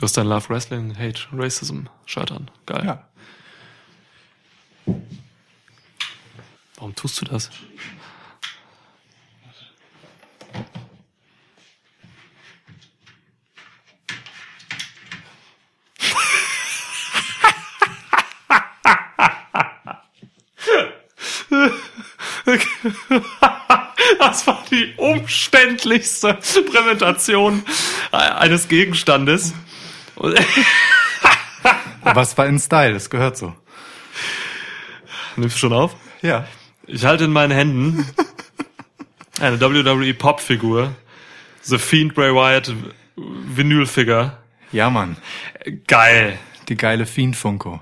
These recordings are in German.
Du hast dein Love Wrestling, Hate Racism an. Geil. Ja. Warum tust du das? Das war die umständlichste Präsentation eines Gegenstandes. Es war in Style, das gehört so. Nimmst du schon auf? Ja. Ich halte in meinen Händen eine WWE Pop-Figur. The Fiend Bray Wyatt Vinyl-Figure. Ja, Mann. Geil. Die geile Fiend Funko.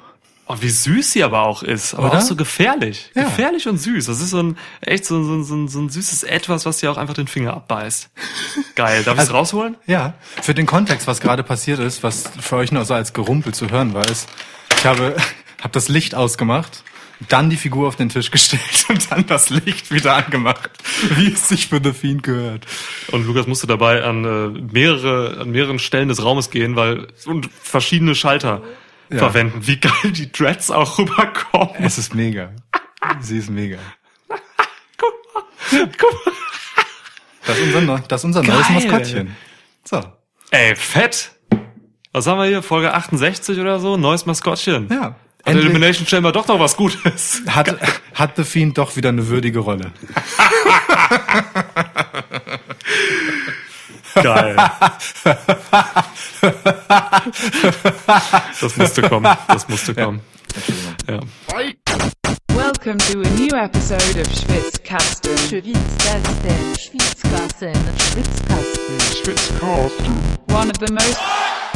Oh, wie süß sie aber auch ist. Aber Oder? auch so gefährlich. Ja. Gefährlich und süß. Das ist so ein, echt so, so, so, so ein süßes Etwas, was dir auch einfach den Finger abbeißt. Geil. Darf ich es Also- rausholen? Ja, für den Kontext, was gerade passiert ist, was für euch nur so als Gerumpel zu hören war, ist, ich habe, habe das Licht ausgemacht, dann die Figur auf den Tisch gestellt und dann das Licht wieder angemacht, wie es sich für The Fiend gehört. Und Lukas musste dabei an äh, mehrere, an mehreren Stellen des Raumes gehen, weil und verschiedene Schalter Ja. verwenden. Wie geil die Dreads auch rüberkommen. Es ist mega. Sie ist mega. Guck mal. Guck mal. Das ist unser, Neu- das ist unser neues. Maskottchen. So. Ey, fett. Was haben wir hier? Folge 68 oder so? Neues Maskottchen. Ja. Hat Endlich Elimination Chamber doch noch was Gutes. hat, hat The Fiend doch wieder eine würdige Rolle. Geil. das musste kommen. Das musste kommen. Ja. Welcome to a new episode of Schwitzkasten. Schwitzkasten, Schwitzkasten, Schwitzkasten. one of the most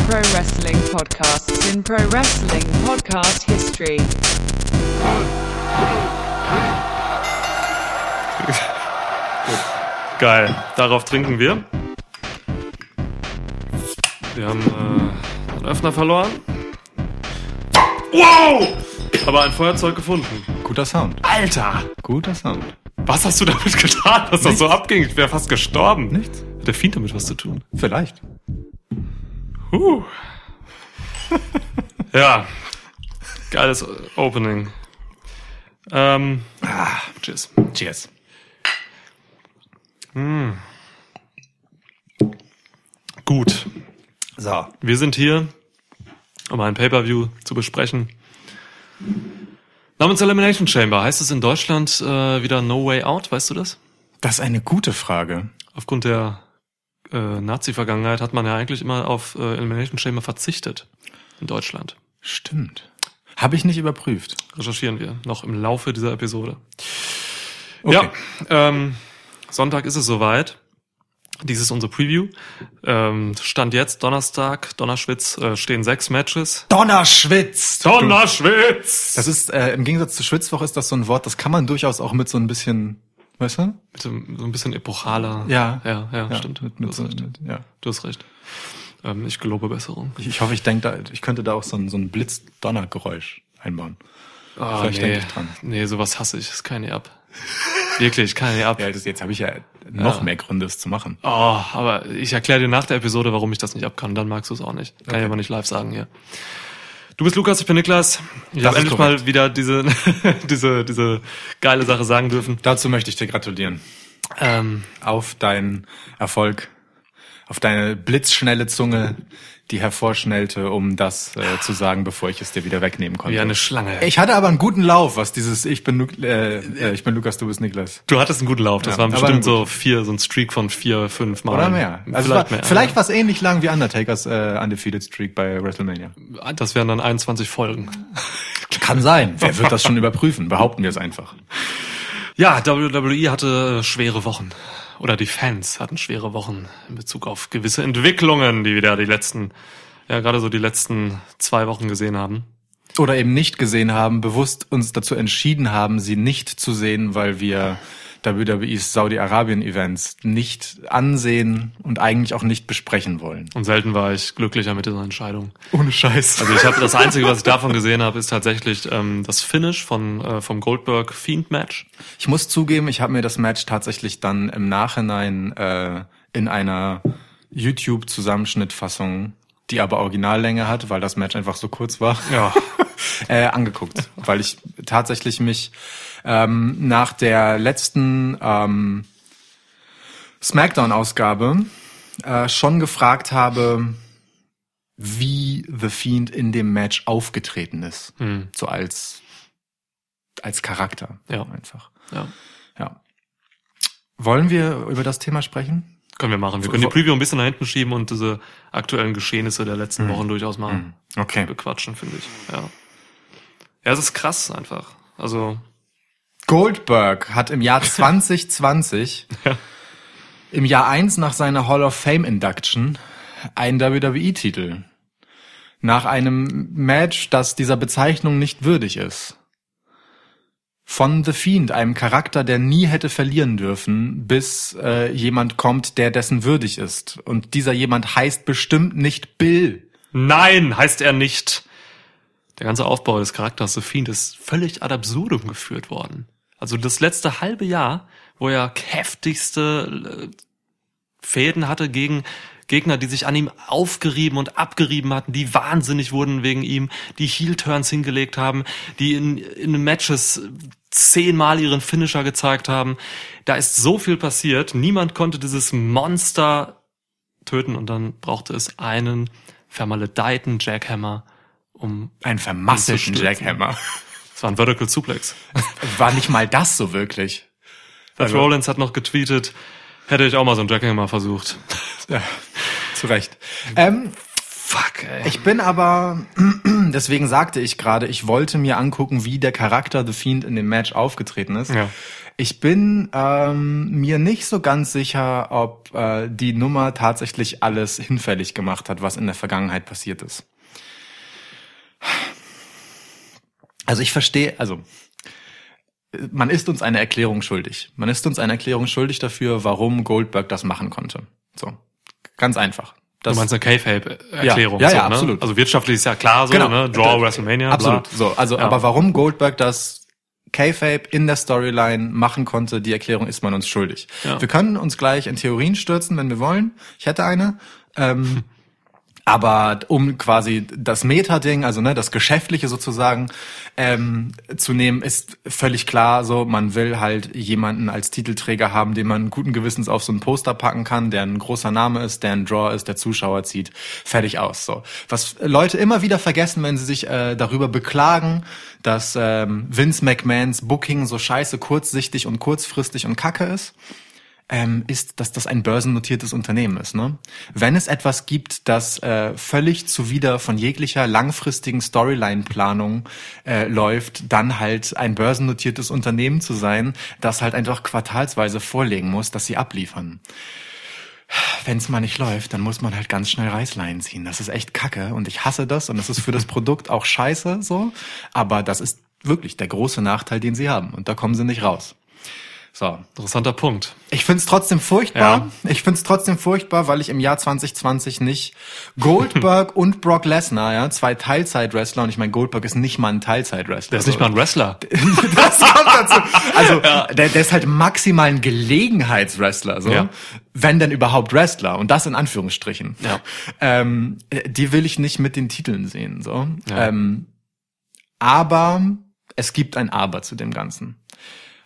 pro wrestling podcasts in pro wrestling podcast history. Geil. Darauf trinken wir. Wir haben äh, einen Öffner verloren. Wow! Aber ein Feuerzeug gefunden. Guter Sound. Alter! Guter Sound. Was hast du damit getan, dass das so abging? Ich wäre fast gestorben. Nichts? Hat der Fiend damit was zu tun? Vielleicht. Huh. ja. Geiles Opening. Ähm, ah, cheers. Cheers. Gut. So. Wir sind hier, um ein Pay-Per-View zu besprechen. Namens Elimination Chamber. Heißt es in Deutschland äh, wieder No Way Out? Weißt du das? Das ist eine gute Frage. Aufgrund der äh, Nazi-Vergangenheit hat man ja eigentlich immer auf äh, Elimination Chamber verzichtet. In Deutschland. Stimmt. Habe ich nicht überprüft. Recherchieren wir noch im Laufe dieser Episode. Okay. Ja, ähm, Sonntag ist es soweit. Dies ist unsere Preview. Ähm, Stand jetzt, Donnerstag, Donnerschwitz, äh, stehen sechs Matches. Donnerschwitz! Donnerschwitz! Das ist, äh, im Gegensatz zu Schwitzwoche ist das so ein Wort, das kann man durchaus auch mit so ein bisschen, weißt du? Mit dem, so ein bisschen epochaler. Ja. Ja, ja, Ja, stimmt. Mit, du, mit hast so, recht. mit, ja. du hast recht. Ähm, ich gelobe Besserung. Ich, ich hoffe, ich denke da, ich könnte da auch so ein, so ein Blitzdonnergeräusch einbauen. Oh, Vielleicht nee. denk ich dran. Nee, sowas hasse ich. Das kann ich ab. Wirklich, kann ich ab. Ja, das, jetzt habe ich ja noch Ja. mehr Gründe, es zu machen. Oh, aber ich erkläre dir nach der Episode, warum ich das nicht ab kann. Dann magst du es auch nicht. Kann ich aber nicht live sagen hier. Du bist Lukas, ich bin Niklas. Ich habe endlich korrekt. mal wieder diese, diese, diese geile Sache sagen dürfen. Dazu möchte ich dir gratulieren. Ähm, Auf deinen Erfolg, auf deine blitzschnelle Zunge, die hervorschnellte, um das äh, zu sagen, bevor ich es dir wieder wegnehmen konnte. wie eine Schlange. Ich hatte aber einen guten Lauf, was dieses Ich bin, äh, äh, ich bin Lukas, du bist Niklas. Du hattest einen guten Lauf. Das Ja, waren bestimmt so vier, so ein Streak von vier, fünf Mal. Oder mehr. Also vielleicht vielleicht mehr. war, vielleicht war es ähnlich lang wie Undertakers äh, Undefeated Streak bei WrestleMania. Das wären dann 21 Folgen. Kann sein. Wer wird das schon überprüfen? Behaupten wir es einfach. Ja, WWE hatte äh, schwere Wochen. Oder die Fans hatten schwere Wochen in Bezug auf gewisse Entwicklungen, die wir da die letzten, ja gerade so die letzten zwei Wochen gesehen haben. Oder eben nicht gesehen haben, bewusst uns dazu entschieden haben, sie nicht zu sehen, weil wir WWEs Saudi-Arabien-Events nicht ansehen und eigentlich auch nicht besprechen wollen. Und selten war ich glücklicher mit dieser Entscheidung. Ohne Scheiß. Also ich habe das Einzige, was ich davon gesehen habe, ist tatsächlich ähm, das Finish von äh, vom Goldberg Fiend Match. Ich muss zugeben, ich habe mir das Match tatsächlich dann im Nachhinein äh, in einer YouTube-Zusammenschnittfassung, die aber Originallänge hat, weil das Match einfach so kurz war, Ja. äh, angeguckt. Weil ich tatsächlich mich ähm, nach der letzten ähm, Smackdown-Ausgabe äh, schon gefragt habe, wie The Fiend in dem Match aufgetreten ist. Hm. So als, als Charakter. Ja. Einfach. ja. Ja. Wollen wir über das Thema sprechen? Können wir machen. Wir können die Preview ein bisschen nach hinten schieben und diese aktuellen Geschehnisse der letzten Wochen durchaus mal Okay. bequatschen, finde ich. Ja. Ja, es ist krass einfach. Also, Goldberg hat im Jahr 2020, Ja. im Jahr eins nach seiner Hall of Fame Induction, einen WWE-Titel. Nach einem Match, das dieser Bezeichnung nicht würdig ist. Von The Fiend, einem Charakter, der nie hätte verlieren dürfen, bis äh, jemand kommt, der dessen würdig ist. Und dieser jemand heißt bestimmt nicht Bill. nein, heißt er nicht. Der ganze Aufbau des Charakters Fiend ist völlig ad absurdum geführt worden. Also das letzte halbe Jahr, wo er heftigste äh, Fäden hatte gegen Gegner, die sich an ihm aufgerieben und abgerieben hatten, die wahnsinnig wurden wegen ihm, die Heel-Turns hingelegt haben, die in, in Matches zehnmal ihren Finisher gezeigt haben. Da ist so viel passiert. Niemand konnte dieses Monster töten und dann brauchte es einen vermaledeiten Jackhammer, um Ein vermasselten. Jackhammer. es war ein Vertical Suplex. War nicht mal das so wirklich. Seth Also- Rollins hat noch getweetet, hätte ich auch mal so einen Jackhammer versucht. Ja, zu Recht. Ähm, Fuck, ey. Ich bin aber, deswegen sagte ich gerade, ich wollte mir angucken, wie der Charakter The Fiend in dem Match aufgetreten ist. Ja. Ich bin ähm, mir nicht so ganz sicher, ob äh, die Nummer tatsächlich alles hinfällig gemacht hat, was in der Vergangenheit passiert ist. Also ich verstehe, also man ist uns eine Erklärung schuldig. Man ist uns eine Erklärung schuldig dafür, warum Goldberg das machen konnte. So, ganz einfach. Du Das, meinst eine K-Fape-Erklärung. Ja, ja, so, ja, ne? absolut. Also wirtschaftlich ist ja klar so, Genau. ne? Draw, WrestleMania. Absolut. Bla. So, also, Ja. aber warum Goldberg das K-Fape in der Storyline machen konnte, die Erklärung ist man uns schuldig. Ja. Wir können uns gleich in Theorien stürzen, wenn wir wollen. Ich hätte eine. Ähm, aber um quasi das Meta-Ding, also ne, das Geschäftliche sozusagen ähm, zu nehmen, ist völlig klar. So, man will halt jemanden als Titelträger haben, den man guten Gewissens auf so ein Poster packen kann, der ein großer Name ist, der ein Draw ist, der Zuschauer zieht. Fertig aus. So, was Leute immer wieder vergessen, wenn sie sich äh, darüber beklagen, dass ähm, Vince McMahons Booking so scheiße kurzsichtig und kurzfristig und kacke ist ähm, ist, dass das ein börsennotiertes Unternehmen ist. Ne? Wenn es etwas gibt, das äh, völlig zuwider von jeglicher langfristigen Storyline-Planung äh, läuft, dann halt ein börsennotiertes Unternehmen zu sein, das halt einfach quartalsweise vorlegen muss, dass sie abliefern. Wenn es mal nicht läuft, dann muss man halt ganz schnell Reißleinen ziehen. Das ist echt kacke und ich hasse das und das ist für das Produkt auch scheiße so, aber das ist wirklich der große Nachteil, den sie haben und da kommen sie nicht raus. So, Interessanter Punkt. ich find's trotzdem furchtbar. Ich find's trotzdem furchtbar, weil ich im Jahr 2020 nicht Goldberg und Brock Lesnar, ja, zwei Teilzeit-Wrestler, und ich meine, Goldberg ist nicht mal ein Teilzeit-Wrestler. Der ist nicht mal ein Wrestler. das kommt dazu. Also, der, der ist halt maximal ein Gelegenheitswrestler, so. Ja. Wenn denn überhaupt Wrestler. Und das in Anführungsstrichen. Ja. Ähm, die will ich nicht mit den Titeln sehen, so. Ja. Ähm, aber es gibt ein Aber zu dem Ganzen.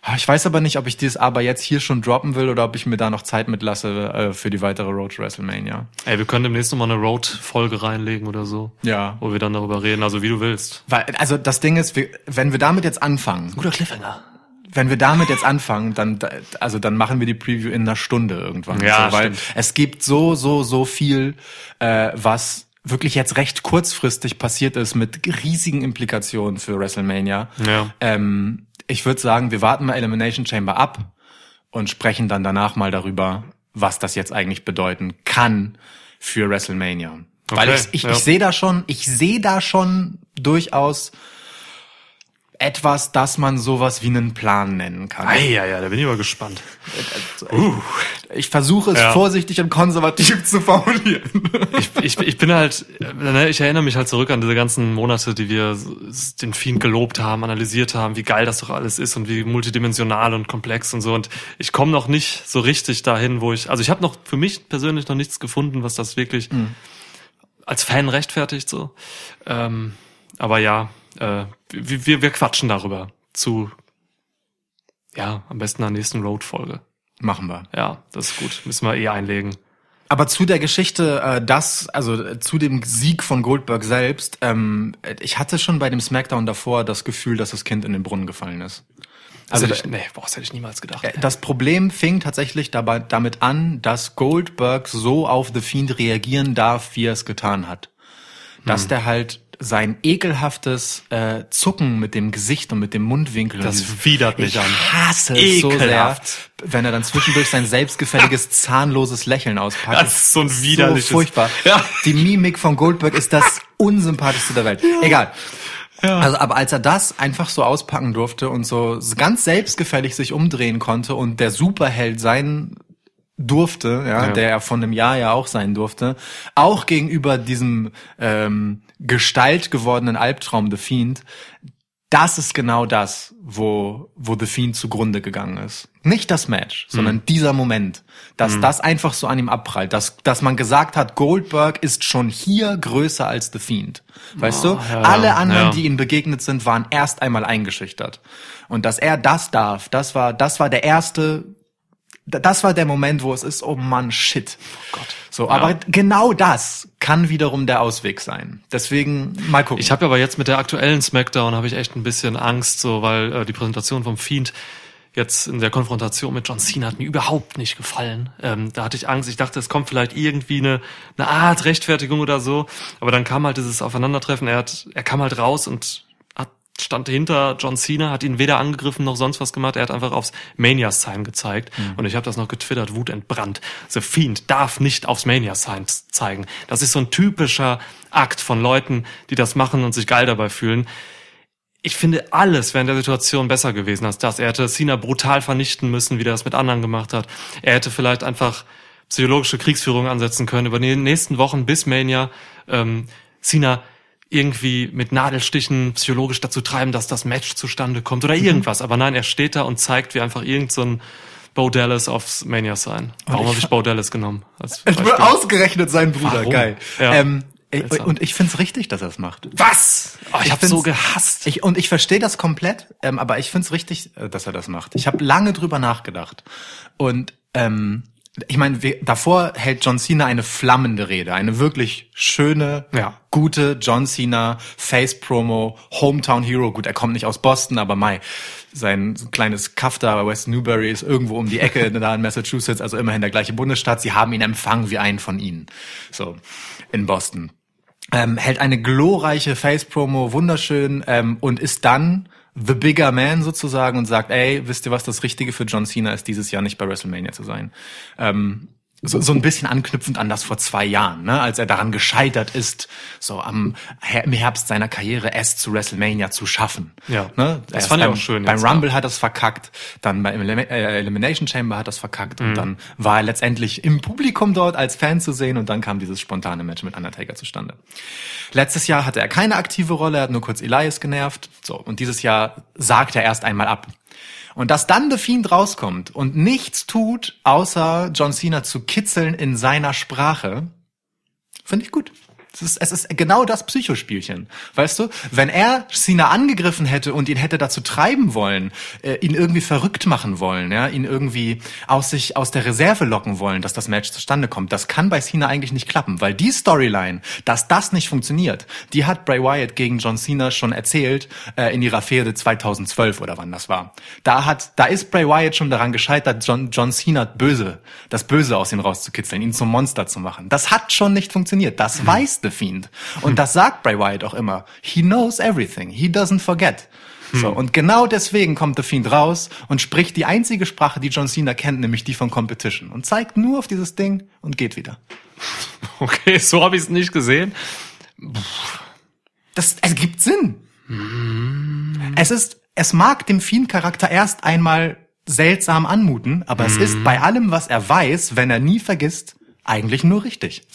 Ah, Ich weiß aber nicht, ob ich dieses Aber jetzt hier schon droppen will oder ob ich mir da noch Zeit mitlasse äh, für die weitere Road to WrestleMania. Ey, wir können demnächst noch mal eine Road-Folge reinlegen oder so. Ja. Wo wir dann darüber reden, also wie du willst. Weil, also das Ding ist, wir, wenn wir damit jetzt anfangen, Guter Cliffhanger. wenn wir damit jetzt anfangen, dann, also dann machen wir die Preview in einer Stunde irgendwann. Ja, so, weil stimmt. es gibt so, so, so viel, äh, was wirklich jetzt recht kurzfristig passiert ist mit riesigen Implikationen für WrestleMania. Ja. Ähm, ich würde sagen, wir warten mal Elimination Chamber ab und sprechen dann danach mal darüber, was das jetzt eigentlich bedeuten kann für WrestleMania. Weil Okay, ich, ich, ja. ich sehe da schon, ich sehe da schon durchaus etwas, das man sowas wie einen Plan nennen kann. Ei, ja, ja, da bin ich aber gespannt. Ich versuche es Ja. vorsichtig und konservativ zu formulieren. Ich, ich, ich bin halt, äh, ne, ich erinnere mich halt zurück an diese ganzen Monate, die wir den Fiend gelobt haben, analysiert haben, wie geil das doch alles ist und wie multidimensional und komplex und so. Und ich komme noch nicht so richtig dahin, wo ich, also ich habe noch für mich persönlich noch nichts gefunden, was das wirklich als Fan rechtfertigt so. Ähm, aber ja, äh, wir, wir, wir quatschen darüber zu, ja, am besten der nächsten Road-Folge. Machen wir. Ja, das ist gut. Müssen wir eh einlegen. Aber zu der Geschichte, äh, das, also äh, zu dem Sieg von Goldberg selbst, ähm, ich hatte schon bei dem Smackdown davor das Gefühl, dass das Kind in den Brunnen gefallen ist. Also, hätte ich, nee, boah, das hätte ich niemals gedacht. Äh, Das Problem fing tatsächlich dabei, damit an, dass Goldberg so auf The Fiend reagieren darf, wie er es getan hat. Dass Hm. der halt sein ekelhaftes äh, Zucken mit dem Gesicht und mit dem Mundwinkel. Das und widert mich ich an. hasse es so sehr, Ekelhaft. wenn er dann zwischendurch sein selbstgefälliges, zahnloses Lächeln auspackt. Das ist so ein widerliches- So furchtbar. Ja. Die Mimik von Goldberg ist das unsympathischste der Welt. Egal. Also, aber als er das einfach so auspacken durfte und so ganz selbstgefällig sich umdrehen konnte und der Superheld sein durfte, ja, Ja. der er von einem Jahr ja auch sein durfte, auch gegenüber diesem ähm, Gestalt gewordenen Albtraum The Fiend, das ist genau das, wo, wo The Fiend zugrunde gegangen ist. Nicht das Match, sondern dieser Moment, dass das einfach so an ihm abprallt, dass, dass man gesagt hat, Goldberg ist schon hier größer als The Fiend. Weißt du? ja, Alle anderen, ja. die ihm begegnet sind, waren erst einmal eingeschüchtert. Und dass er das darf, das war, das war der erste, das war der Moment, wo es ist, oh Mann, shit. Oh Gott. So, Ja. aber genau das kann wiederum der Ausweg sein. Deswegen mal gucken. Ich habe aber jetzt mit der aktuellen Smackdown habe ich echt ein bisschen Angst, so weil äh, die Präsentation vom Fiend jetzt in der Konfrontation mit John Cena hat mir überhaupt nicht gefallen. Ähm, da hatte ich Angst. Ich dachte, es kommt vielleicht irgendwie eine, eine Art Rechtfertigung oder so. Aber dann kam halt dieses Aufeinandertreffen. Er hat, er kam halt raus und stand hinter John Cena, hat ihn weder angegriffen noch sonst was gemacht. Er hat einfach aufs Mania-Sign gezeigt. Und ich habe das noch getwittert, wutentbrannt. The Fiend darf nicht aufs Mania-Sign zeigen. Das ist so ein typischer Akt von Leuten, die das machen und sich geil dabei fühlen ich finde, alles wäre in der Situation besser gewesen als das. Er hätte Cena brutal vernichten müssen, wie er das mit anderen gemacht hat. Er hätte vielleicht einfach psychologische Kriegsführung ansetzen können über die nächsten Wochen bis Mania. Ähm, Cena irgendwie mit Nadelstichen psychologisch dazu treiben, dass das Match zustande kommt oder irgendwas. Aber nein, er steht da und zeigt, wie einfach irgend so ein Bo Dallas aufs Mania sein. Warum habe ich Bo Dallas genommen? Als es wird Beispiel? ausgerechnet sein Bruder, Warum? geil. Ja. Ähm, ich- und ich find's richtig, dass er es macht. Was? Oh, ich, Ich habe so gehasst. Ich, und ich verstehe das komplett, ähm, aber ich find's richtig, äh, dass er das macht. Ich habe lange drüber nachgedacht. Und ähm, ich meine, davor hält John Cena eine flammende Rede, eine wirklich schöne, Ja. gute John Cena Face Promo, Hometown Hero. Gut, er kommt nicht aus Boston, aber Mai, sein kleines Kaff da bei West Newbury ist irgendwo um die Ecke da in Massachusetts, also immerhin der gleiche Bundesstaat. Sie haben ihn empfangen wie einen von ihnen. So in Boston ähm, hält eine glorreiche Face-Promo, wunderschön, ähm, und ist dann the bigger man sozusagen und sagt, ey, wisst ihr was, das Richtige für John Cena ist dieses Jahr nicht bei WrestleMania zu sein. Ähm, so, so ein bisschen anknüpfend an das vor zwei Jahren, ne, als er daran gescheitert ist, so am im Herbst seiner Karriere es zu WrestleMania zu schaffen. Ja. ne? Das Erst fand ich beim, auch schön Beim jetzt, Rumble hat er es verkackt, dann beim Elim äh, Elimination Chamber hat er es verkackt Mhm. und dann war er letztendlich im Publikum dort als Fan zu sehen und dann kam dieses spontane Match mit Undertaker zustande. Letztes Jahr hatte er keine aktive Rolle, er hat nur kurz Elias genervt. So, und dieses Jahr sagt er erst einmal ab. Und dass dann The Fiend rauskommt und nichts tut, außer John Cena zu kitzeln in seiner Sprache, finde ich gut. Es ist, es ist genau das Psychospielchen. Weißt du, wenn er Cena angegriffen hätte und ihn hätte dazu treiben wollen, äh, ihn irgendwie verrückt machen wollen, ja, ihn irgendwie aus sich, aus der Reserve locken wollen, dass das Match zustande kommt, das kann bei Cena eigentlich nicht klappen, weil die Storyline, dass das nicht funktioniert, die hat Bray Wyatt gegen John Cena schon erzählt, äh, in ihrer Fehde 2012 oder wann das war. Da hat, da ist Bray Wyatt schon daran gescheitert, John, John Cena böse, das Böse aus ihm rauszukitzeln, ihn zum Monster zu machen. Das hat schon nicht funktioniert. Das weiß The Fiend. Und das sagt Bray Wyatt auch immer. He knows everything. He doesn't forget. So, und genau deswegen kommt The Fiend raus und spricht die einzige Sprache, die John Cena kennt, nämlich die von Competition. Und zeigt nur auf dieses Ding und geht wieder. Okay, so habe ich es nicht gesehen. Das es gibt Sinn. Es ist, es mag dem Fiend-Charakter erst einmal seltsam anmuten, aber es ist bei allem, was er weiß, wenn er nie vergisst, eigentlich nur richtig.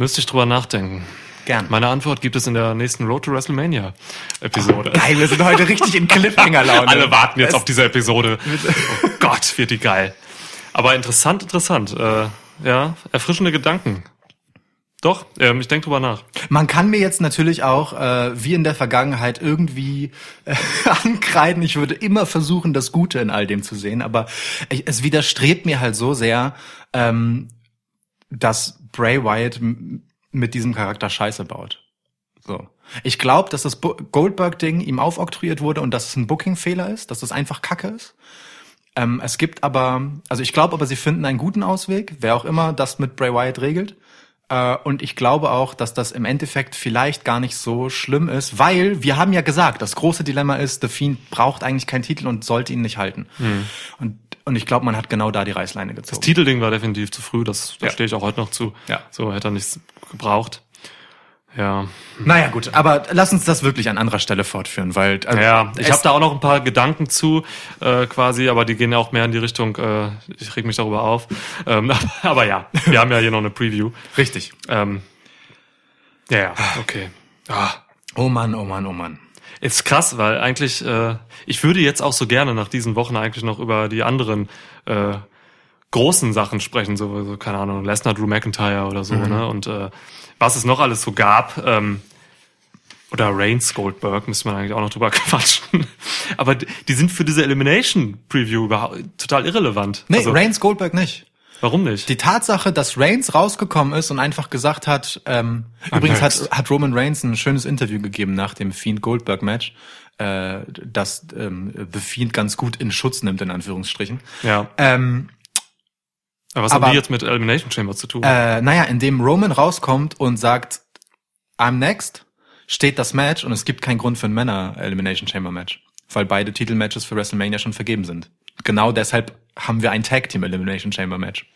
Müsste ich drüber nachdenken. Gern. Meine Antwort gibt es in der nächsten Road to WrestleMania Episode. Geil, wir sind heute richtig in Cliffhanger-Laune. Alle warten jetzt Es- auf diese Episode. Oh Gott, wird die geil. Aber interessant, interessant. Äh, ja, erfrischende Gedanken. Doch, ähm, ich denke drüber nach. Man kann mir jetzt natürlich auch, äh, wie in der Vergangenheit, irgendwie äh, ankreiden. Ich würde immer versuchen, das Gute in all dem zu sehen, aber ich, es widerstrebt mir halt so sehr, ähm, dass Bray Wyatt mit diesem Charakter Scheiße baut. So. Ich glaube, dass das Goldberg-Ding ihm aufoktroyiert wurde und dass es ein Booking-Fehler ist, dass es einfach Kacke ist. Ähm, es gibt aber, also ich glaube aber, sie finden einen guten Ausweg, wer auch immer das mit Bray Wyatt regelt. Äh, und ich glaube auch, dass das im Endeffekt vielleicht gar nicht so schlimm ist, weil wir haben ja gesagt, das große Dilemma ist, The Fiend braucht eigentlich keinen Titel und sollte ihn nicht halten. Und, und ich glaube, man hat genau da die Reißleine Das gezogen. Titelding war definitiv zu früh, das, da Ja. stehe ich auch heute noch zu. Ja. So hätte er nichts gebraucht. Ja. Naja gut, aber lass uns das wirklich an anderer Stelle fortführen, weil also, Ja, ich habe da auch noch ein paar Gedanken zu, äh, quasi, aber die gehen ja auch mehr in die Richtung, äh, ich reg mich darüber auf. Ähm, aber, aber ja, wir haben ja hier noch eine Preview. richtig. Ähm, ja, ja, okay. Ah, Oh Mann, oh Mann, oh Mann. Ist krass, weil eigentlich, äh, ich würde jetzt auch so gerne nach diesen Wochen eigentlich noch über die anderen äh, großen Sachen sprechen, so, so keine Ahnung, Lesnar, Drew McIntyre oder so, ne? Und äh, was es noch alles so gab, ähm, oder Reigns Goldberg, müsste man eigentlich auch noch drüber quatschen. Aber die die sind für diese Elimination Preview überhaupt total irrelevant. Nee, also, Reigns Goldberg nicht. Warum nicht? Die Tatsache, dass Reigns rausgekommen ist und einfach gesagt hat, ähm, übrigens next. hat, hat Roman Reigns ein schönes Interview gegeben nach dem Fiend Goldberg Match, äh, das ähm, The Fiend ganz gut in Schutz nimmt, in Anführungsstrichen. ja. Ähm, Aber was aber- haben die jetzt mit Elimination Chamber zu tun? äh, naja, indem Roman rauskommt und sagt, I'm next, steht das Match und es gibt keinen Grund für ein Männer Elimination Chamber Match, weil beide Titelmatches für WrestleMania schon vergeben sind. Genau deshalb haben wir ein Tag Team Elimination Chamber Match.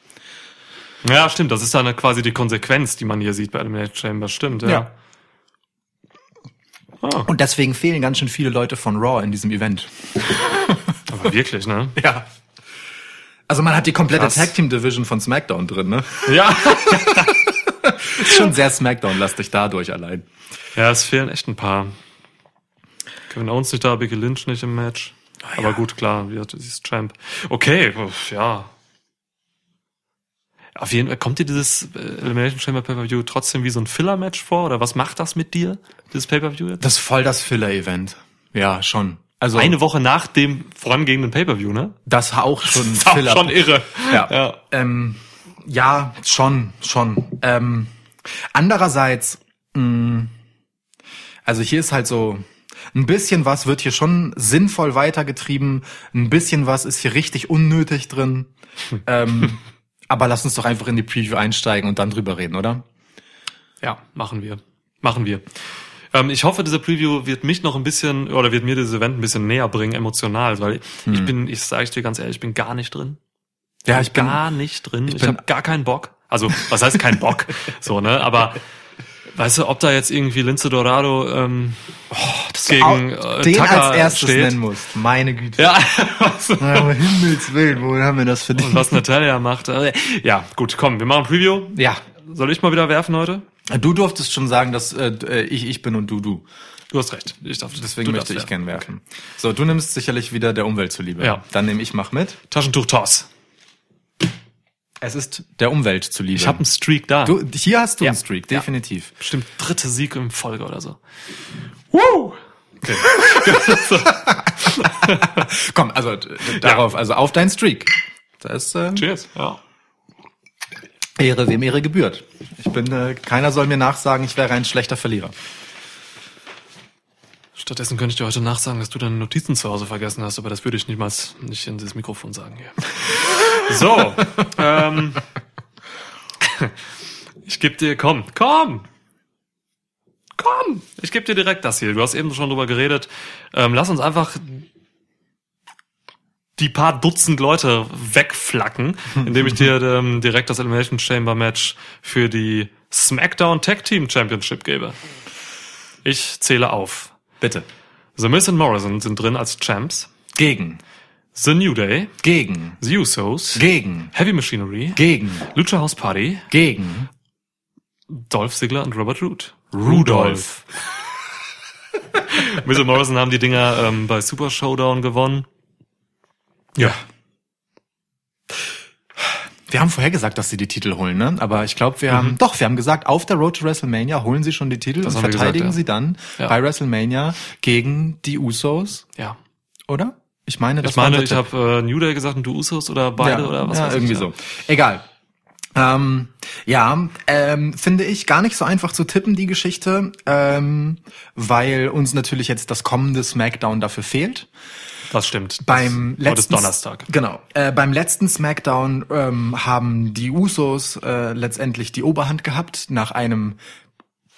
ja, stimmt. Das ist dann quasi die Konsequenz, die man hier sieht bei Elimination Chamber. Stimmt, ja. Ja. Ah, Und deswegen fehlen ganz schön viele Leute von Raw in diesem Event. aber wirklich, ne? Ja. Also man hat die komplette Krass. Tag Team Division von SmackDown drin, ne? Ja. Ist schon sehr SmackDown-lastig dadurch allein. Ja, es fehlen echt ein paar. Kevin Owens nicht da, Becky Lynch nicht im Match. Aber gut, klar, wie hat dieses Champ. Okay, ja. Auf jeden Fall, kommt dir dieses äh, Elimination Chamber Pay-Per-View trotzdem wie so ein Filler-Match vor? Oder was macht das mit dir, dieses Pay-Per-View jetzt? Das ist voll das Filler-Event. Ja, schon. Also Eine Woche nach dem vorangehenden Pay-Per-View, ne? das auch schon Ist auch schon irre. Ja. Ja. Ähm, ja, schon, schon. Ähm, andererseits, mh, also hier ist halt so, ein bisschen was wird hier schon sinnvoll weitergetrieben, ein bisschen was ist hier richtig unnötig drin. ähm, aber lass uns doch einfach in die Preview einsteigen und dann drüber reden, oder? Ja, machen wir. Machen wir. Ähm, ich hoffe, dieser Preview wird mich noch ein bisschen, oder wird mir dieses Event ein bisschen näher bringen, emotional, weil ich bin, ich sage dir ganz ehrlich, ich bin gar nicht drin. Ja, ich bin, gar nicht drin. Ich, bin- habe gar keinen Bock. Also, was heißt kein Bock? so, ne? Aber weißt du, ob da jetzt irgendwie Lince Dorado ähm, gegen äh, den Tucker als erstes steht? nennen musst. Meine Güte. Ja, was, Aber Himmels Willen, wo haben wir das verdient? und was Natalia macht. äh, Ja, gut, komm, wir machen ein Preview. Ja. Soll ich mal wieder werfen heute? Du durftest schon sagen, dass äh, ich ich bin und du du. Du hast recht. Ich darf, Deswegen möchte ich darfst gern werfen. So, du nimmst sicherlich wieder der Umwelt zuliebe. Ja. Dann nehme ich mach mit. Taschentuch-Toss. Es ist der Umwelt zuliebe. Ich habe einen Streak da. du, hier hast du Ja. einen Streak, Ja. definitiv. Bestimmt dritte Sieg in Folge oder so. Woo! Okay. Komm, also darauf, also auf deinen Streak. Das äh, Cheers. Ja. Ehre, wem Ehre gebührt. Ich bin, äh, keiner soll mir nachsagen, ich wäre ein schlechter Verlierer. Stattdessen könnte ich dir heute nachsagen, dass du deine Notizen zu Hause vergessen hast, aber das würde ich niemals nicht in dieses Mikrofon sagen hier. So, ähm, ich gebe dir, komm, komm, komm, ich gebe dir direkt das hier. Du hast eben schon drüber geredet. Ähm, lass uns einfach die paar Dutzend Leute wegflacken, indem ich dir ähm, direkt das Elimination Chamber Match für die SmackDown Tag Team Championship gebe. Ich zähle auf. Bitte. The Miz und Morrison sind drin als Champs. Gegen. The New Day, Gegen. The Usos, Gegen. Heavy Machinery, Gegen. Lucha House Party, Gegen. Dolph Ziggler und Robert Root. Rudolph. Miz und Morrison haben die Dinger ähm, bei Super Showdown gewonnen. Ja. Wir haben vorher gesagt, dass sie die Titel holen, ne? Aber ich glaube, wir haben doch, wir haben gesagt, auf der Road to WrestleMania holen sie schon die Titel Das und verteidigen gesagt, ja. sie dann Ja. bei WrestleMania gegen die Usos, Ja. oder? Ich meine, das Ich meine, ich habe äh, New Day gesagt und du Usos oder beide ja, oder was ja, weiß irgendwie ich. so. Egal. Ähm, ja, ähm, finde ich gar nicht so einfach zu tippen, die Geschichte, ähm, weil uns natürlich jetzt das kommende SmackDown dafür fehlt. Das stimmt. Beim das, letzten Donnerstag. Genau. Äh, beim letzten SmackDown ähm, haben die Usos äh, letztendlich die Oberhand gehabt nach einem,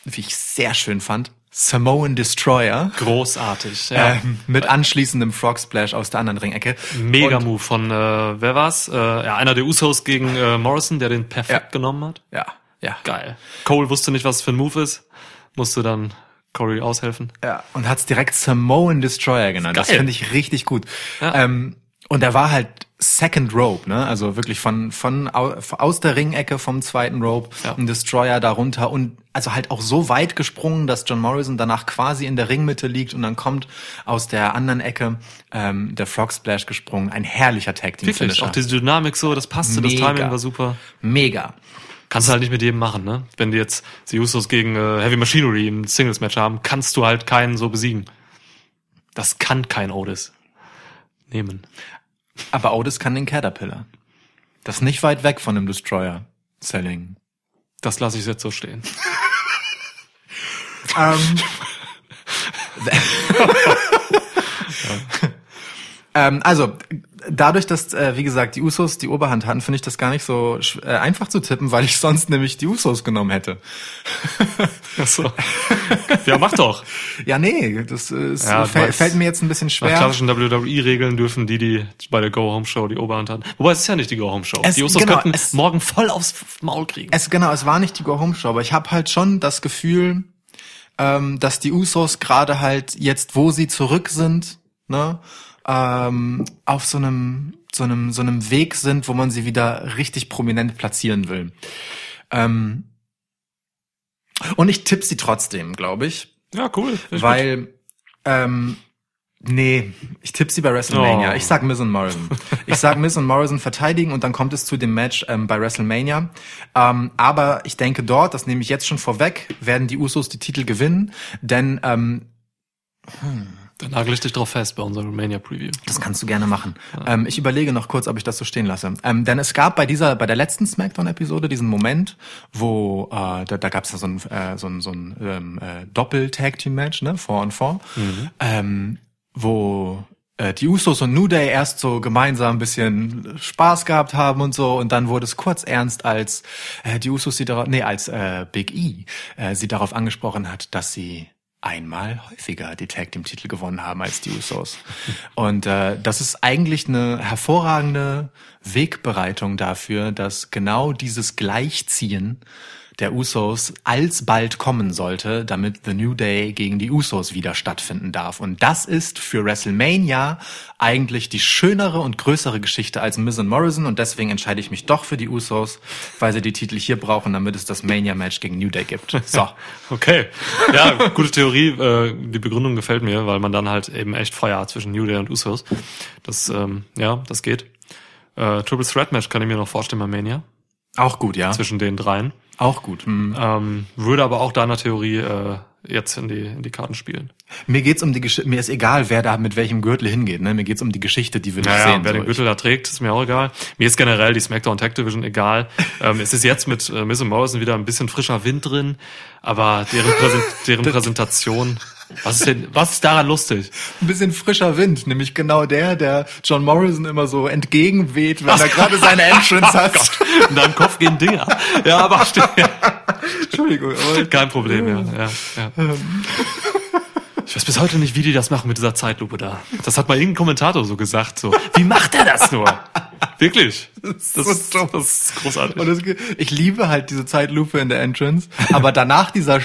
wie ich sehr schön fand, Samoan Destroyer. Großartig. Ja. Ähm, mit anschließendem Frog Splash aus der anderen Ringecke. Mega Move von, äh, wer war's? Äh, ja, einer der Usos gegen äh, Morrison, der den perfekt Ja. genommen hat. Ja, ja. Geil. Cole wusste nicht, was für ein Move ist. Musste dann Corey aushelfen. Ja, und hat's direkt Samoan Destroyer genannt. Das Geil. finde ich richtig gut. Ja. Ähm, und er war halt Second Rope, ne? Also wirklich von, von au- aus der Ringecke vom zweiten Rope, Ja. ein Destroyer darunter und also halt auch so weit gesprungen, dass John Morrison danach quasi in der Ringmitte liegt und dann kommt aus der anderen Ecke ähm, der Frog Splash gesprungen. Ein herrlicher Tag Team. Finisher. Auch diese Dynamik so, das passte, das Mega. Timing war super. Mega. Kannst du halt nicht mit jedem machen, ne? Wenn die jetzt die Usos gegen äh, Heavy Machinery im Singles-Match haben, kannst du halt keinen so besiegen. Das kann kein Otis nehmen. Aber Otis kann den Caterpillar. Das ist nicht weit weg von dem Destroyer. Selling. Das lasse ich jetzt so stehen. Ähm, ähm, also, dadurch, dass, äh, wie gesagt, die Usos die Oberhand hatten, finde ich das gar nicht so äh, einfach zu tippen, weil ich sonst nämlich die Usos genommen hätte. Ach so. ja, mach doch. Ja, nee, das ist, Ja, fäll- fällt mir jetzt ein bisschen Nach schwer. klassischen WWE-Regeln dürfen die, die bei der Go-Home-Show die Oberhand hatten. Wobei es ist ja nicht die Go-Home-Show. Es- Die Usos genau, könnten es- morgen voll aufs Maul kriegen. Es, genau, es war nicht die Go-Home-Show, aber ich habe halt schon das Gefühl, ähm, dass die Usos gerade halt jetzt, wo sie zurück sind, ne, ähm, auf so einem, so einem, so einem Weg sind, wo man sie wieder richtig prominent platzieren will. Ähm, und ich tippe sie trotzdem, glaube ich, ja, cool. Gut. weil, ähm, nee, ich tippe sie bei WrestleMania. Oh. Ich sag Miz und Morrison. Ich sag Miz und Morrison verteidigen und dann kommt es zu dem Match ähm, bei WrestleMania. Ähm, aber ich denke dort, das nehme ich jetzt schon vorweg, werden die Usos die Titel gewinnen, denn ähm, Dann nagel ich dich drauf fest bei unserer Romania-Preview. das kannst du gerne machen. Ähm, ich überlege noch kurz, ob ich das so stehen lasse. Ähm, denn es gab bei dieser, bei der letzten Smackdown-Episode diesen Moment, wo äh, da, da gab es ja so ein, äh, so ein, so ein ähm, äh, Doppel-Tag-Team-Match, ne, Four on Four, ähm, wo äh, die Usos und New Day erst so gemeinsam ein bisschen Spaß gehabt haben und so und dann wurde es kurz ernst, als äh, die Usos sie darauf, nee, als äh, Big E äh, sie darauf angesprochen hat, dass sie einmal häufiger die Tag Team Titel gewonnen haben als die Usos. Und äh, das ist eigentlich eine hervorragende Wegbereitung dafür, dass genau dieses Gleichziehen der Usos alsbald kommen sollte, damit The New Day gegen die Usos wieder stattfinden darf. Und das ist für WrestleMania eigentlich die schönere und größere Geschichte als Miz und Morrison und deswegen entscheide ich mich doch für die Usos, weil sie die Titel hier brauchen, damit es das Mania-Match gegen New Day gibt. So. Okay. Ja, gute Theorie. Äh, die Begründung gefällt mir, weil man dann halt eben echt Feuer hat zwischen New Day und Usos. Das, ähm, ja, das geht. Äh, Triple Threat Match kann ich mir noch vorstellen bei Mania. Auch gut, ja. Zwischen den dreien. Auch gut. Hm. Ähm, würde aber auch deiner Theorie äh, jetzt in die, in die Karten spielen. Mir geht's um die Geschichte, mir ist egal, wer da mit welchem Gürtel hingeht, ne? Mir geht's um die Geschichte, die wir nicht Naja, sehen. wer so. den Gürtel da trägt, ist mir auch egal. Mir ist generell die SmackDown Tag Division egal. ähm, es ist jetzt mit äh, Miz und Morrison wieder ein bisschen frischer Wind drin, aber deren, Präsent deren Präsentation, was ist denn, was ist daran lustig? ein bisschen frischer Wind, nämlich genau der, der John Morrison immer so entgegenweht, wenn er gerade seine Entrance hat. In deinem Kopf gehen Dinger. Ja, aber stimmt. Entschuldigung, aber Kein Problem, ja. ja, ja. Ich weiß bis heute nicht, wie die das machen mit dieser Zeitlupe da. Das hat mal irgendein Kommentator so gesagt. So, wie macht er das nur? Wirklich. Das, so dumm. das ist großartig. und ge- ich liebe halt diese Zeitlupe in der Entrance, aber danach dieser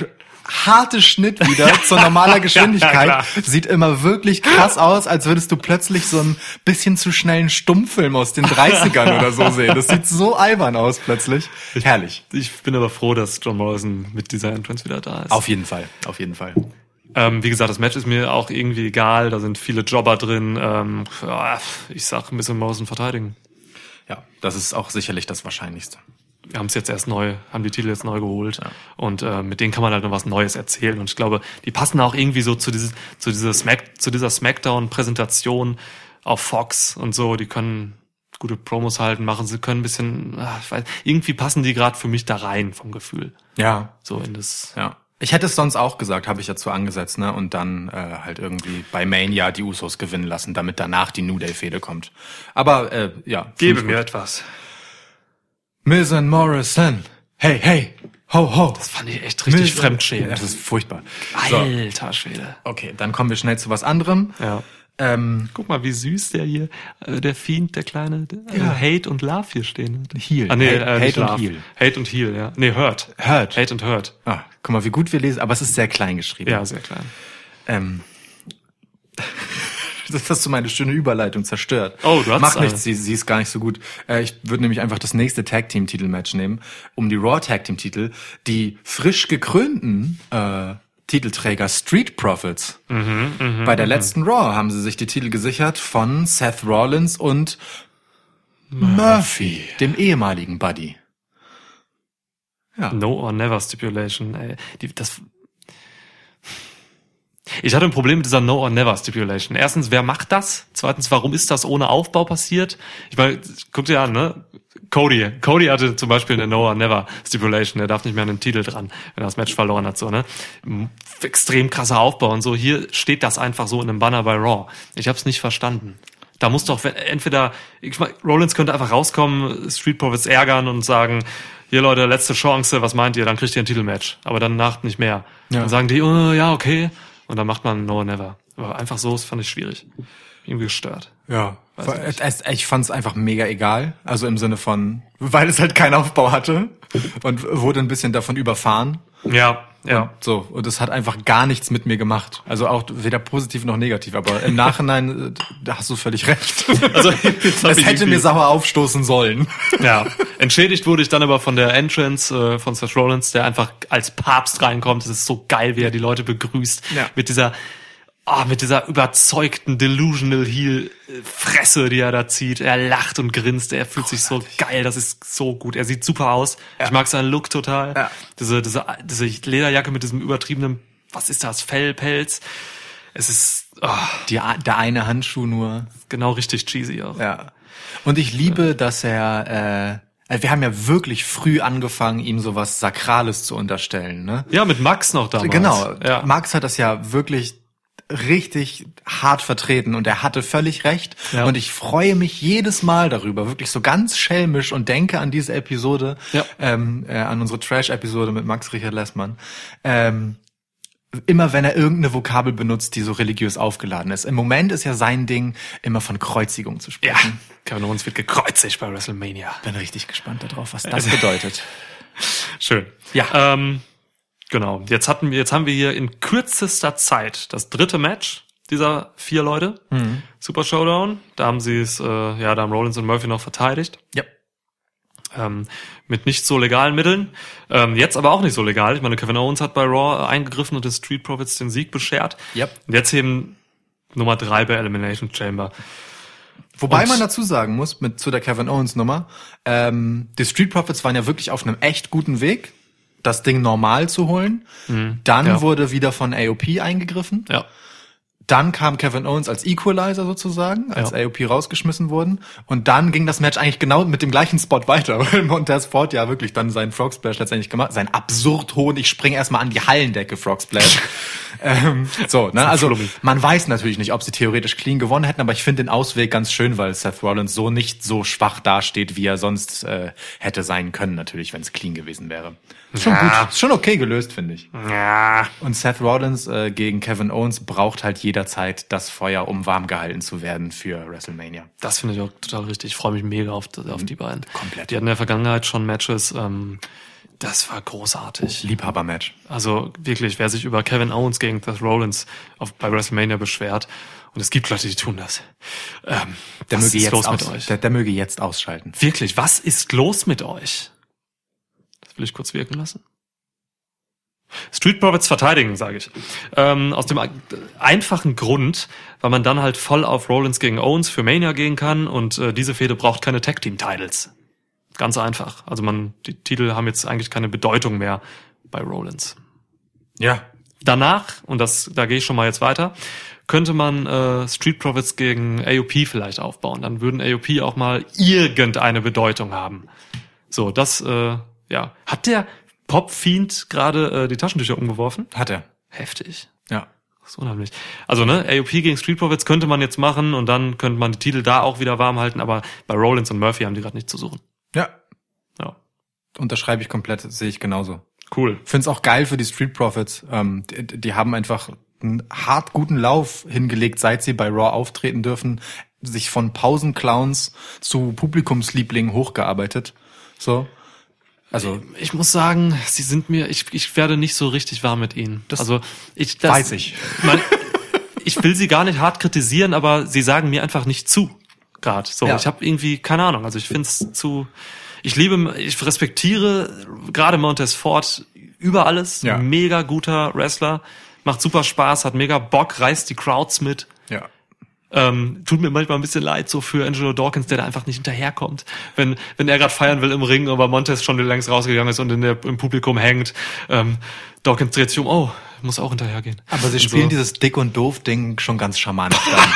harte Schnitt wieder zu normaler Geschwindigkeit klar. sieht immer wirklich krass aus, als würdest du plötzlich so ein bisschen zu schnellen Stummfilm aus den 30ern oder so sehen. Das sieht so albern aus plötzlich. Herrlich. Ich bin aber froh, dass John Morrison mit dieser Entrance wieder da ist. Auf jeden Fall, auf jeden Fall. Ähm, wie gesagt, das Match ist mir auch irgendwie egal. Da sind viele Jobber drin. Ähm, ja, ich sag, ein bisschen Morrison verteidigen. Ja, das ist auch sicherlich das Wahrscheinlichste. Wir haben es jetzt erst neu, haben die Titel jetzt neu geholt und äh, mit denen kann man halt noch was Neues erzählen und ich glaube, die passen auch irgendwie so zu dieses, zu dieser Smack, zu dieser Smackdown-Präsentation auf Fox und so. Die können gute Promos halten, machen sie können ein bisschen, ah, ich weiß, irgendwie passen die gerade für mich da rein vom Gefühl, Ja, so in das. ja. Ich hätte es sonst auch gesagt, habe ich dazu angesetzt, ne? Und dann äh, halt irgendwie bei Mania die Usos gewinnen lassen, damit danach die New Day Fehde kommt. Aber äh, ja. Gebe mir etwas. Miz and Morrison. Hey, hey, ho, ho. Das fand ich echt richtig Miz- fremdschämend. Das ist furchtbar. So, Alter Schwede. okay, dann kommen wir schnell zu was anderem. Ja. Ähm, Guck mal, wie süß der hier, äh, der Fiend, der kleine, der, äh, Ja. Hate und Love hier stehen. Heel. Ah, nee, Hate- äh, Hate und Love. Heel. Hate und Heal, ja. Nee, Hurt. Hurt. Hate und Hurt. ah, guck mal, wie gut wir lesen, aber es ist sehr klein geschrieben. Ja, sehr klein. Ähm, das hast du meine schöne Überleitung zerstört. Oh, du hast Macht eine. nichts, sie, sie ist gar nicht so gut. Äh, ich würde nämlich einfach das nächste Tag Team Titelmatch nehmen, um die Raw Tag Team Titel, die frisch gekrönten äh, Titelträger Street Profits. Mhm, Bei der letzten Raw haben sie sich die Titel gesichert von Seth Rollins und Murphy, dem ehemaligen Buddy. Ja. No or never Stipulation. Ey. Die, das ich hatte ein Problem mit dieser No or Never Stipulation. Erstens, wer macht das? Zweitens, warum ist das ohne Aufbau passiert? Ich meine, guck dir an, ne? Cody. Cody hatte zum Beispiel eine No or Never Stipulation. Der darf nicht mehr an den Titel dran, wenn er das Match verloren hat, so, ne? Extrem krasser Aufbau und so. Hier steht das einfach so in einem Banner bei Raw. Ich habe es nicht verstanden. Da muss doch entweder, ich mein, Rollins könnte einfach rauskommen, Street Profits ärgern und sagen, hier Leute, letzte Chance, was meint ihr? Dann kriegt ihr ein Titelmatch. Aber dann nacht nicht mehr. Ja. Dann sagen die, oh, ja, okay. Und dann macht man No Never. Aber einfach so, das fand ich schwierig. Irgendwie gestört. Ja, Weiß ich fand es einfach mega egal. Also im Sinne von, weil es halt keinen Aufbau hatte und wurde ein bisschen davon überfahren. Ja, ja. So, und es hat einfach gar nichts mit mir gemacht. Also auch weder positiv noch negativ, aber im Nachhinein, äh, da hast du völlig recht. Also, es hätte mir sauer aufstoßen sollen. Ja, entschädigt wurde ich dann aber von der Entrance äh, von Seth Rollins, der einfach als Papst reinkommt. Das ist so geil, wie er die Leute begrüßt. Ja. Mit dieser, ah, mit dieser überzeugten Delusional Heel äh, Fresse, die er da zieht. Er lacht und grinst. Er fühlt sich so geil. Das ist so gut. Er sieht super aus. Ich mag seinen Look total. Ja. Diese, diese, diese Lederjacke mit diesem übertriebenen, was ist das? Fellpelz. Es ist ah, Die, der eine Handschuh nur. genau richtig cheesy auch. Ja. Und ich liebe, dass er, äh, also wir haben ja wirklich früh angefangen, ihm sowas Sakrales zu unterstellen, ne? Ja, mit Max noch damals. Genau. Ja. Max hat das ja wirklich richtig hart vertreten und er hatte völlig recht. Ja. Und ich freue mich jedes Mal darüber, wirklich so ganz schelmisch und denke an diese Episode, Ja. ähm, äh, an unsere Trash-Episode mit Max Richard Lessmann. Ähm, immer wenn er irgendeine Vokabel benutzt, die so religiös aufgeladen ist. Im Moment ist ja sein Ding, immer von Kreuzigung zu Ja, sprechen. Kevin Owens wird gekreuzigt bei WrestleMania. Bin richtig gespannt darauf, was das bedeutet. Schön. Ja. Ähm, genau. Jetzt hatten wir, jetzt haben wir hier in kürzester Zeit das dritte Match dieser vier Leute. Mhm. Super Showdown. Da haben sie es, äh, ja, da haben Rollins und Murphy noch verteidigt. Ja. Ähm, mit nicht so legalen Mitteln. Ähm, jetzt aber auch nicht so legal. Ich meine, Kevin Owens hat bei Raw eingegriffen und den Street Profits den Sieg beschert. Yep. Und jetzt eben Nummer drei bei Elimination Chamber. Wobei Und- man dazu sagen muss, mit zu der Kevin Owens Nummer, ähm, die Street Profits waren ja wirklich auf einem echt guten Weg, das Ding normal zu holen. Dann ja. wurde wieder von AOP eingegriffen. Ja. Dann kam Kevin Owens als Equalizer sozusagen, als Ja. AOP rausgeschmissen wurden. Und dann ging das Match eigentlich genau mit dem gleichen Spot weiter, weil Montez Ford ja wirklich dann seinen Frog Splash letztendlich gemacht, sein absurd hohen, ich springe erstmal an die Hallendecke Frog Splash. ähm, so, ne, also man weiß natürlich nicht, ob sie theoretisch clean gewonnen hätten, aber ich finde den Ausweg ganz schön, weil Seth Rollins so nicht so schwach dasteht, wie er sonst äh, hätte sein können, natürlich, wenn es clean gewesen wäre. Ist Schon Ja. gut, ist schon okay gelöst, finde ich. Ja. Und Seth Rollins äh, gegen Kevin Owens braucht halt jederzeit das Feuer, um warm gehalten zu werden für WrestleMania. Das finde ich auch total richtig. Ich freue mich mega auf, auf die beiden. Komplett. Die hatten in der Vergangenheit schon Matches. Ähm, das war großartig. Liebhabermatch. Also wirklich, wer sich über Kevin Owens gegen Seth Rollins auf, bei WrestleMania beschwert, und es gibt Leute, die tun das. Ähm, Der was möge, ist jetzt los aus, mit euch? Der, der möge jetzt ausschalten. Wirklich, was ist los mit euch? Will ich kurz wirken lassen. Street Profits verteidigen, sage ich. Ähm, aus dem einfachen Grund, weil man dann halt voll auf Rollins gegen Owens für Mania gehen kann und äh, diese Fehde braucht keine Tag Team Titles. Ganz einfach. Also man, die Titel haben jetzt eigentlich keine Bedeutung mehr bei Rollins. Ja. Danach, und das, da gehe ich schon mal jetzt weiter, könnte man äh, Street Profits gegen AOP vielleicht aufbauen. Dann würden AOP auch mal irgendeine Bedeutung haben. So, das, äh, ja. Hat der Pop Fiend gerade äh, die Taschentücher umgeworfen? Hat er. Heftig. Ja. Das ist unheimlich. Also, ne, AOP gegen Street Profits könnte man jetzt machen und dann könnte man die Titel da auch wieder warm halten, aber bei Rollins und Murphy haben die gerade nicht zu suchen. Ja. Ja. Unterschreibe ich komplett, sehe ich genauso. Cool. Find's auch geil für die Street Profits. Ähm, die, die haben einfach einen hart guten Lauf hingelegt, seit sie bei Raw auftreten dürfen, sich von Pausenclowns zu Publikumslieblingen hochgearbeitet. So. Also Ich muss sagen, sie sind mir, ich, ich werde nicht so richtig warm mit ihnen. Das also ich das, weiß ich. Man, ich will sie gar nicht hart kritisieren, aber sie sagen mir einfach nicht zu. Gerade so. Ja. Ich habe irgendwie keine Ahnung. Also ich finde es zu. Ich liebe, ich respektiere gerade Montez Ford über alles. Ja. Mega guter Wrestler, macht super Spaß, hat mega Bock, reißt die Crowds mit. ja. Ähm, tut mir manchmal ein bisschen leid, so für Angelo Dawkins, der da einfach nicht hinterherkommt. Wenn, wenn er gerade feiern will im Ring, aber Montez schon längst rausgegangen ist und in der, im Publikum hängt, ähm, Dawkins dreht sich um, oh, muss auch hinterhergehen. Aber sie Und spielen so. dieses Dick und Doof Ding schon ganz charmant. Dann.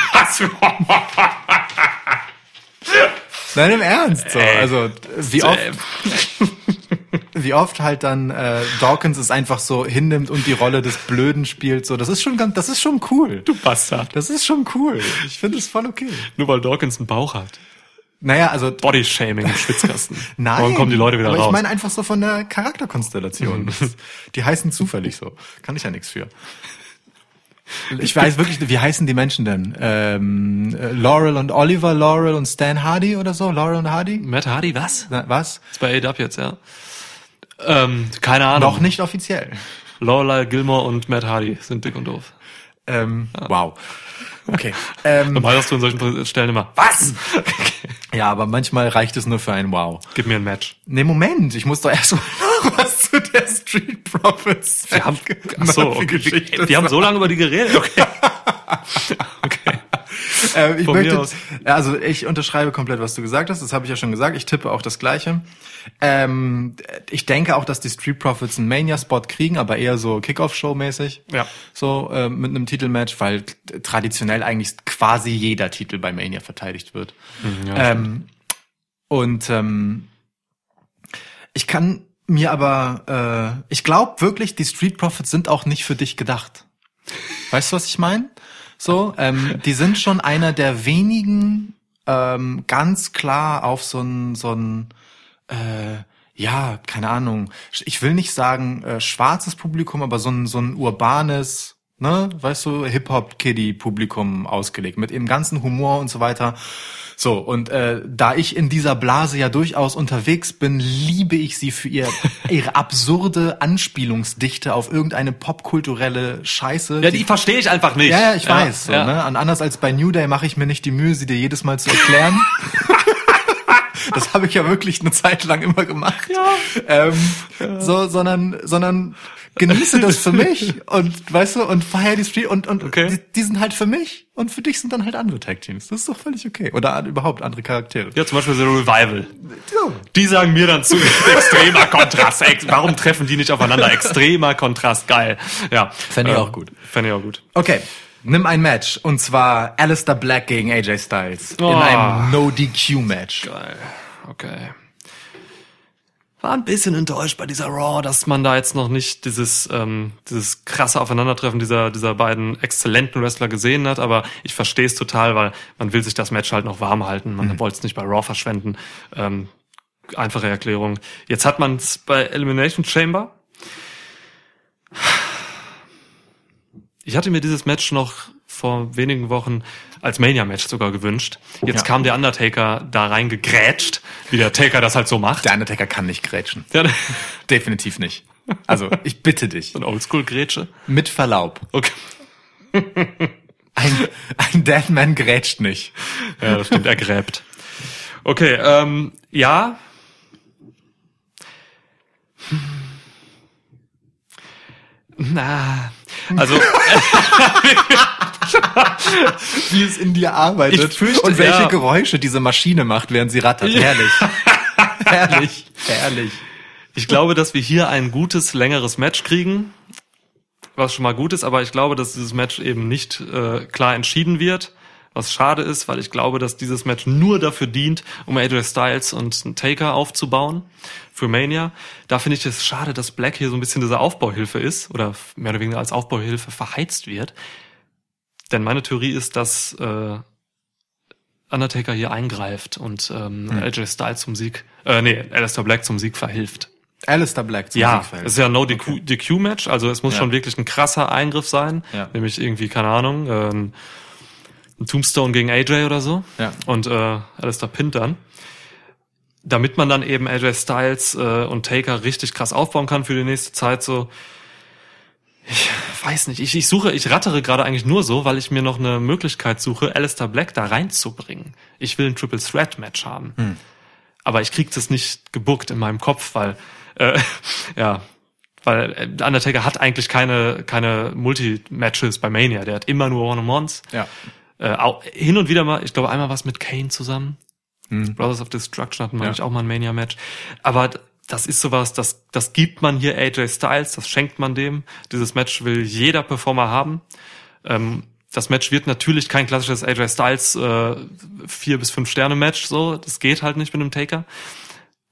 Nein, im Ernst. So. Ey. Also wie oft, wie oft halt dann äh, Dawkins es einfach so hinnimmt und die Rolle des Blöden spielt. So, das ist schon ganz, das ist schon cool. Du Bastard. Das ist schon cool. Ich finde es voll okay. Nur weil Dawkins einen Bauch hat. Naja, also Bodyshaming im Schwitzkasten. Nein. Morgen kommen die Leute wieder aber raus. Ich meine einfach so von der Charakterkonstellation. Das- die heißen zufällig so. Kann ich ja nichts für. Ich weiß wirklich, wie heißen die Menschen denn? Ähm, äh, Laurel und Oliver, Laurel und Stan Hardy oder so? Laurel und Hardy? Matt Hardy, was? Na, was? ist bei AW jetzt, ja. Ähm, keine Ahnung. Noch nicht offiziell. Lorelei Gilmore und Matt Hardy sind dick und doof. Ähm, Wow. Okay. Ähm, Normal hast du in solchen Stellen immer, was? ja, aber manchmal reicht es nur für ein Wow. Gib mir ein Match. Nee, Moment, ich muss doch erst mal noch was zu der Street Profits. Wir haben, ach so, okay. Wir haben so lange über die geredet. Okay. okay. Äh, ich Von möchte, also ich unterschreibe komplett, was du gesagt hast. Das habe ich ja schon gesagt. Ich tippe auch das Gleiche. Ähm, ich denke auch, dass die Street Profits einen Mania-Spot kriegen, aber eher so Kickoff-Show-mäßig. Ja. So äh, mit einem Titelmatch, weil traditionell eigentlich quasi jeder Titel bei Mania verteidigt wird. ja, ähm, und ähm, ich kann mir aber, äh, ich glaube wirklich, die Street Profits sind auch nicht für dich gedacht. Weißt du, was ich meine? So, ähm, die sind schon einer der wenigen ähm, ganz klar auf so ein so ein äh, ja, keine Ahnung. Ich will nicht sagen äh, schwarzes Publikum, aber so ein so ein urbanes, ne, weißt du, Hip Hop Kiddie Publikum ausgelegt mit ihrem ganzen Humor und so weiter. So, und äh, da ich in dieser Blase ja durchaus unterwegs bin, liebe ich sie für ihr, ihre absurde Anspielungsdichte auf irgendeine popkulturelle Scheiße. Ja, die verstehe ich einfach nicht. Ja, ja, ich weiß. So, ja. Ne? Und anders als bei New Day mache ich mir nicht die Mühe, sie dir jedes Mal zu erklären. das habe ich ja wirklich eine Zeit lang immer gemacht. Ja. Ähm, So, sondern, sondern genieße das für mich und weißt du und feier die Street und und Okay. die, die sind halt für mich und für dich sind dann halt andere Tag Teams. Das ist doch völlig okay oder an- überhaupt andere Charaktere. Ja, zum Beispiel The Revival. So. Die sagen mir dann zu, extremer Kontrast. Ex warum treffen die nicht aufeinander? Extremer Kontrast, geil. Ja. Fände ich auch gut. Fände ich auch gut. Okay. Nimm ein Match und zwar Alistair Black gegen AJ Styles Oh. in einem No DQ Match. Geil. Okay. War ein bisschen enttäuscht bei dieser Raw, dass man da jetzt noch nicht dieses, ähm, dieses krasse Aufeinandertreffen dieser, dieser beiden exzellenten Wrestler gesehen hat, aber ich verstehe es total, weil man will sich das Match halt noch warm halten. Man wollte es nicht bei Raw verschwenden. Ähm, einfache Erklärung. Jetzt hat man es bei Elimination Chamber. Ich hatte mir dieses Match noch vor wenigen Wochen als Mania-Match sogar gewünscht. Jetzt Ja. kam der Undertaker da reingegrätscht, wie der Taker das halt so macht. Der Undertaker kann nicht grätschen. Ja, Definitiv nicht. Also, ich bitte dich. so eine Oldschool-Grätsche. Mit Verlaub. Okay. Ein, ein Deadman grätscht nicht. Ja, das stimmt, er gräbt. Okay, ähm, ja. Na, also Wie es in dir arbeitet fürchte, und welche ja. Geräusche diese Maschine macht, während sie rattert. Herrlich. herrlich. Herrlich. ich glaube, dass wir hier ein gutes, längeres Match kriegen, was schon mal gut ist, aber ich glaube, dass dieses Match eben nicht äh, klar entschieden wird, was schade ist, weil ich glaube, dass dieses Match nur dafür dient, um AJ Styles und einen Taker aufzubauen für Mania. Da finde ich es schade, dass Black hier so ein bisschen diese Aufbauhilfe ist oder mehr oder weniger als Aufbauhilfe verheizt wird. Denn meine Theorie ist, dass äh, Undertaker hier eingreift und ähm, AJ Styles zum Sieg, äh, nee, Alistair Black zum Sieg verhilft. Alistair Black zum Ja, Siegfeld. es ist ja no DQ, DQ Match, also es muss Ja. schon wirklich ein krasser Eingriff sein, Ja. nämlich irgendwie keine Ahnung, äh, ein Tombstone gegen AJ oder so Ja. und äh, Alistair pinnt dann. Damit man dann eben AJ Styles äh, und Taker richtig krass aufbauen kann für die nächste Zeit so. Ich weiß nicht, ich, ich suche, ich rattere gerade eigentlich nur so, weil ich mir noch eine Möglichkeit suche, Alistair Black da reinzubringen. Ich will ein Triple Threat Match haben. Aber ich krieg das nicht gebuckt in meinem Kopf, weil äh, ja, weil Undertaker hat eigentlich keine keine Multi-Matches bei Mania. Der hat immer nur One-on-Ones. Ja. Äh, auch, hin und wieder mal, ich glaube einmal was mit Kane zusammen. Brothers of Destruction hatten, meine Ja. auch mal ein Mania-Match. Aber das ist sowas, das, das gibt man hier AJ Styles, das schenkt man dem. Dieses Match will jeder Performer haben. Ähm, das Match wird natürlich kein klassisches AJ Styles äh, vier bis fünf Sterne Match, so. Das geht halt nicht mit einem Taker.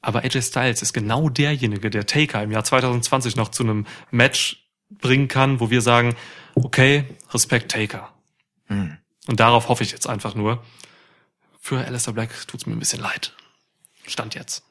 Aber AJ Styles ist genau derjenige, der Taker im Jahr 2020 noch zu einem Match bringen kann, wo wir sagen, okay, Respekt Taker. Und darauf hoffe ich jetzt einfach nur. Für Alistair Black tut's mir ein bisschen leid. Stand jetzt.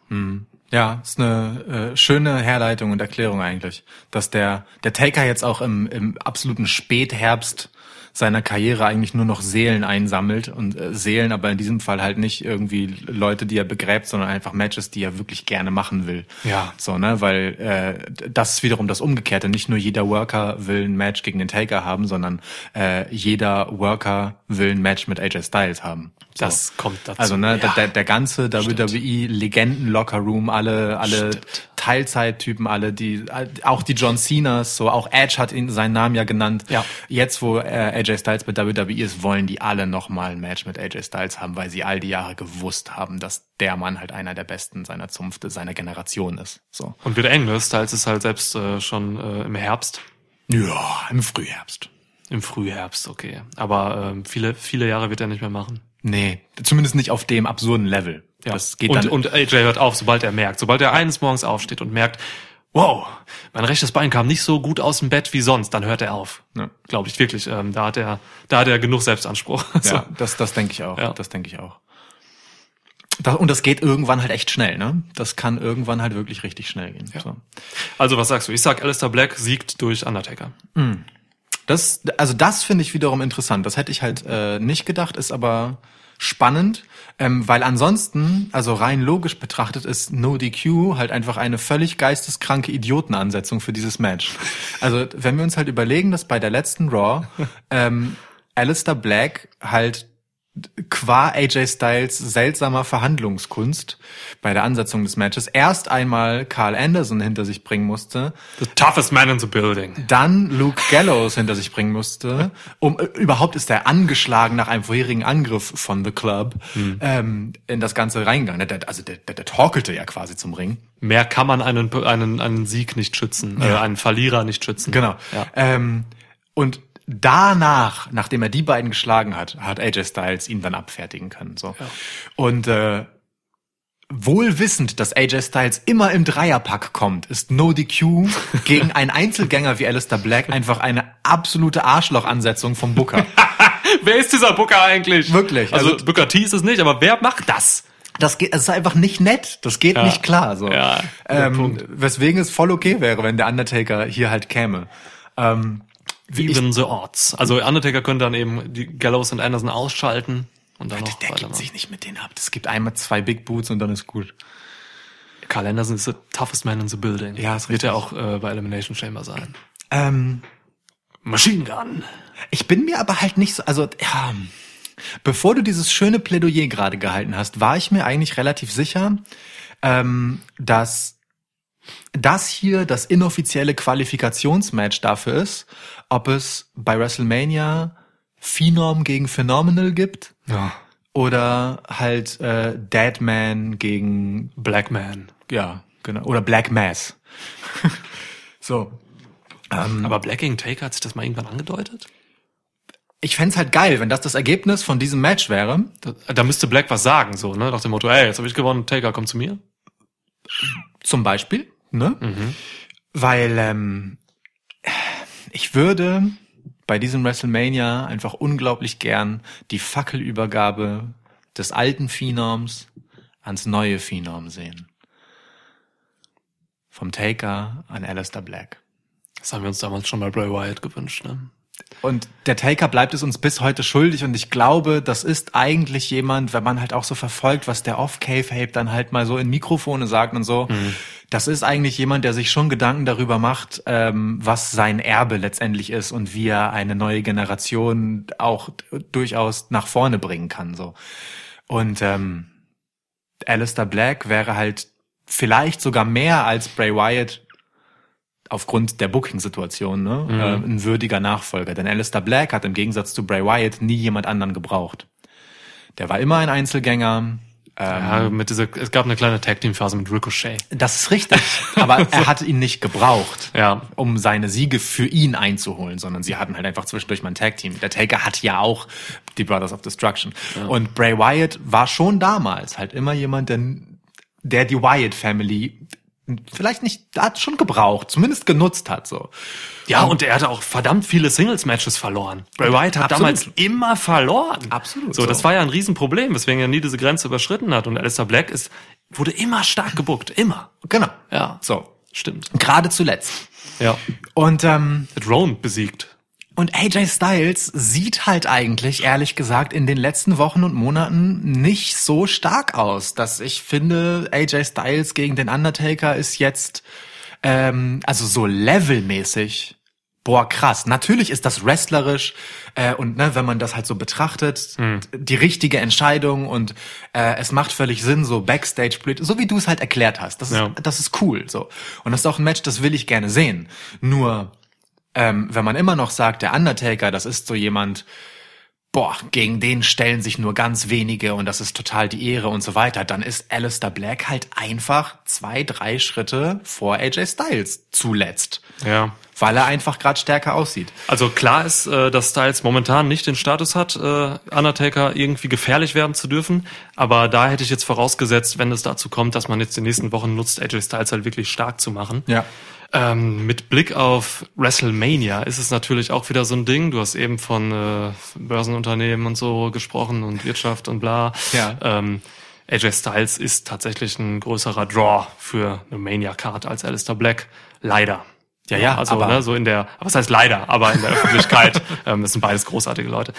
Ja, ist eine äh, schöne Herleitung und Erklärung eigentlich, dass der der Taker jetzt auch im, im absoluten Spätherbst seiner Karriere eigentlich nur noch Seelen einsammelt und äh, Seelen, aber in diesem Fall halt nicht irgendwie Leute, die er begräbt, sondern einfach Matches, die er wirklich gerne machen will. Ja. So, ne, weil äh, das ist wiederum das Umgekehrte. Nicht nur jeder Worker will ein Match gegen den Taker haben, sondern äh, jeder Worker will ein Match mit AJ Styles haben. So. Das kommt dazu. Also ne, Ja. der, der ganze WWE Legenden Locker Room, alle alle Stimmt. Teilzeittypen, alle die auch die John Cenas, so auch Edge hat ihn seinen Namen ja genannt. Ja. Jetzt wo äh, AJ Styles bei WWE ist, wollen die alle noch mal ein Match mit AJ Styles haben, weil sie all die Jahre gewusst haben, dass der Mann halt einer der besten seiner Zunft, seiner Generation ist. So. Und wird eng, ne? Styles ist halt selbst äh, schon äh, im Herbst. Ja, im Frühherbst. Im Frühherbst, okay. Aber ähm, viele, viele Jahre wird er nicht mehr machen. Nee, zumindest nicht auf dem absurden Level. Ja. Das geht und, dann und AJ hört auf, sobald er merkt. Sobald er eines Morgens aufsteht und merkt, wow, mein rechtes Bein kam nicht so gut aus dem Bett wie sonst, dann hört er auf. Ja. Glaube ich wirklich. Ähm, da hat er, da hat er genug Selbstanspruch. So. Ja, das, das denke ich auch. Ja. Das denke ich auch. Das, und das geht irgendwann halt echt schnell, ne? Das kann irgendwann halt wirklich richtig schnell gehen. So. Also was sagst du? Ich sag, Alistair Black siegt durch Undertaker. Das, also das finde ich wiederum interessant. Das hätte ich halt äh, nicht gedacht, ist aber spannend, ähm, weil ansonsten, also rein logisch betrachtet, ist No DQ halt einfach eine völlig geisteskranke Idiotenansetzung für dieses Match. Also wenn wir uns halt überlegen, dass bei der letzten Raw ähm, Alistair Black halt qua AJ Styles seltsamer Verhandlungskunst bei der Ansetzung des Matches erst einmal Carl Anderson hinter sich bringen musste, The toughest man in the building. dann Luke Gallows hinter sich bringen musste. Um äh, überhaupt ist er angeschlagen nach einem vorherigen Angriff von The Club ähm, in das Ganze reingegangen. Der, also der, der, der torkelte ja quasi zum Ring. Mehr kann man einen, einen, einen Sieg nicht schützen, äh, einen Verlierer nicht schützen. Genau. Ja. Ähm, und danach, nachdem er die beiden geschlagen hat, hat AJ Styles ihn dann abfertigen können. So. Und äh, wohl wissend, dass AJ Styles immer im Dreierpack kommt, ist No DQ gegen einen Einzelgänger wie Alistair Black einfach eine absolute Arschlochansetzung vom Booker. Wer ist dieser Booker eigentlich? Wirklich, Also, also- Booker T ist es nicht, aber wer macht das? Das geht, es ist einfach nicht nett. Das geht Ja. nicht klar. So. Ja, ähm, Punkt. weswegen es voll okay wäre, wenn der Undertaker hier halt käme. Ähm, Even the odds. Also Undertaker könnte dann eben die Gallows und Anderson ausschalten und dann noch der gibt sich nicht mit denen ab. Es gibt einmal zwei Big Boots und dann ist gut. Carl Anderson ist the toughest man in the building. Ja, ist Wird er auch äh, bei Elimination Chamber sein. Ähm, Machine Gun. ich bin mir aber halt nicht so, also ja, bevor du dieses schöne Plädoyer gerade gehalten hast, war ich mir eigentlich relativ sicher, ähm, dass das hier das inoffizielle Qualifikationsmatch dafür ist, ob es bei WrestleMania Phenom gegen Phenomenal gibt Ja. oder halt äh, Deadman gegen Black Man. ja genau oder Black Mass. so, Aber Black gegen Taker hat sich das mal irgendwann angedeutet? ich fänd's halt geil, wenn das das Ergebnis von diesem Match wäre. Da, da müsste Black was sagen, so, ne? Nach dem Motto, ey, jetzt habe ich gewonnen, Taker, komm zu mir. Zum Beispiel, ne? Weil ähm, ich würde bei diesem WrestleMania einfach unglaublich gern die Fackelübergabe des alten Phenoms ans neue Phenom sehen. Vom Taker an Alistair Black. Das haben wir uns damals schon bei Bray Wyatt gewünscht, ne? Und der Taker bleibt es uns bis heute schuldig und ich glaube, das ist eigentlich jemand, wenn man halt auch so verfolgt, was der Off-Cave-Hape dann halt mal so in Mikrofone sagt und so, das ist eigentlich jemand, der sich schon Gedanken darüber macht, ähm, was sein Erbe letztendlich ist und wie er eine neue Generation auch durchaus nach vorne bringen kann, so. Und ähm, Alistair Black wäre halt vielleicht sogar mehr als Bray Wyatt aufgrund der Booking-Situation ne, äh, ein würdiger Nachfolger. Denn Alistair Black hat im Gegensatz zu Bray Wyatt nie jemand anderen gebraucht. Der war immer ein Einzelgänger. Ähm, Ja, mit dieser, es gab eine kleine Tag-Team-Phase mit Ricochet. Das ist richtig. Aber er hat ihn nicht gebraucht, Ja. um seine Siege für ihn einzuholen, sondern sie hatten halt einfach zwischendurch mal ein Tag-Team. Der Taker hat ja auch die Brothers of Destruction. Und Bray Wyatt war schon damals halt immer jemand, der, der die Wyatt Family vielleicht nicht, hat schon gebraucht, zumindest genutzt hat, so. Ja, und er hatte auch verdammt viele Singles-Matches verloren. Bray Wyatt hat Absolut. damals immer verloren. Absolut So, so. das war ja ein Riesenproblem, weswegen er nie diese Grenze überschritten hat. Und Alistair Black ist, wurde immer stark gebuckt. Immer. Genau. Ja. So. Stimmt. Gerade zuletzt. Ja. Und, ähm, Hat Rowan besiegt. Und AJ Styles sieht halt eigentlich, ehrlich gesagt, in den letzten Wochen und Monaten nicht so stark aus, dass ich finde, AJ Styles gegen den Undertaker ist jetzt, ähm, also so levelmäßig, boah, krass. Natürlich ist das wrestlerisch äh, und ne, wenn man das halt so betrachtet, die richtige Entscheidung und äh, es macht völlig Sinn, so Backstage, so wie du es halt erklärt hast. Das ist, Ja. das ist cool. so Und das ist auch ein Match, das will ich gerne sehen. Nur ähm, wenn man immer noch sagt, der Undertaker, das ist so jemand, boah, gegen den stellen sich nur ganz wenige und das ist total die Ehre und so weiter, dann ist Alistair Black halt einfach zwei, drei Schritte vor AJ Styles zuletzt. Ja. Weil er einfach gerade stärker aussieht. Also klar ist, äh, dass Styles momentan nicht den Status hat, äh, Undertaker irgendwie gefährlich werden zu dürfen. Aber da hätte ich jetzt vorausgesetzt, wenn es dazu kommt, dass man jetzt die nächsten Wochen nutzt, AJ Styles halt wirklich stark zu machen. Ja. Ähm, mit Blick auf WrestleMania ist es natürlich auch wieder so ein Ding. Du hast eben von äh, Börsenunternehmen und so gesprochen und Wirtschaft und bla. Ja. Ähm, AJ Styles ist tatsächlich ein größerer Draw für eine Mania-Card als Alistair Black. Leider. Ja, ja, also aber- ne, so in der, aber was heißt leider, aber in der Öffentlichkeit, ähm, das sind beides großartige Leute.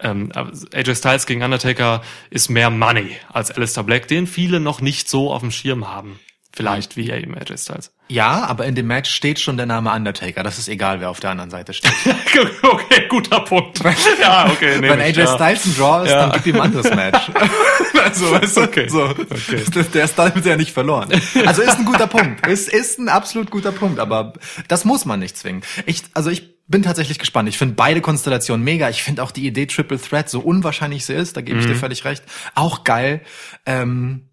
Ähm, AJ Styles gegen Undertaker ist mehr Money als Alistair Black, den viele noch nicht so auf dem Schirm haben. Vielleicht wie eben AJ Styles. Ja, aber in dem Match steht schon der Name Undertaker. Das ist egal, wer auf der anderen Seite steht. okay, guter Punkt. Ja, okay. Wenn ich, AJ ja. Styles ein Draw ist, Ja. dann gib ihm ein anderes Match. also, weißt du, Okay. so, Okay. Der, der Styles ist ja nicht verloren. Also ist ein guter Punkt. Ist, ist ein absolut guter Punkt, aber das muss man nicht zwingen. Ich, also ich bin tatsächlich gespannt. Ich finde beide Konstellationen mega. Ich finde auch die Idee Triple Threat, so unwahrscheinlich sie ist, da gebe ich Mhm. dir völlig recht, auch geil. Ähm,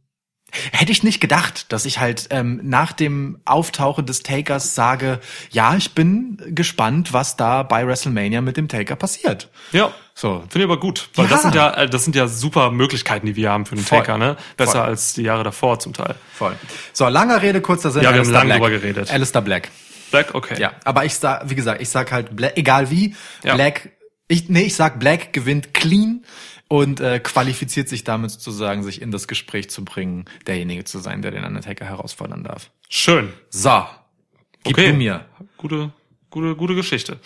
Hätte ich nicht gedacht, dass ich halt ähm, nach dem Auftauchen des Takers sage, ja, ich bin gespannt, was da bei WrestleMania mit dem Taker passiert. Ja. So. Finde ich aber gut. Weil Ja. das sind ja, äh, das sind ja super Möglichkeiten, die wir haben für den Voll. Taker, ne? Besser Voll. als die Jahre davor zum Teil. Voll. So, langer Rede, kurzer Sinn. Ja, wir haben Alistair lange Black. drüber geredet. Alistair Black. Black, okay. Ja, aber ich sag, wie gesagt, ich sag halt, Black, egal wie, Ja. Black, ich, nee, ich sag, Black gewinnt clean und äh, qualifiziert sich damit sozusagen, sich in das Gespräch zu bringen, derjenige zu sein, der den Undertaker herausfordern darf. Schön. So, gib Okay. mir. Gute, gute, gute Geschichte.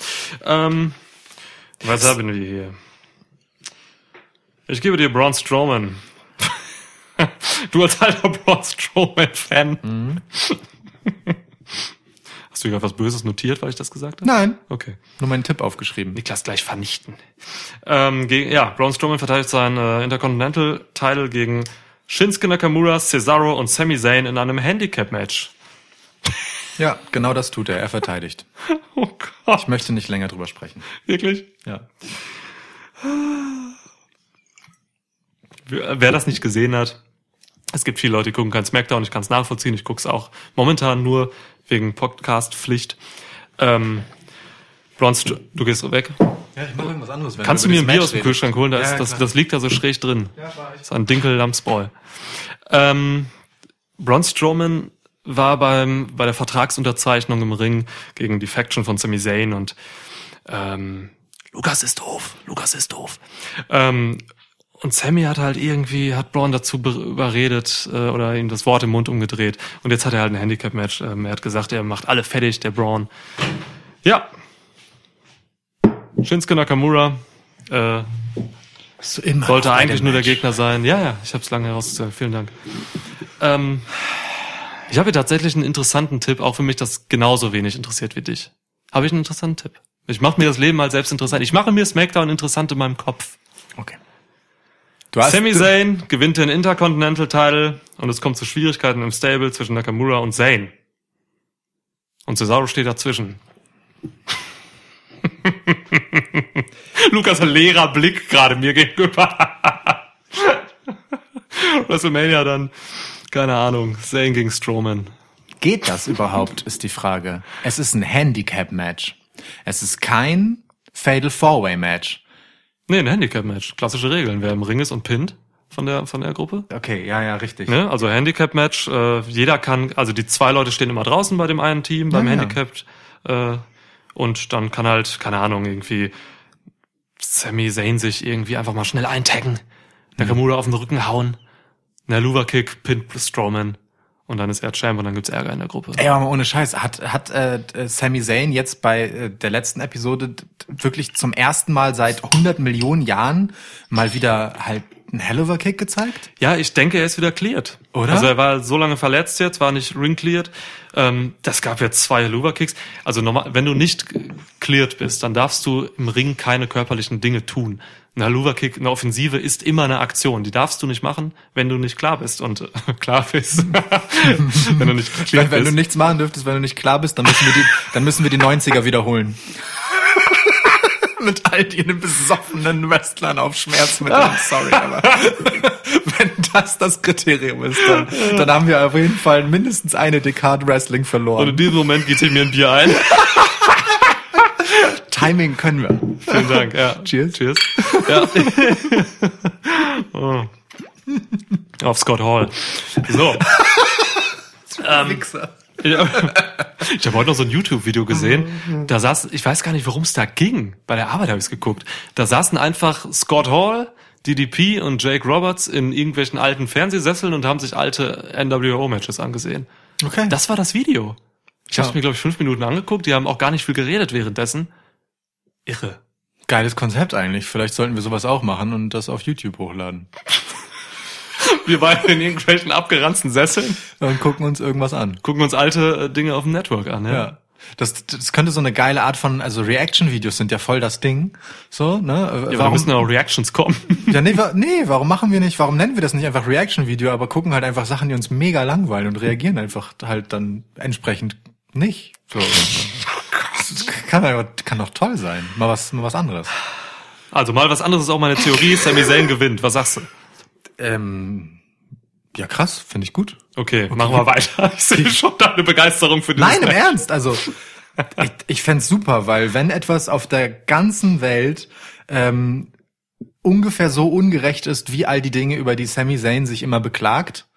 Ähm, was haben wir hier? Ich gebe dir Braun Strowman. du als alter Braun Strowman-Fan. Mhm. Hast du hier was Böses notiert, weil ich das gesagt habe? Nein, Okay. nur meinen Tipp aufgeschrieben. Niklas gleich vernichten. Ähm, gegen, ja, Braun Strowman verteidigt seinen äh, Intercontinental-Title gegen Shinsuke Nakamura, Cesaro und Sami Zayn in einem Handicap-Match. Ja, genau das tut er. Er verteidigt. Oh Gott. Ich möchte nicht länger drüber sprechen. Wirklich? Ja. Wer wer das nicht gesehen hat, es gibt viele Leute, die gucken kein Smackdown, ich kann es nachvollziehen, ich gucke es auch momentan nur wegen Podcast-Pflicht. Ähm, Braun Str- du gehst weg. Ja, ich mache irgendwas anderes. Wenn Kannst du mir ein Bier aus dem Kühlschrank holen? Da Ja, ist, das, das liegt da so schräg drin. Ja, war ich. Das ist ein Dinkel-Lamsbräu. Ähm, Braun Strowman war beim, bei der Vertragsunterzeichnung im Ring gegen die Faction von Sami Zayn und ähm, Lukas ist doof, Lukas ist doof. Ähm, und Sammy hat halt irgendwie, hat Braun dazu be- überredet äh, oder ihm das Wort im Mund umgedreht. Und jetzt hat er halt ein Handicap-Match. Ähm, er hat gesagt, er macht alle fertig, der Braun. Ja. Shinsuke Nakamura äh, sollte eigentlich nur der? Gegner sein. Ja, ja, ich habe es lange herausgezogen. Vielen Dank. Ähm, ich habe hier tatsächlich einen interessanten Tipp, auch für mich, das genauso wenig interessiert wie dich. Habe ich einen interessanten Tipp? Ich mache mir das Leben mal selbst interessant. Ich mache mir SmackDown interessant in meinem Kopf. Okay. Du hast, Sami Zayn gewinnt den Intercontinental Title und es kommt zu Schwierigkeiten im Stable zwischen Nakamura und Zayn. Und Cesaro steht dazwischen. Lukas leerer Blick gerade mir gegenüber. WrestleMania dann, keine Ahnung, Zayn gegen Strowman. geht das überhaupt, ist die Frage. Es ist ein Handicap-Match. Es ist kein Fatal Four-Way-Match. Nee, ein Handicap-Match. Klassische Regeln. Wer im Ring ist und pinnt von der, von der Gruppe. Okay, ja, ja, richtig. Ne? Also Handicap-Match, äh, jeder kann, also die zwei Leute stehen immer draußen bei dem einen Team, beim Ja, ja. Handicap. Äh, und dann kann halt, keine Ahnung, irgendwie Sami Zayn sich irgendwie einfach mal schnell eintaggen, Nakamura auf den Rücken hauen, eine Luva-Kick, pinnt Strowman und dann ist er Champ und dann gibt's Ärger in der Gruppe. Ey, aber ohne Scheiß, hat, hat äh, Sami Zayn jetzt bei äh, der letzten Episode wirklich zum ersten Mal seit 100 Millionen Jahren mal wieder halt einen Hellover-Kick gezeigt? Ja, ich denke, er ist wieder cleared. Oder? Also er war so lange verletzt jetzt, war nicht ring cleared. Ähm, das gab jetzt zwei Luva Kicks. Also normal, wenn du nicht cleared bist, dann darfst du im Ring keine körperlichen Dinge tun. Ein Luva Kick, eine Offensive ist immer eine Aktion. Die darfst du nicht machen, wenn du nicht klar bist und äh, klar bist. wenn du nicht Wenn, cleared wenn du bist. nichts machen dürftest, wenn du nicht klar bist, dann müssen wir die, dann müssen wir die 90er wiederholen. Mit all den besoffenen Wrestlern auf Schmerzmitteln. Sorry, aber wenn das das Kriterium ist, dann, dann haben wir auf jeden Fall mindestens eine Dekade Wrestling und verloren. in diesem Moment geht hier mir ein Bier ein. Timing können wir. Vielen Dank. Ja. Cheers. Cheers. Ja. oh. Auf Scott Hall. So. Ja. Ich habe heute noch so ein YouTube-Video gesehen. Da saß, ich weiß gar nicht, worum es da ging. Bei der Arbeit habe ich es geguckt. Da saßen einfach Scott Hall, DDP und Jake Roberts in irgendwelchen alten Fernsehsesseln und haben sich alte NWO-Matches angesehen. Okay. Das war das Video. Ich habe Ja. es mir, glaube ich, fünf Minuten angeguckt. Die haben auch gar nicht viel geredet währenddessen. Irre. Geiles Konzept eigentlich. Vielleicht sollten wir sowas auch machen und das auf YouTube hochladen. Wir beide in irgendwelchen abgeranzten Sesseln Und gucken uns irgendwas an. gucken uns alte äh, Dinge auf dem Network an. Ja. Ja. Das, das könnte so eine geile Art von, also Reaction-Videos sind ja voll das Ding. So, ne? Ja, da müssen auch Reactions kommen. Ja, nee, wa nee, warum machen wir nicht, warum nennen wir das nicht einfach Reaction-Video, aber gucken halt einfach Sachen, die uns mega langweilen und reagieren einfach halt dann entsprechend nicht. So. Das kann, aber- kann doch toll sein. Mal was, mal was anderes. Also mal was anderes ist auch meine Theorie. Sami Zayn gewinnt. Was sagst du? Ähm, ja, krass, finde ich gut. Okay, machen wir weiter. Ich sehe schon deine Begeisterung für dieses Nein, im. Ernst, also ich, ich fänd's super, weil wenn etwas auf der ganzen Welt ähm, ungefähr so ungerecht ist, wie all die Dinge, über die Sami Zayn sich immer beklagt,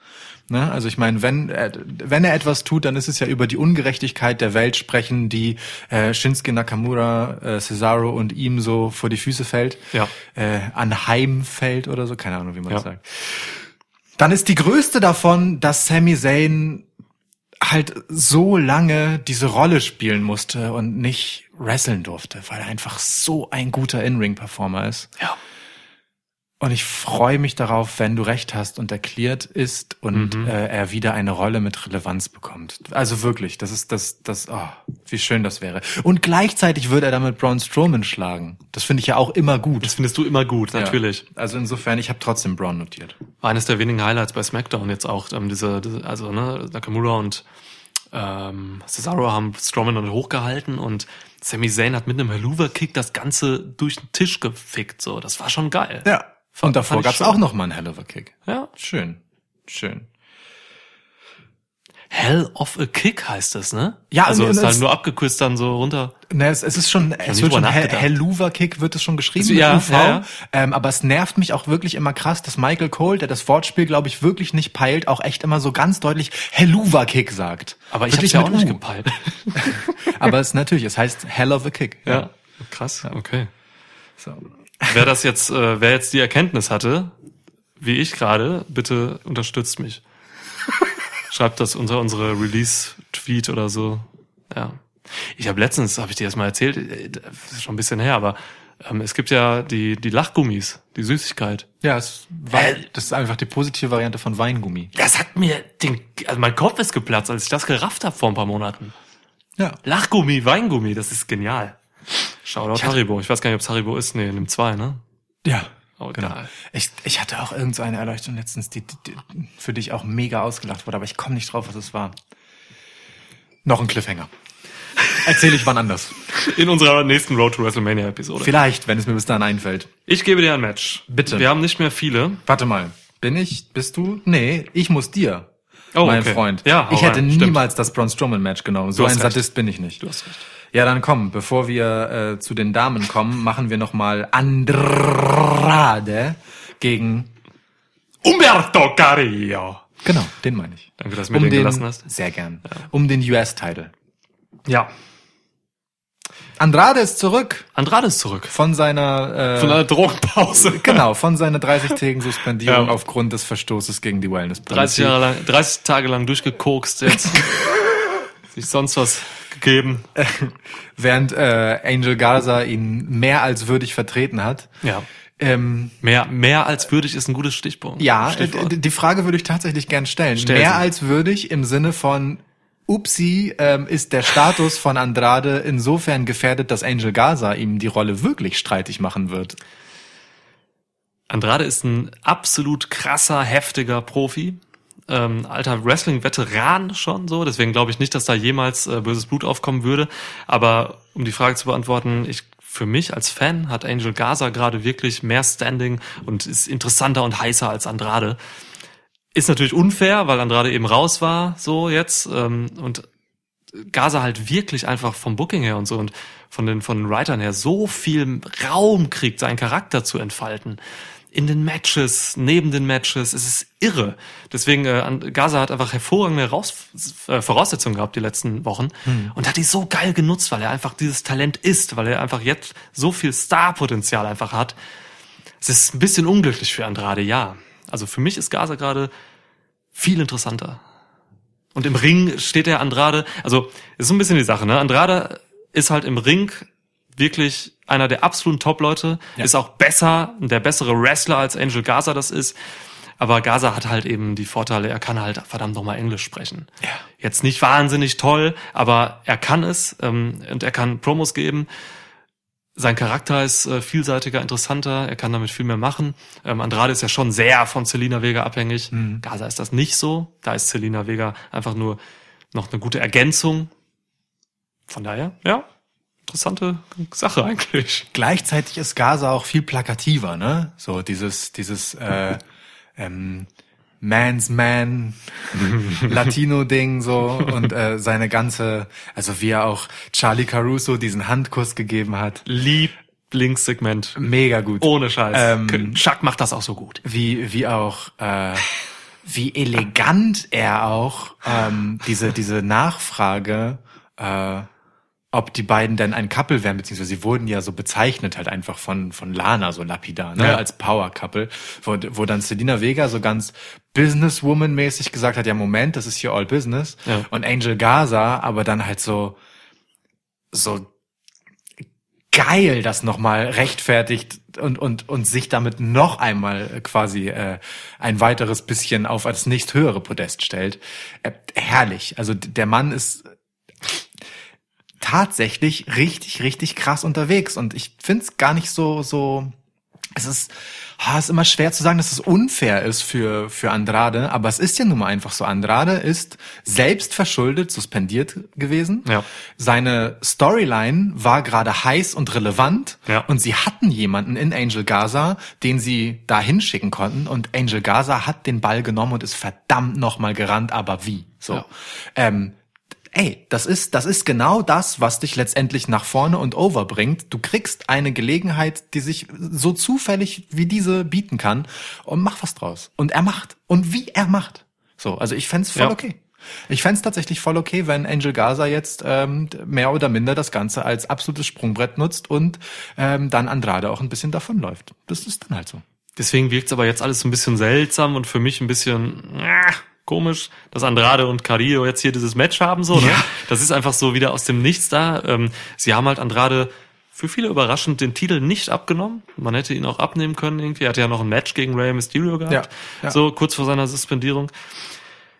Ne? Also ich meine, wenn, äh, wenn er etwas tut, dann ist es ja über die Ungerechtigkeit der Welt sprechen, die äh, Shinsuke Nakamura, äh, Cesaro und ihm so vor die Füße fällt, Ja. äh, anheimfällt oder so, keine Ahnung, wie man Ja. das sagt. Dann ist die größte davon, dass Sami Zayn halt so lange diese Rolle spielen musste und nicht wresteln durfte, weil er einfach so ein guter In-Ring-Performer ist. Ja. Und ich freue mich darauf, wenn du recht hast und er cleared ist und Mhm. äh, er wieder eine Rolle mit Relevanz bekommt. Also wirklich, das ist das, das, oh, wie schön das wäre. Und gleichzeitig würde er damit Braun Strowman schlagen. Das finde ich ja auch immer gut. Das findest du immer gut, natürlich. Ja. Also insofern, ich habe trotzdem Braun notiert. War eines der wenigen Highlights bei SmackDown jetzt auch, ähm, diese, diese also ne, Nakamura und ähm, Cesaro haben Strowman dann hochgehalten und Sami Zayn hat mit einem Helluva-Kick das Ganze durch den Tisch gefickt. So, das war schon geil. Ja. Und davor gab's schon. auch noch mal einen Hell of a Kick. Ja. Schön. Schön. Hell of a Kick heißt es, ne? Ja, also ist das- halt nur abgekürzt dann so runter. Ne, es, es ist schon, es wird schon Hell- nachgedacht. Helluva-Kick wird es schon geschrieben Also, mit ja, UV. ja, ja. Ähm, aber es nervt mich auch wirklich immer krass, dass Michael Cole, der das Wortspiel, glaube ich, wirklich nicht peilt, auch echt immer so ganz deutlich Helluva-Kick sagt. Aber ich Wirklich ja auch nicht U. gepeilt. Aber es natürlich, es heißt Hell of a Kick. ja. Krass, okay. So. Wer das jetzt, äh, wer jetzt die Erkenntnis hatte, wie ich gerade, bitte unterstützt mich. Schreibt das unter unsere Release-Tweet oder so. Ja. Ich habe letztens, habe ich dir das mal erzählt, äh, ist schon ein bisschen her, aber ähm, es gibt ja die, die Lachgummis, die Süßigkeit. Ja, es Wein, das ist einfach die positive Variante von Weingummi. Das hat mir den, also mein Kopf ist geplatzt, als ich das gerafft habe vor ein paar Monaten. Ja. Lachgummi, Weingummi, das ist genial. Shoutout Haribo. Ich weiß gar nicht, ob es Haribo ist. Nee, nimm zwei, ne? Ja. Oh, Genau. Ich, ich hatte auch irgend so eine Erleuchtung letztens, die, die, die für dich auch mega ausgelacht wurde, aber ich komme nicht drauf, was es war. Noch ein Cliffhanger. Erzähle ich wann anders. In unserer nächsten Road to WrestleMania Episode. Vielleicht, wenn es mir bis dahin einfällt. Ich gebe dir ein Match. Bitte. Wir haben nicht mehr viele. Warte mal. Bin ich, bist du? Nee, ich muss dir. Oh, mein okay. Freund. Ja, ich hätte rein. Stimmt. niemals das Braun Strowman Match genommen. So ein recht. Sadist bin ich nicht. Du hast recht. Ja, dann komm, bevor wir äh, zu den Damen kommen, machen wir noch mal Andrade gegen Umberto Carrillo. genau, den meine ich. Danke, dass du mir den, gelassen hast. Sehr gern. Um den US-Title. Ja. Andrade ist zurück Andrade ist zurück. von seiner äh, Von einer Drogenpause. genau von seiner 30-tägigen Suspendierung Ja. aufgrund des Verstoßes gegen die Wellness 30 Jahre lang, 30 Tage lang durchgekokst jetzt. Sich sonst was gegeben. während äh, Angel Garza ihn mehr als würdig vertreten hat. Ja. Ähm, Mehr, mehr als würdig ist ein gutes Stichpunkt. ja, äh, die Frage würde ich tatsächlich gern stellen. Stell mehr sie. als würdig im Sinne von Upsi ähm, ist der Status von Andrade insofern gefährdet, dass Angel Garza ihm die Rolle wirklich streitig machen wird. Andrade ist ein absolut krasser, heftiger Profi. Ähm, alter Wrestling-Veteran schon so, deswegen glaube ich nicht, dass da jemals äh, böses Blut aufkommen würde. Aber um die Frage zu beantworten, ich für mich als Fan hat Angel Gaza gerade wirklich mehr Standing und ist interessanter und heißer als Andrade. Ist natürlich unfair, weil Andrade eben raus war, so jetzt. Ähm, und Gaza halt wirklich einfach vom Booking her und so und von den, von den Writern her so viel Raum kriegt, seinen Charakter zu entfalten. In den Matches, neben den Matches, es ist irre. Deswegen, äh, Gaza hat einfach hervorragende Raus äh, Voraussetzungen gehabt die letzten Wochen und hat die so geil genutzt, weil er einfach dieses Talent ist, weil er einfach jetzt so viel Starpotenzial einfach hat. Es ist ein bisschen unglücklich für Andrade, ja. Also für mich ist Gaza gerade viel interessanter. Und im Ring steht der Andrade, also ist so ein bisschen die Sache, ne? Andrade ist halt im Ring wirklich einer der absoluten Top-Leute, Ja. ist auch besser, der bessere Wrestler als Angel Gaza das ist. Aber Gaza hat halt eben die Vorteile, er kann halt verdammt nochmal Englisch sprechen. Ja. Jetzt nicht wahnsinnig toll, aber er kann es ähm, und er kann Promos geben. Sein Charakter ist äh, vielseitiger, interessanter, er kann damit viel mehr machen. Ähm, Andrade ist ja schon sehr von Selina Vega abhängig. Gaza ist das nicht so. Da ist Selina Vega einfach nur noch eine gute Ergänzung. Von daher, ja, interessante Sache eigentlich. Gleichzeitig ist Gaza auch viel plakativer, ne? So dieses, dieses äh, ähm, Man's Man Latino-Ding so und äh, seine ganze, also wie er auch Charlie Caruso diesen Handkuss gegeben hat. Lieblingssegment. Mega gut. Ohne Scheiß. Ähm, Chuck macht das auch so gut. wie, wie auch, äh, wie elegant er auch ähm, diese, diese Nachfrage, äh, ob die beiden denn ein Couple wären, beziehungsweise sie wurden ja so bezeichnet halt einfach von, von Lana so lapidar, ne, Ja. als Power Couple, wo, wo dann Selina Vega so ganz Businesswoman-mäßig gesagt hat, ja Moment, das ist hier all business. Ja. Und Angel Gaza aber dann halt so, so geil das nochmal rechtfertigt und, und, und sich damit noch einmal quasi äh, ein weiteres bisschen auf als nächsthöhere Podest stellt. Äh, herrlich. Also der Mann ist tatsächlich richtig, richtig krass unterwegs und ich find's gar nicht so, so es ist, ah, es ist immer schwer zu sagen, dass es unfair ist für, für Andrade, aber es ist ja nun mal einfach so. Andrade ist selbst verschuldet suspendiert gewesen. Ja. Seine Storyline war gerade heiß und relevant Ja. und sie hatten jemanden in Angel Gaza, den sie da hinschicken konnten und Angel Gaza hat den Ball genommen und ist verdammt nochmal gerannt, aber wie? So. Ja. Ähm, ey, das ist, das ist genau das, was dich letztendlich nach vorne und over bringt. Du kriegst eine Gelegenheit, die sich so zufällig wie diese bieten kann und mach was draus. Und er macht. Und wie er macht. So, also ich fänd's voll Ja. okay. Ich fänd's tatsächlich voll okay, wenn Angel Gaza jetzt ähm, mehr oder minder das Ganze als absolutes Sprungbrett nutzt und ähm, dann Andrade auch ein bisschen davonläuft. Das ist dann halt so. Deswegen wirkt's aber jetzt alles so ein bisschen seltsam und für mich ein bisschen äh, komisch, dass Andrade und Carrillo jetzt hier dieses Match haben. So, ne? Ja. Das ist einfach so wieder aus dem Nichts da. Ähm, sie haben halt Andrade für viele überraschend den Titel nicht abgenommen. Man hätte ihn auch abnehmen können irgendwie. Er hatte ja noch ein Match gegen Rey Mysterio gehabt. Ja, ja. So kurz vor seiner Suspendierung.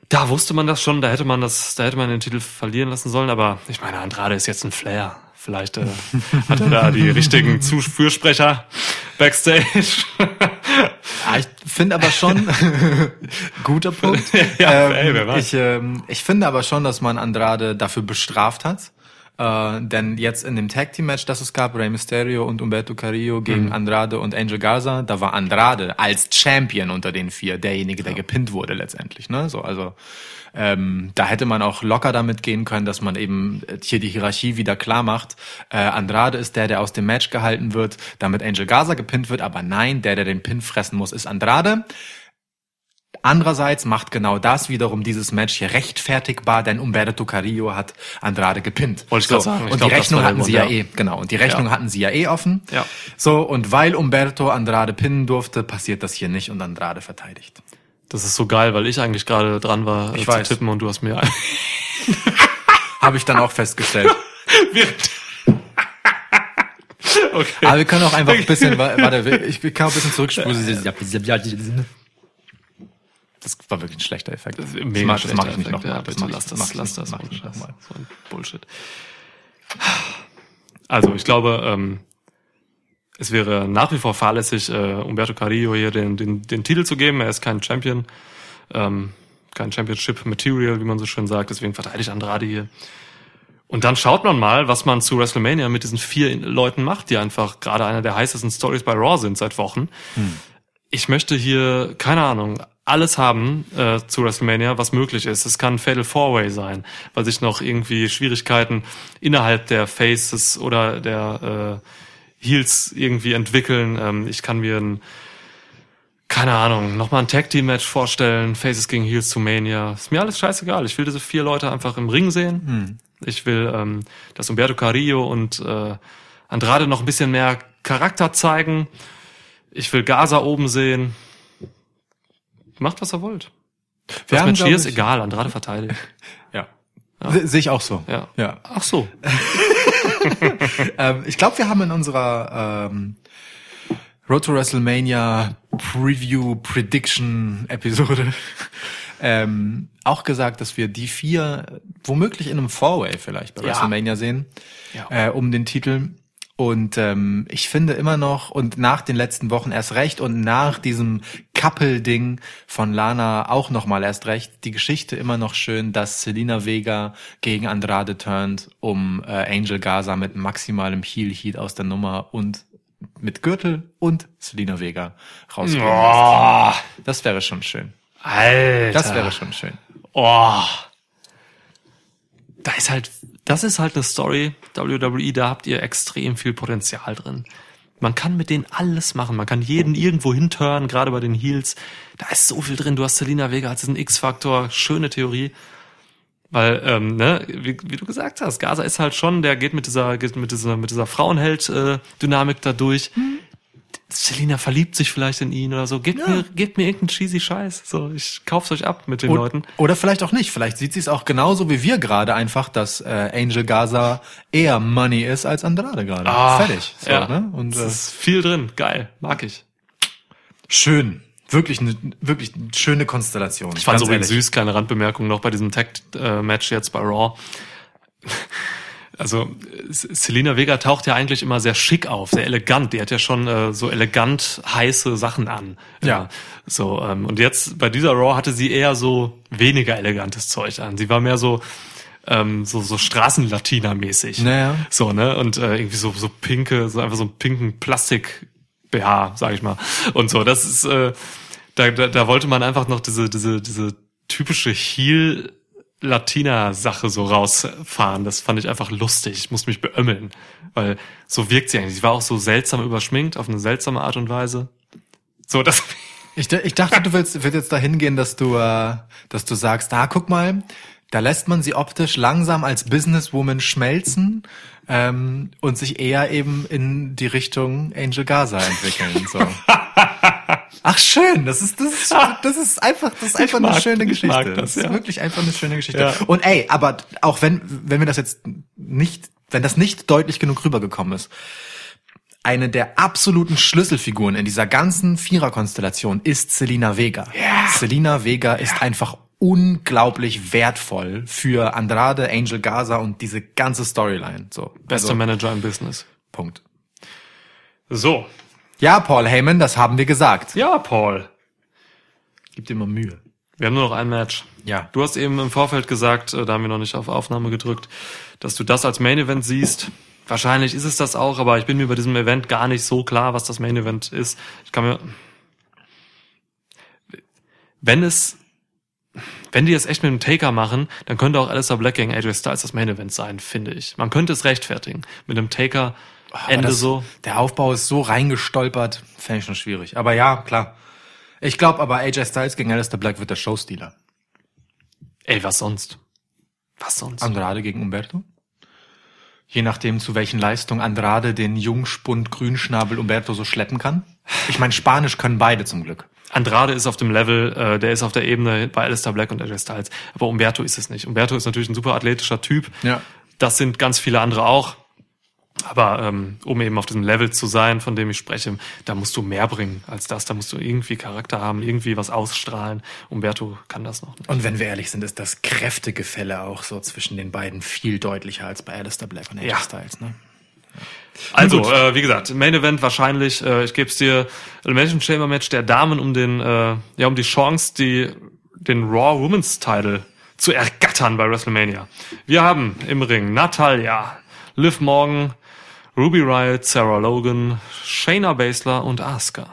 Da wusste man das schon, da hätte man das, da hätte man den Titel verlieren lassen sollen, aber ich meine, Andrade ist jetzt ein Flair. Vielleicht äh, hat er da die richtigen Zufürsprecher backstage. Ja, ich finde aber schon, guter Punkt. Ja, ähm, ey, ich, ähm, ich finde aber schon, dass man Andrade dafür bestraft hat. Äh, denn jetzt in dem Tag Team Match, das es gab, Rey Mysterio und Umberto Carrillo gegen Mhm. Andrade und Angel Garza, da war Andrade als Champion unter den vier derjenige, der gepinnt wurde letztendlich. Ne? So, also ähm, da hätte man auch locker damit gehen können, dass man eben äh, hier die Hierarchie wieder klar macht. Äh, Andrade ist der, der aus dem Match gehalten wird, damit Angel Gaza gepinnt wird, aber nein, der, der den Pin fressen muss, ist Andrade. Andererseits macht genau das wiederum dieses Match hier rechtfertigbar, denn Umberto Carrillo hat Andrade gepinnt. Wollte ich grad sagen. Ich Und glaub, die Rechnung hatten sie ja eh, genau. Und die Rechnung Ja. hatten sie ja eh offen. Ja. So, und weil Umberto Andrade pinnen durfte, passiert das hier nicht und Andrade verteidigt. Das ist so geil, weil ich eigentlich gerade dran war, Ich äh, weiß. zu tippen und du hast mir Habe ich dann auch festgestellt. okay. Aber wir können auch einfach ein bisschen, wa- warte, ich kann auch ein bisschen zurückspulen. Das war wirklich ein schlechter Effekt. Das, Mega mach- das mache ich nicht nochmal. Ja, bitte lass das, lass das. Mach nochmal. So ein Bullshit. Also, ich glaube, ähm, es wäre nach wie vor fahrlässig, äh, Umberto Carrillo hier den, den, den Titel zu geben. Er ist kein Champion, ähm, kein Championship Material, wie man so schön sagt. Deswegen verteidigt Andrade hier. Und dann schaut man mal, was man zu WrestleMania mit diesen vier Leuten macht, die einfach gerade einer der heißesten Stories bei Raw sind seit Wochen. Ich möchte hier, keine Ahnung, alles haben äh, zu WrestleMania, was möglich ist. Es kann Fatal Four-Way sein, weil sich noch irgendwie Schwierigkeiten innerhalb der Faces oder der äh, Heels irgendwie entwickeln. Ähm, ich kann mir ein, keine Ahnung, nochmal ein Tag-Team-Match vorstellen, Faces gegen Heels zu Mania. Ist mir alles scheißegal. Ich will diese vier Leute einfach im Ring sehen. Ich will, ähm, dass Umberto Carrillo und äh, Andrade noch ein bisschen mehr Charakter zeigen. Ich will Gaza oben sehen. Macht, was ihr wollt. Wir Das haben, glaub hier ist egal, Andrade verteidigt. Ja. Se- Sehe ich auch so. Ja. ja. Ach so. Ähm, ich glaube, wir haben in unserer ähm, Road to WrestleMania Preview Prediction Episode ähm, auch gesagt, dass wir die vier womöglich in einem Four-Way vielleicht bei Ja. WrestleMania sehen, Ja. äh, um den Titel. Und ähm, ich finde immer noch, und nach den letzten Wochen erst recht und nach diesem Couple-Ding von Lana auch nochmal erst recht, die Geschichte immer noch schön, dass Selina Vega gegen Andrade turnt, um äh, Angel Gaza mit maximalem Heel-Heat aus der Nummer und mit Gürtel und Selina Vega rausgehen Oh. Das wäre schon schön. Alter. Das wäre schon schön. Oh. Da ist halt, das ist halt eine Story, WWE, da habt ihr extrem viel Potenzial drin. Man kann mit denen alles machen. Man kann jeden irgendwo hinturnen, gerade bei den Heels. Da ist so viel drin. Du hast Selina Vega als diesen X-Faktor. Schöne Theorie. Weil, ähm, ne, wie, wie du gesagt hast, Gaza ist halt schon, der geht mit dieser, geht mit dieser, mit dieser Frauenheld-Dynamik da durch. Selina verliebt sich vielleicht in ihn oder so. Gebt mir, gebt mir irgendeinen cheesy Scheiß. So, ich kauf's euch ab mit den Und- Leuten. Oder vielleicht auch nicht. Vielleicht sieht sie es auch genauso wie wir gerade einfach, dass äh, Angel Gaza eher Money ist als Andrade gerade. Ah, Fertig. So, ja. ne? Und Es äh, ist viel drin. Geil. Mag ich. schön. Wirklich eine wirklich eine schöne Konstellation. Ich fand es übrigens süß, kleine Randbemerkung noch bei diesem Tag-Match jetzt bei Raw. Also äh, Selina Vega taucht ja eigentlich immer sehr schick auf, sehr elegant. Die hat ja schon äh, so elegant heiße Sachen an. Ja. So ähm, und jetzt bei dieser Raw hatte sie eher so weniger elegantes Zeug an. Sie war mehr so ähm, so so Straßenlatina-mäßig. Naja. So ne und äh, irgendwie so so pinke, so einfach so einen pinken Plastik BH, sag ich mal. Und so, das ist äh, da, da, da wollte man einfach noch diese diese diese typische Heel Latina-Sache so rausfahren. Das fand ich einfach lustig. Ich musste mich beömmeln, weil so wirkt sie eigentlich. Sie war auch so seltsam überschminkt, auf eine seltsame Art und Weise. So, das, Ich, ich dachte, du willst, willst jetzt dahin gehen, dass du, äh, dass du sagst, ah, guck mal, da lässt man sie optisch langsam als Businesswoman schmelzen ähm, und sich eher eben in die Richtung Angel Gaza entwickeln. So. Ach schön, das ist das ist, das ist einfach das ist einfach eine mag- schöne ich Geschichte. das, das ist ja. wirklich einfach eine schöne Geschichte. Ja. Und ey, aber auch wenn wenn wir das jetzt nicht, wenn das nicht deutlich genug rübergekommen ist, eine der absoluten Schlüsselfiguren in dieser ganzen Viererkonstellation ist Selina Vega. Selina Vega ist einfach unglaublich wertvoll für Andrade, Angel Gaza und diese ganze Storyline. So, bester also, Manager im Business. Punkt. So. Ja, Paul Heyman, das haben wir gesagt. Ja, Paul. Gibt immer Mühe. Wir haben nur noch ein Match. Ja. Du hast eben im Vorfeld gesagt, äh, da haben wir noch nicht auf Aufnahme gedrückt, dass du das als Main Event siehst. Wahrscheinlich ist es das auch, aber ich bin mir bei diesem Event gar nicht so klar, was das Main Event ist. Ich kann mir, wenn es, wenn die es echt mit dem Taker machen, dann könnte auch Alistair Black gegen AJ Styles das Main Event sein, finde ich. Man könnte es rechtfertigen. Mit dem Taker Aber Ende das, so. Der Aufbau ist so reingestolpert, fände ich schon schwierig. Aber ja, klar. Ich glaube aber AJ Styles gegen Alistair Black wird der Showstealer. Ey, was sonst? Was sonst? Andrade gegen Umberto? Je nachdem, zu welchen Leistungen Andrade den Jungspund Grünschnabel Umberto so schleppen kann. Ich meine, Spanisch können beide zum Glück. Andrade ist auf dem Level, äh, der ist auf der Ebene bei Alistair Black und AJ Styles. Aber Umberto ist es nicht. Umberto ist natürlich ein super athletischer Typ. Ja. Das sind ganz viele andere auch. Aber ähm, um eben auf diesem Level zu sein, von dem ich spreche, da musst du mehr bringen als das. Da musst du irgendwie Charakter haben, irgendwie was ausstrahlen. Umberto kann das noch nicht. Und wenn wir ehrlich sind, ist das Kräftegefälle auch so zwischen den beiden viel deutlicher als bei Alistair Black und AJ Ja. Styles. Ne? Also, äh, wie gesagt, Main Event wahrscheinlich, äh, ich gebe es dir, Elimination Chamber Match der Damen um den, äh, ja, um die Chance, die, den Raw Women's Title zu ergattern bei WrestleMania. Wir haben im Ring Natalia, Liv Morgan, Ruby Riot, Sarah Logan, Shayna Baszler und Asuka.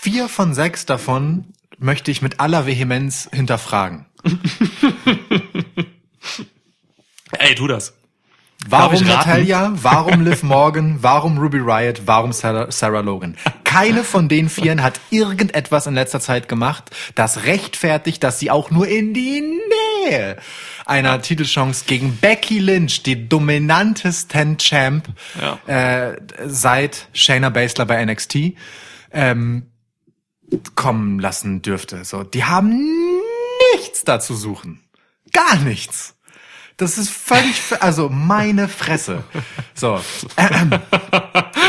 Vier von sechs davon möchte ich mit aller Vehemenz hinterfragen. Ey, tu das. Warum? Natalia? Warum Liv Morgan? Warum Ruby Riot? Warum Sarah, Sarah Logan? Keine von den Vieren hat irgendetwas in letzter Zeit gemacht, das rechtfertigt, dass sie auch nur in die Nähe einer Titelchance gegen Becky Lynch, die dominantesten Champ Ja. äh, seit Shayna Baszler bei NXT, ähm, kommen lassen dürfte. So, die haben nichts da zu suchen. Gar nichts. Das ist völlig, also meine Fresse. So. Ähm,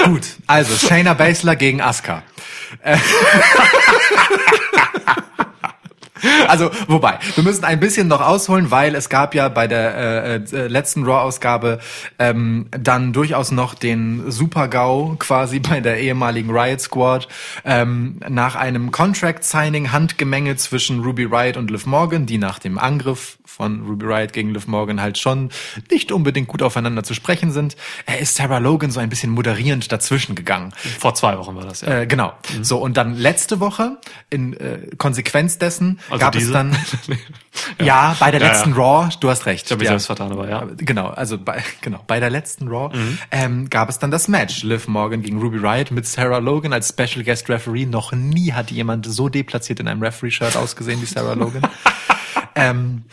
gut. Also, Shayna Baszler gegen Asuka. Äh, Also, wobei, wir müssen ein bisschen noch ausholen, weil es gab ja bei der äh, äh, letzten Raw-Ausgabe ähm, dann durchaus noch den Super-GAU quasi bei der ehemaligen Riot Squad ähm, nach einem Contract-Signing Handgemenge zwischen Ruby Riot und Liv Morgan, die nach dem Angriff von Ruby Riot gegen Liv Morgan halt schon nicht unbedingt gut aufeinander zu sprechen sind, äh, ist Sarah Logan so ein bisschen moderierend dazwischen gegangen. Vor zwei Wochen war das, ja. Äh, genau. So, und dann letzte Woche, in äh, Konsequenz dessen, Also gab diese? es dann. ja. bei der Ja, letzten ja. Raw, du hast recht. Ich habe mich ja. selbst vertan, aber ja. Genau, also bei, genau, bei der letzten Raw Mhm. ähm, gab es dann das Match. Liv Morgan gegen Ruby Riot mit Sarah Logan als Special Guest Referee. Noch nie hat jemand so deplatziert in einem Referee-Shirt ausgesehen wie Sarah Logan. ähm,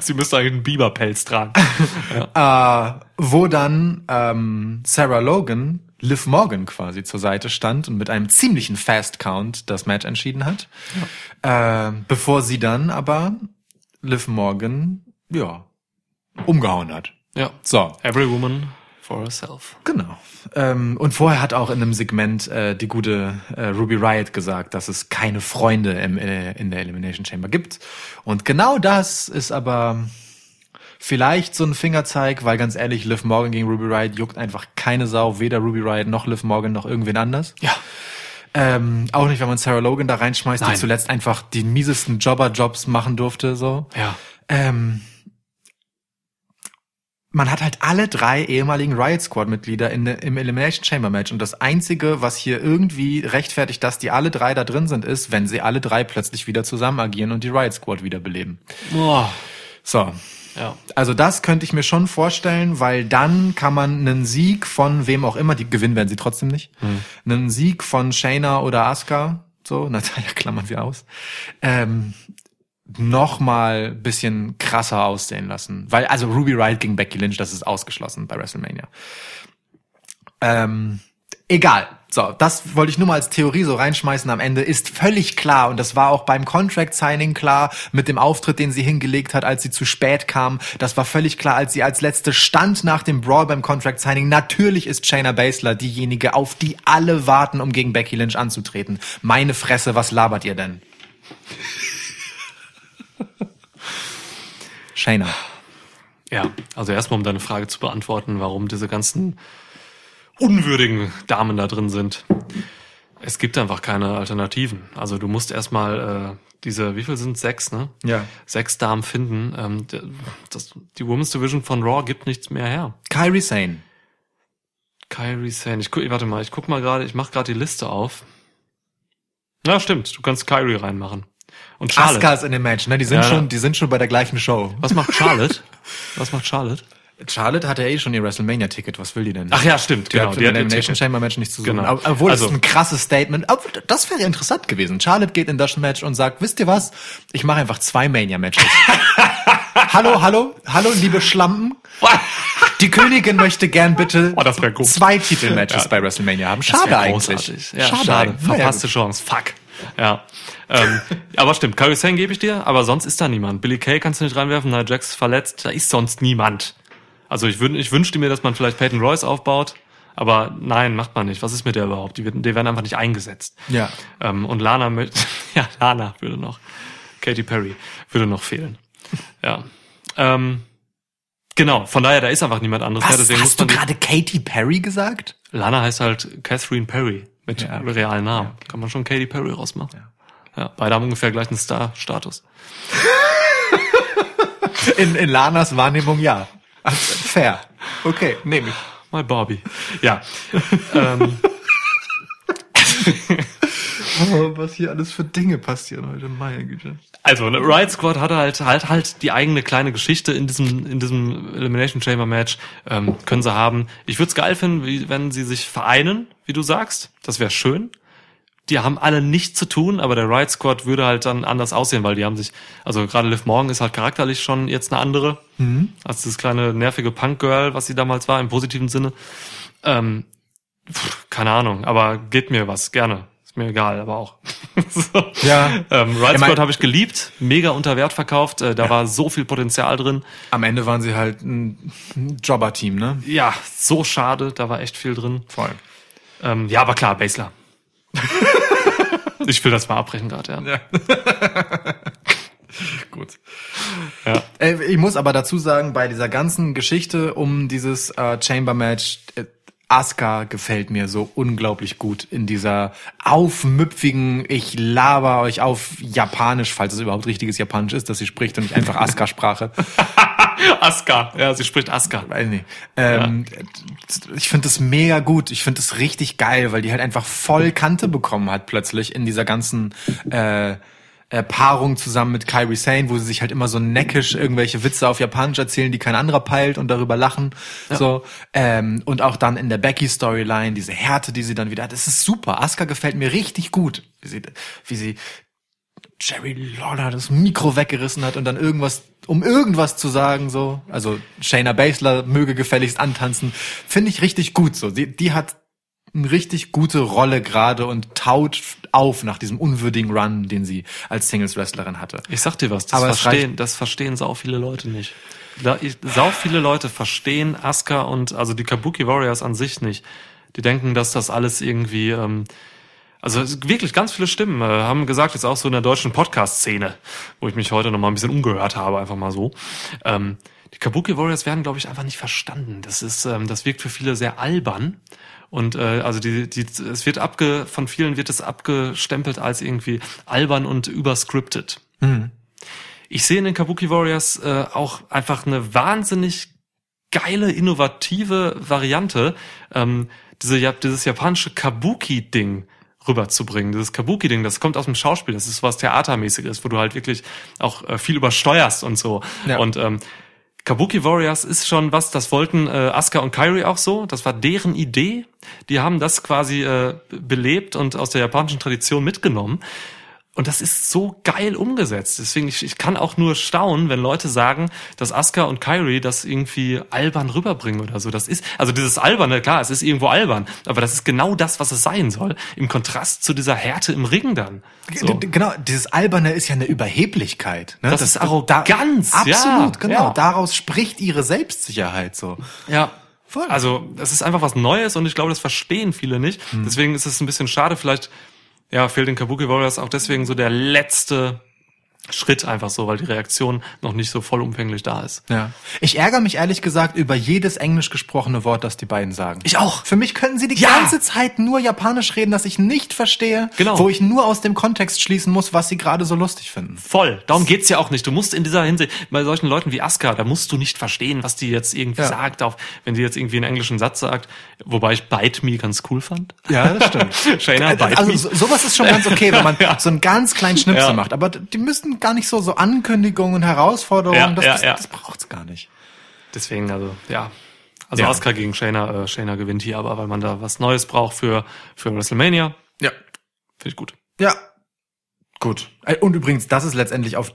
Sie müsste eigentlich einen Biberpelz tragen. äh, wo dann ähm, Sarah Logan Liv Morgan quasi zur Seite stand und mit einem ziemlichen Fast Count das Match entschieden hat. Äh, bevor sie dann aber Liv Morgan, ja, umgehauen hat. ja. So, Every woman for herself. genau. Ähm, und vorher hat auch in einem Segment äh, die gute äh, Ruby Riot gesagt, dass es keine Freunde im, äh, in der Elimination Chamber gibt. Und genau das ist aber Vielleicht so ein Fingerzeig, weil ganz ehrlich, Liv Morgan gegen Ruby Riot juckt einfach keine Sau, weder Ruby Riot noch Liv Morgan noch irgendwen anders. Ja. Ähm, auch nicht, wenn man Sarah Logan da reinschmeißt, die Nein. zuletzt einfach die miesesten Jobber-Jobs machen durfte, so. Ja. Ähm, man hat halt alle drei ehemaligen Riot Squad Mitglieder in, im Elimination Chamber Match und das einzige, was hier irgendwie rechtfertigt, dass die alle drei da drin sind, ist, wenn sie alle drei plötzlich wieder zusammen agieren und die Riot Squad wiederbeleben. Boah. So. Ja. Also das könnte ich mir schon vorstellen, weil dann kann man einen Sieg von wem auch immer, die gewinnen werden sie trotzdem nicht, einen Sieg von Shayna oder Asuka, so, Natalia klammern wir aus, ähm, noch mal bisschen krasser aussehen lassen. Weil, also Ruby Riot gegen Becky Lynch, das ist ausgeschlossen bei WrestleMania. Ähm, egal. So, das wollte ich nur mal als Theorie so reinschmeißen. Am Ende ist völlig klar, und das war auch beim Contract Signing klar, mit dem Auftritt, den sie hingelegt hat, als sie zu spät kam. Das war völlig klar, als sie als letzte stand nach dem Brawl beim Contract Signing. Natürlich ist Shayna Baszler diejenige, auf die alle warten, um gegen Becky Lynch anzutreten. Meine Fresse, was labert ihr denn? Shayna. Ja, also erstmal um deine Frage zu beantworten, warum diese ganzen unwürdigen Damen da drin sind. Es gibt einfach keine Alternativen. Also du musst erstmal äh, diese, wie viel sind Sechs, ne? Ja. Sechs Damen finden. Ähm, das, die Women's Division von Raw gibt nichts mehr her. Kyrie Sane. Kyrie Sane. Ich guck, warte mal, ich guck mal gerade, ich mache gerade die Liste auf. Ja, stimmt. Du kannst Kyrie reinmachen. Und Charlotte. Asuka ist in dem Match, ne? Die sind Ja. schon, die sind schon bei der gleichen Show. Was macht Charlotte? Was macht Charlotte? Charlotte hat ja eh schon ihr WrestleMania-Ticket. Was will die denn? Ach ja, stimmt. die Genau. hat Die den hat Elimination. Chamber Match nichts zu suchen. Genau. Ob- Obwohl, Also- das ist ein krasses Statement. Aber das wäre interessant gewesen. Charlotte geht in das Match und sagt, wisst ihr was? Ich mache einfach zwei Mania-Matches. hallo, hallo, hallo, liebe Schlampen. Die Königin möchte gern bitte Oh, zwei Titelmatches Ja. bei WrestleMania haben. Schade eigentlich. Ja, schade. schade. Verpasste Chance. Fuck. Ja. ähm, aber stimmt, Kyrie Sane gebe ich dir, aber sonst ist da niemand. Billy Kay kannst du nicht reinwerfen, Nia Jax ist verletzt, da ist sonst niemand. Also ich, wün ich wünschte mir, dass man vielleicht Peyton Royce aufbaut, aber nein, macht man nicht. Was ist mit der überhaupt? Die, werden- die werden einfach nicht eingesetzt. Ja. Ähm, und Lana, möchte- ja, Lana würde noch, Katy Perry würde noch fehlen. Ja. Ähm, genau, von daher, da ist einfach niemand anderes. Was, ja, hast du gerade Katy Perry gesagt? Lana heißt halt Catherine Perry mit Ja. realen Namen. Kann man schon Katy Perry rausmachen. Ja. beide haben ungefähr gleichen Star-Status. In, in Lanas Wahrnehmung ja. Fair. Okay, nehme ich. My Barbie. Ja. ähm, Oh, was hier alles für Dinge passieren heute, meine Güte. also, ne, Riot Squad hatte halt, halt, halt die eigene kleine Geschichte in diesem, in diesem Elimination Chamber Match. Ähm, können sie haben. Ich würde es geil finden, wie, wenn sie sich vereinen, wie du sagst. Das wäre schön. Die haben alle nichts zu tun, aber der Riot Squad würde halt dann anders aussehen, weil die haben sich, also gerade Liv Morgan ist halt charakterlich schon jetzt eine andere, als das kleine nervige Punk-Girl, was sie damals war, im positiven Sinne. Ähm, pff, keine Ahnung, aber geht mir was, gerne. Ist mir egal, aber auch. so. Ja. Ähm, Riot Squad habe ich geliebt, mega unter Wert verkauft, äh, da war so viel Potenzial drin. Am Ende waren sie halt ein ein Jobber-Team, ne? Ja, so schade, da war echt viel drin. Voll. Ähm, ja, aber klar, Basler. ich will das mal abbrechen gerade, ja. Gut. ja. Äh, Ich muss aber dazu sagen, bei dieser ganzen Geschichte um dieses äh, Chamber-Match, äh, Asuka gefällt mir so unglaublich gut in dieser aufmüpfigen, ich laber euch auf Japanisch, falls es überhaupt richtiges Japanisch ist, dass sie spricht und nicht einfach Asuka-Sprache. Aska, ja, sie spricht Aska. Weiß nicht. Ähm, Ich finde das mega gut. Ich finde das richtig geil, weil die halt einfach voll Kante bekommen hat plötzlich in dieser ganzen äh, äh, Paarung zusammen mit Kyrie Sane, wo sie sich halt immer so neckisch irgendwelche Witze auf Japanisch erzählen, die kein anderer peilt und darüber lachen. So ähm, und auch dann in der Becky Storyline diese Härte, die sie dann wieder hat. Das ist super. Asuka gefällt mir richtig gut, wie sie, wie sie Jerry Lawler das Mikro weggerissen hat und dann irgendwas, um irgendwas zu sagen, so. Also Shayna Baszler möge gefälligst antanzen. Finde ich richtig gut so. Die, die hat eine richtig gute Rolle gerade und taut auf nach diesem unwürdigen Run, den sie als Singles-Wrestlerin hatte. Ich sag dir was, das Aber verstehen, das verstehen sau viele Leute nicht. Sau viele Leute verstehen Asuka und also die Kabuki Warriors an sich nicht. Die denken, dass das alles irgendwie, ähm, also wirklich ganz viele Stimmen äh, haben gesagt, jetzt auch so in der deutschen Podcast-Szene, wo ich mich heute noch mal ein bisschen umgehört habe, einfach mal so. Ähm, die Kabuki Warriors werden, glaube ich, einfach nicht verstanden. Das ist, ähm, das wirkt für viele sehr albern. Und äh, also die, die, es wird abge, von vielen wird es abgestempelt als irgendwie albern und überscriptet. Ich sehe in den Kabuki Warriors äh, auch einfach eine wahnsinnig geile, innovative Variante, ähm, diese, dieses japanische Kabuki-Ding rüberzubringen. Dieses Kabuki-Ding, das kommt aus dem Schauspiel, das ist was Theatermäßiges, wo du halt wirklich auch äh, viel übersteuerst und so. Ja. Und ähm, Kabuki Warriors ist schon was, das wollten äh, Asuka und Kairi auch so. Das war deren Idee. Die haben das quasi äh, belebt und aus der japanischen Tradition mitgenommen. Und das ist so geil umgesetzt. Deswegen, ich, ich kann auch nur staunen, wenn Leute sagen, dass Asuka und Kyrie das irgendwie albern rüberbringen oder so. Das ist, also dieses Alberne, klar, es ist irgendwo albern, aber das ist genau das, was es sein soll. Im Kontrast zu dieser Härte im Ring dann. So. Genau, dieses Alberne ist ja eine Überheblichkeit. Ne? Das ist Arroganz, ja, absolut, genau. ja. Daraus spricht ihre Selbstsicherheit so. Ja. Voll. Also, das ist einfach was Neues und ich glaube, das verstehen viele nicht. Deswegen ist es ein bisschen schade. Vielleicht, ja, fehlt den Kabuki Warriors auch deswegen so der letzte Schritt einfach so, weil die Reaktion noch nicht so vollumfänglich da ist. Ja. Ich ärgere mich ehrlich gesagt über jedes englisch gesprochene Wort, das die beiden sagen. Ich auch. Für mich können sie die Ja. ganze Zeit nur Japanisch reden, das ich nicht verstehe, Genau. wo ich nur aus dem Kontext schließen muss, was sie gerade so lustig finden. Voll. Darum geht's ja auch nicht. Du musst in dieser Hinsicht, bei solchen Leuten wie Asuka, da musst du nicht verstehen, was die jetzt irgendwie Ja. sagt, auch wenn sie jetzt irgendwie einen englischen Satz sagt, wobei ich Bite Me ganz cool fand. Ja, das stimmt. Shayna, Bite also Me. so, sowas ist schon ganz okay, wenn man Ja. so einen ganz kleinen Schnipsel macht. Aber die müssen gar nicht so, so Ankündigungen und Herausforderungen, Ja, das, ja, das, ja. das braucht's gar nicht. Deswegen, also, ja. Also Ja. Asuka gegen Shayna, äh, Shayna gewinnt hier, aber weil man da was Neues braucht für, für WrestleMania, Ja. finde ich gut. Ja. Gut. Äh, Und übrigens, das ist letztendlich auf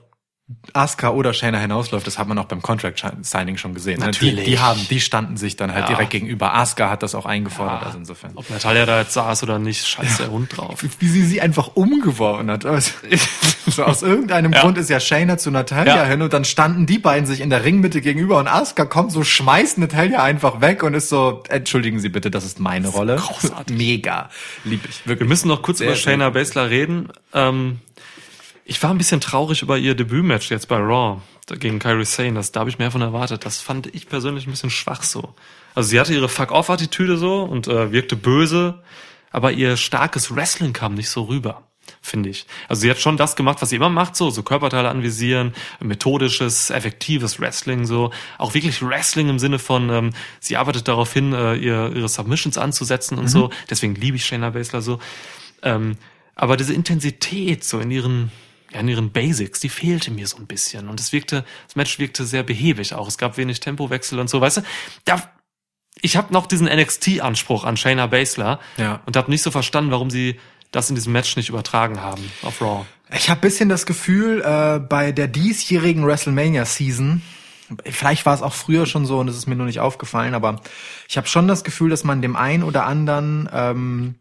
Asuka oder Shayna hinausläuft, das hat man auch beim Contract Signing schon gesehen. ne? Natürlich. Die, die haben, die standen sich dann halt Ja. direkt gegenüber. Asuka hat das auch eingefordert, also insofern. Ob Natalia da jetzt saß oder nicht, scheiß der Hund drauf. Wie sie sie einfach umgeworfen hat. Also, so aus irgendeinem Ja. Grund ist ja Shayna zu Natalia Ja. hin und dann standen die beiden sich in der Ringmitte gegenüber und Asuka kommt so, schmeißt Natalia einfach weg und ist so, entschuldigen Sie bitte, das ist meine Rolle. großartig. Mega. Lieb ich. Wir müssen noch kurz Sehr, über Shayna Baszler reden. Ähm, ich war ein bisschen traurig über ihr Debütmatch jetzt bei Raw gegen Kairi Sane. Das, da habe ich mehr von erwartet. Das fand ich persönlich ein bisschen schwach so. Also sie hatte ihre Fuck-Off-Attitüde so und äh, wirkte böse, aber ihr starkes Wrestling kam nicht so rüber, finde ich. Also sie hat schon das gemacht, was sie immer macht, so, so Körperteile anvisieren, methodisches, effektives Wrestling, so. Auch wirklich Wrestling im Sinne von, ähm, sie arbeitet darauf hin, äh, ihr, ihre Submissions anzusetzen und so. Deswegen liebe ich Shayna Baszler so. Ähm, aber diese Intensität so in ihren, ja, in ihren Basics, die fehlte mir so ein bisschen. Und es wirkte, das Match wirkte sehr behäbig auch. Es gab wenig Tempowechsel und so, weißt du? Da, ich habe noch diesen NXT-Anspruch an Shayna Baszler Ja. und habe nicht so verstanden, warum sie das in diesem Match nicht übertragen haben auf Raw. Ich habe bisschen das Gefühl, äh, bei der diesjährigen WrestleMania-Season, vielleicht war es auch früher schon so und es ist mir nur nicht aufgefallen, aber ich habe schon das Gefühl, dass man dem einen oder anderen ähm,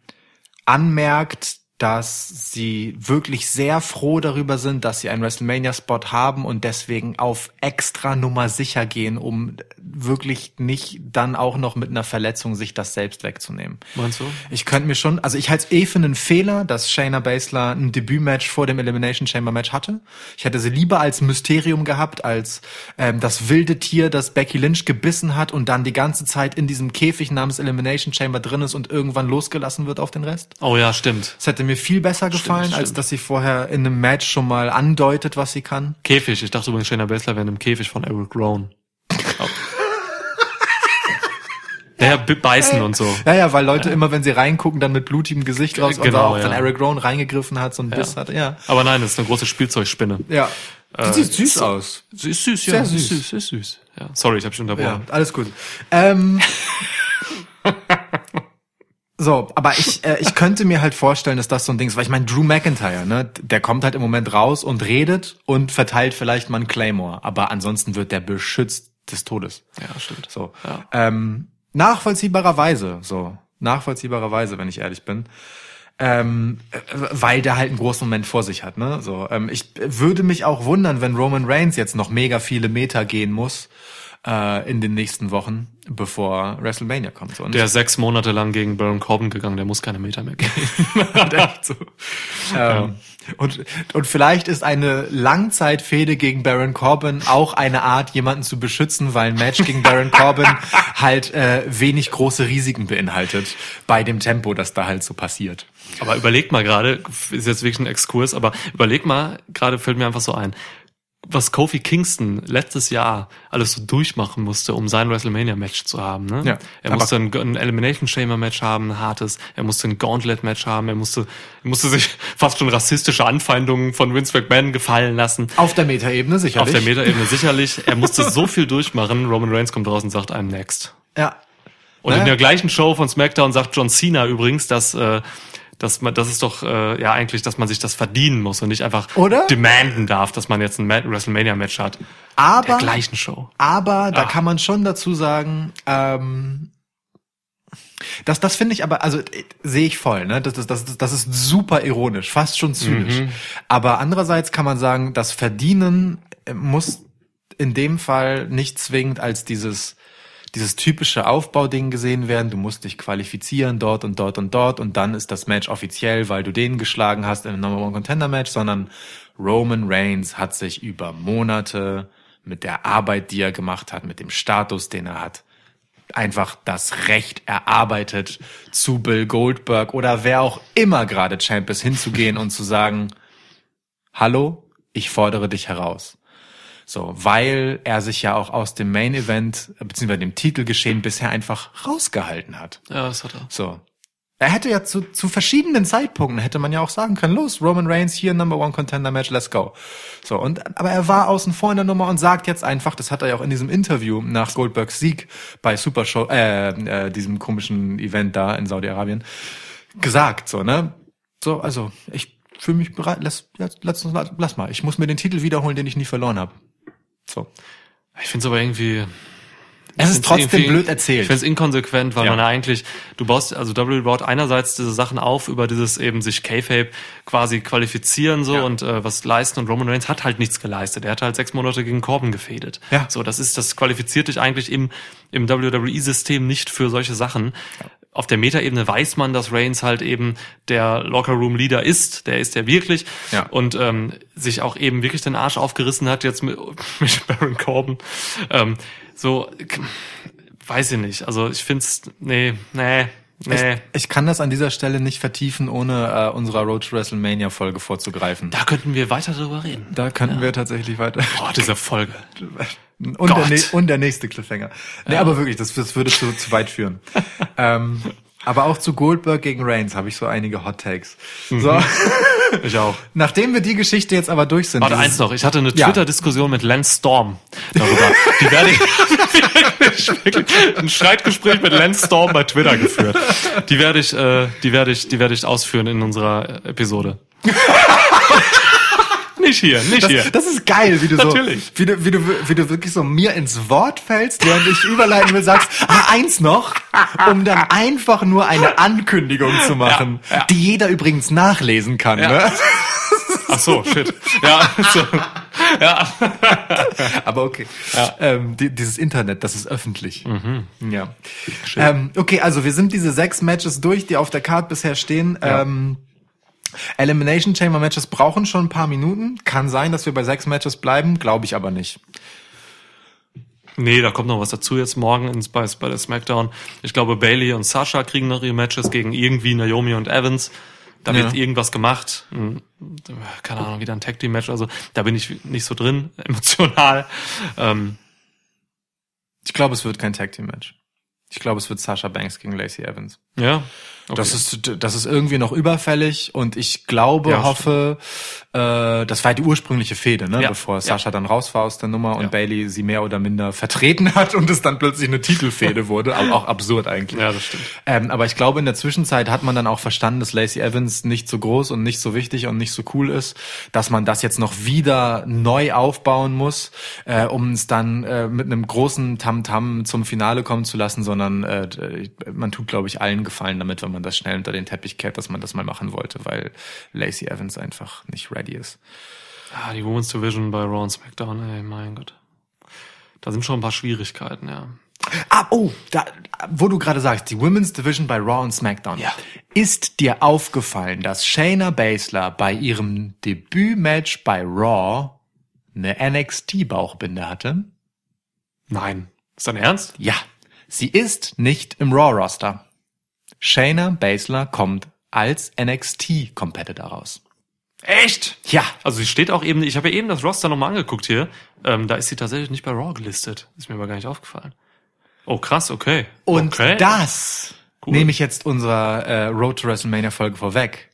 anmerkt, dass sie wirklich sehr froh darüber sind, dass sie einen WrestleMania-Spot haben und deswegen auf extra Nummer sicher gehen, um wirklich nicht dann auch noch mit einer Verletzung sich das selbst wegzunehmen. Meinst du? Ich könnte mir schon, also ich halte es eh für einen Fehler, dass Shayna Baszler ein Debütmatch vor dem Elimination Chamber Match hatte. Ich hätte sie lieber als Mysterium gehabt, als ähm, das wilde Tier, das Becky Lynch gebissen hat und dann die ganze Zeit in diesem Käfig namens Elimination Chamber drin ist und irgendwann losgelassen wird auf den Rest. Oh ja, stimmt. Das hätte mir viel besser gefallen, als stimmt. dass sie vorher in einem Match schon mal andeutet, was sie kann. Käfig. Ich dachte übrigens, Shayna Baszler wäre in einem Käfig von Eric Rowan. Oh. Ja, beißen und so. Ja, ja, weil Leute immer, wenn sie reingucken, dann mit blutigem Gesicht raus und Genau, auch ja. wenn Eric Rowan reingegriffen hat, so ein Biss hatte. Ja. Aber nein, das ist eine große Spielzeugspinne. Ja. Äh, sieht süß aus. Sie ist süß, Sehr ja. süß. Ist süß, ist süß. Ja. Sorry, ich habe dich Ja, unterbrochen. alles gut. Ähm, so, aber ich, äh, ich könnte mir halt vorstellen, dass das so ein Ding ist, weil ich meine, Drew McIntyre, ne, der kommt halt im Moment raus und redet und verteilt vielleicht mal einen Claymore, aber ansonsten wird der beschützt des Todes. Ja, stimmt. So. Ja. Ähm, nachvollziehbarerweise, so. Nachvollziehbarerweise, wenn ich ehrlich bin. Ähm, äh, weil der halt einen großen Moment vor sich hat, ne? So, ähm, ich würde mich auch wundern, wenn Roman Reigns jetzt noch mega viele Meter gehen muss, äh, in den nächsten Wochen, bevor WrestleMania kommt. Und Der ist sechs Monate lang gegen Baron Corbin gegangen, der muss keine Meter mehr gehen. So. Ähm, und, und vielleicht ist eine Langzeitfehde gegen Baron Corbin auch eine Art, jemanden zu beschützen, weil ein Match gegen Baron Corbin halt äh, wenig große Risiken beinhaltet bei dem Tempo, das da halt so passiert. Aber überleg mal gerade, ist jetzt wirklich ein Exkurs, aber überleg mal, gerade fällt mir einfach so ein, was Kofi Kingston letztes Jahr alles so durchmachen musste, um sein WrestleMania-Match zu haben. Ne? Ja, er musste ein, ein Elimination Chamber-Match haben, ein hartes. Er musste ein Gauntlet-Match haben. Er musste, er musste sich fast schon rassistische Anfeindungen von Vince McMahon gefallen lassen. Auf der Metaebene sicherlich. Auf der Metaebene sicherlich. Er musste so viel durchmachen. Roman Reigns kommt raus und sagt, I'm next. Ja. Und Naja. in der gleichen Show von SmackDown sagt John Cena übrigens, dass äh, dass man, das ist doch äh, ja eigentlich, dass man sich das verdienen muss und nicht einfach Oder? demanden darf, dass man jetzt ein Ma- WrestleMania-Match hat. Aber, der gleichen Show. aber da Ah. kann man schon dazu sagen, ähm, das, das finde ich aber, also äh, sehe ich voll, ne? Das, das, das, das ist super ironisch, fast schon zynisch. Mhm. Aber andererseits kann man sagen, das Verdienen äh, muss in dem Fall nicht zwingend als dieses dieses typische Aufbauding gesehen werden. Du musst dich qualifizieren dort und dort und dort und dann ist das Match offiziell, weil du den geschlagen hast im Number One Contender Match, sondern Roman Reigns hat sich über Monate mit der Arbeit, die er gemacht hat, mit dem Status, den er hat, einfach das Recht erarbeitet, zu Bill Goldberg oder wer auch immer gerade Champ ist, hinzugehen und zu sagen, hallo, ich fordere dich heraus. So, weil er sich ja auch aus dem Main Event, beziehungsweise dem Titelgeschehen bisher einfach rausgehalten hat. Ja, das hat er. So. Er hätte ja zu, zu verschiedenen Zeitpunkten hätte man ja auch sagen können, los, Roman Reigns hier, Number One Contender Match, let's go. So, und, aber er war außen vor in der Nummer und sagt jetzt einfach, das hat er ja auch in diesem Interview nach Goldbergs Sieg bei Super Show, äh, äh, diesem komischen Event da in Saudi-Arabien, gesagt, so, ne? So, also, ich fühle mich bereit, lass, lass, lass, lass mal, ich muss mir den Titel wiederholen, den ich nie verloren habe. So. Ich finde es aber irgendwie. Es ist trotzdem blöd erzählt. Ich finde es inkonsequent, weil Ja. man ja eigentlich, du baust, also WWE baut einerseits diese Sachen auf über dieses eben sich K-Fape quasi qualifizieren so Ja. und äh, was leisten und Roman Reigns hat halt nichts geleistet. Er hat halt sechs Monate gegen Corbin gefädet. Ja. So, das ist, das qualifiziert dich eigentlich im, im WWE-System nicht für solche Sachen. Auf der Metaebene weiß man, dass Reigns halt eben der Locker-Room-Leader ist. Der ist der wirklich. Ja. Und ähm, sich auch eben wirklich den Arsch aufgerissen hat jetzt mit, mit Baron Corbin. Ähm, so, weiß ich nicht. Also ich find's, nee, nee, nee. Ich, ich kann das an dieser Stelle nicht vertiefen, ohne äh, unserer Road to WrestleMania Folge vorzugreifen. da könnten wir weiter drüber reden. Da könnten wir tatsächlich weiter. Boah, diese Folge. Und, Gott. der, und der nächste Cliffhanger. Nee, aber wirklich, das, das würde zu, zu weit führen. ähm, aber auch zu Goldberg gegen Reigns habe ich so einige Hot Takes. So, Ich auch. nachdem wir die Geschichte jetzt aber durch sind. Warte, eins noch. Ich hatte eine Ja. Twitter-Diskussion mit Lance Storm darüber. Die werde ich wirklich, ein Streitgespräch mit Lance Storm bei Twitter geführt. Die werde ich, äh, die werde ich, die werde ich ausführen in unserer Episode. nicht hier, nicht hier. Das, das ist geil, wie du Natürlich. so, wie du, wie du, wie du wirklich so mir ins Wort fällst, während ich überleiten will, sagst, ah, eins noch, um dann einfach nur eine Ankündigung zu machen, Ja, ja. die jeder übrigens nachlesen kann, Ja. ne? Ach so, shit. Ja, so. ja. Aber okay. Ja. Ähm, die, dieses Internet, das ist öffentlich. Ja. Ähm, okay, also wir sind diese sechs Matches durch, die auf der Card bisher stehen. Ja. Ähm, Elimination Chamber Matches brauchen schon ein paar Minuten. Kann sein, dass wir bei sechs Matches bleiben, glaube ich aber nicht. Nee, da kommt noch was dazu jetzt morgen ins, bei, bei der SmackDown. Ich glaube, Bailey und Sasha kriegen noch ihre Matches gegen irgendwie Naomi und Evans. Da wird Ja. irgendwas gemacht. Hm, Keine Ahnung, wieder ein Tag Team Match. Also da bin ich nicht so drin, emotional. Ähm, Ich glaube, es wird kein Tag Team Match. Ich glaube, es wird Sasha Banks gegen Lacey Evans. ja. Okay. Das ist das ist irgendwie noch überfällig und ich glaube, Ja, hoffe, äh, das war die ursprüngliche Fehde, ne, Ja, bevor ja. Sascha dann raus war aus der Nummer und Ja. Bailey sie mehr oder minder vertreten hat und es dann plötzlich eine Titelfehde wurde, aber auch absurd eigentlich. Ja, das stimmt. Ähm, aber ich glaube, in der Zwischenzeit hat man dann auch verstanden, dass Lacey Evans nicht so groß und nicht so wichtig und nicht so cool ist, dass man das jetzt noch wieder neu aufbauen muss, äh, um es dann äh, mit einem großen Tamtam zum Finale kommen zu lassen, sondern äh, man tut, glaube ich, allen Gefallen damit, wenn man das schnell unter den Teppich kehrt, dass man das mal machen wollte, weil Lacey Evans einfach nicht ready ist. Ah, die Women's Division bei Raw und SmackDown, ey, mein Gott. da sind schon ein paar Schwierigkeiten, ja. Ah, oh, da, wo du gerade sagst, die Women's Division bei Raw und SmackDown. Ja. Ist dir aufgefallen, dass Shayna Baszler bei ihrem Debütmatch bei Raw eine NXT-Bauchbinde hatte? Nein. Ist dein Ernst? Ja. Sie ist nicht im Raw-Roster. Shayna Baszler kommt als NXT-Competitor raus. Echt? Ja. Also sie steht auch eben, ich habe ja eben das Roster nochmal angeguckt hier. Ähm, da ist sie tatsächlich nicht bei Raw gelistet. Ist mir aber gar nicht aufgefallen. Oh, krass, okay. Und okay. das Cool. nehme ich jetzt unserer äh, Road to WrestleMania Folge vorweg.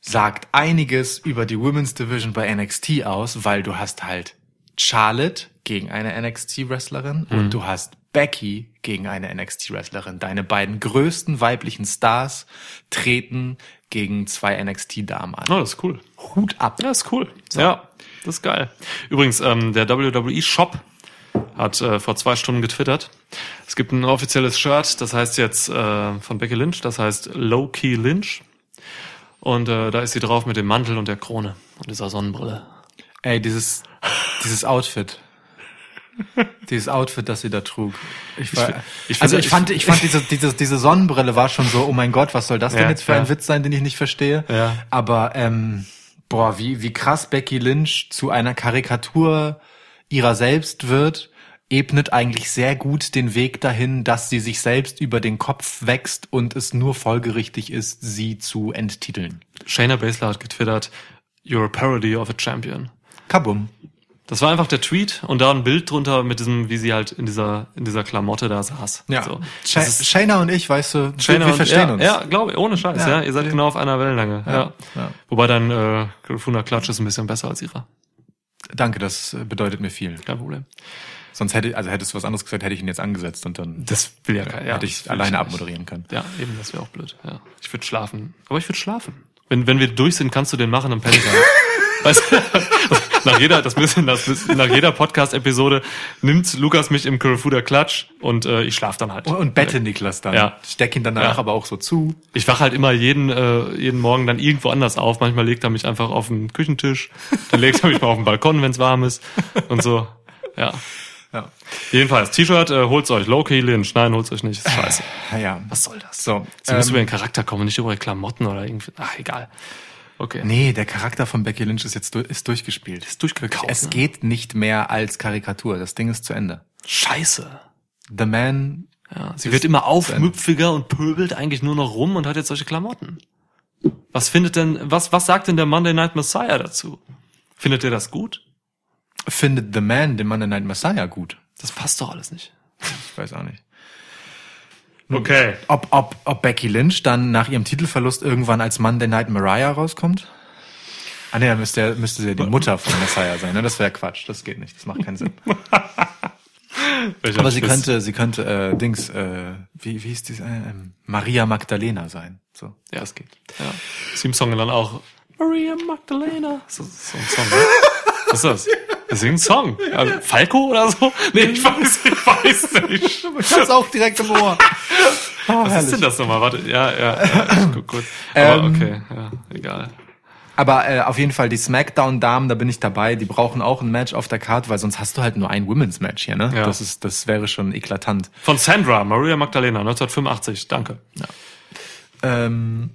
Sagt einiges über die Women's Division bei NXT aus, weil du hast halt Charlotte gegen eine NXT Wrestlerin Mhm. und du hast Becky gegen eine NXT Wrestlerin. Deine beiden größten weiblichen Stars treten gegen zwei NXT Damen an. Oh, das ist cool. Hut ab. Ja, ist cool. Ja, das ist geil. Übrigens, ähm, der WWE Shop hat äh, vor zwei Stunden getwittert. Es gibt ein offizielles Shirt, das heißt jetzt äh, von Becky Lynch, das heißt Low Key Lynch. Und äh, da ist sie drauf mit dem Mantel und der Krone und dieser Sonnenbrille. Ey, dieses, dieses Outfit. Dieses Outfit, das sie da trug. Ich war, ich also finde- ich fand, ich fand diese, diese, diese Sonnenbrille war schon so, oh mein Gott, was soll das denn Ja, jetzt für ja. ein Witz sein, den ich nicht verstehe? Ja. Aber, ähm, boah, wie, wie krass Becky Lynch zu einer Karikatur ihrer selbst wird, ebnet eigentlich sehr gut den Weg dahin, dass sie sich selbst über den Kopf wächst und es nur folgerichtig ist, sie zu enttiteln. Shayna Baszler hat getwittert, You're a parody of a champion. Kabum. Das war einfach der Tweet und da ein Bild drunter mit diesem, wie sie halt in dieser, in dieser Klamotte da saß. Ja. So. Shayna und ich, weißt du, Shayna wir und- verstehen ja, uns. Ja, glaube ich, ohne Scheiß, ja. Ja. Ihr seid Ja. genau auf einer Wellenlänge. Ja. ja. Wobei dein äh, Grifuna Klatsch ist ein bisschen besser als ihrer. Danke, das äh, bedeutet mir viel. Kein Problem. Sonst hätte, also hättest du was anderes gesagt, hätte ich ihn jetzt angesetzt und dann Das will ja. Ja, hätte ich alleine nicht. abmoderieren können. Ja, eben, das wäre auch blöd. Ja. Ich würde schlafen. Aber ich würde schlafen. Wenn, wenn wir durch sind, kannst du den machen im Pelikan. weißt du, nach jeder, das müssen, das müssen, nach jeder Podcast-Episode nimmt Lukas mich im Karafuda Klatsch und äh, ich schlafe dann halt. Und, und bette Niklas dann. Ja. Steck ihn dann danach Ja. aber auch so zu. Ich wache halt immer jeden, äh, jeden Morgen dann irgendwo anders auf. Manchmal legt er mich einfach auf den Küchentisch, dann legt er mich mal auf den Balkon, wenn es warm ist und so. Ja. Ja. Jedenfalls, T-Shirt, äh, holt's euch. Low-Key Lynch. Nein, holt's euch nicht. Ist scheiße. Naja. Was soll das? So. Sie müssen ähm, über den Charakter kommen, nicht über Klamotten oder irgendwie. Ach, egal. Okay. nee, der Charakter von Becky Lynch ist jetzt ist durchgespielt. Ist durchgekauft. Es ne? geht nicht mehr als Karikatur. Das Ding ist zu Ende. Scheiße. The Man. Ja, sie wird immer aufmüpfiger und pöbelt eigentlich nur noch rum und hat jetzt solche Klamotten. Was findet denn, was, was sagt denn der Monday Night Messiah dazu? Findet ihr das gut? Findet The Man den Monday Night Messiah gut? Das passt doch alles nicht. Ich weiß auch nicht. Okay. Ob, ob, ob Becky Lynch dann nach ihrem Titelverlust irgendwann als Monday Night Mariah rauskommt? Ah nee, dann müsste, müsste sie ja die Mutter von Messiah sein. Ne? Das wäre Quatsch. Das geht nicht. Das macht keinen Sinn. Aber sie könnte, sie könnte, äh, Dings, äh, wie, wie hieß die, äh, ähm, Maria Magdalena sein. So, Ja. das geht. Ja. Sie im Song dann auch Maria Magdalena. Ist so ein Song, ne? Was ist das? Das ist ein Song. Ja, Falco oder so? Nee, ich weiß, ich weiß nicht. Ich hab's auch direkt im Ohr. Oh, Was ist denn das nochmal? Warte, ja, ja, ja ich guck kurz. Aber Ähm, okay, ja, egal. Aber äh, auf jeden Fall die Smackdown-Damen, da bin ich dabei. Die brauchen auch ein Match auf der Karte, weil sonst hast du halt nur ein Women's Match hier, ne? Ja. Das ist, das wäre schon eklatant. Von Sandra, Maria Magdalena, 1985. Danke. Ähm,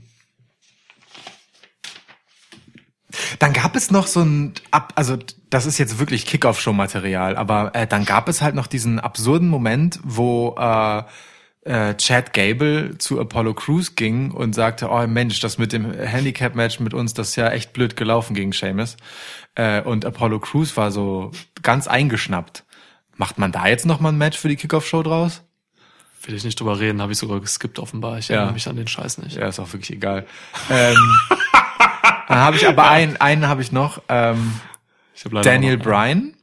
dann gab es noch so ein, ab, also das ist jetzt wirklich Kickoff-Show-Material, aber äh, dann gab es halt noch diesen absurden Moment, wo äh, äh, Chad Gable zu Apollo Crews ging und sagte, oh Mensch, das mit dem Handicap-Match mit uns, das ist ja echt blöd gelaufen gegen Seamus. Äh, und Apollo Crews war so ganz eingeschnappt. Macht man da jetzt noch mal ein Match für die Kickoff-Show draus? Will ich nicht drüber reden, habe ich sogar geskippt offenbar. Ich Ja. erinnere mich an den Scheiß nicht. Ja, ist auch wirklich egal. ähm, dann habe ich aber einen, einen habe ich noch. Ähm, Daniel Bryan,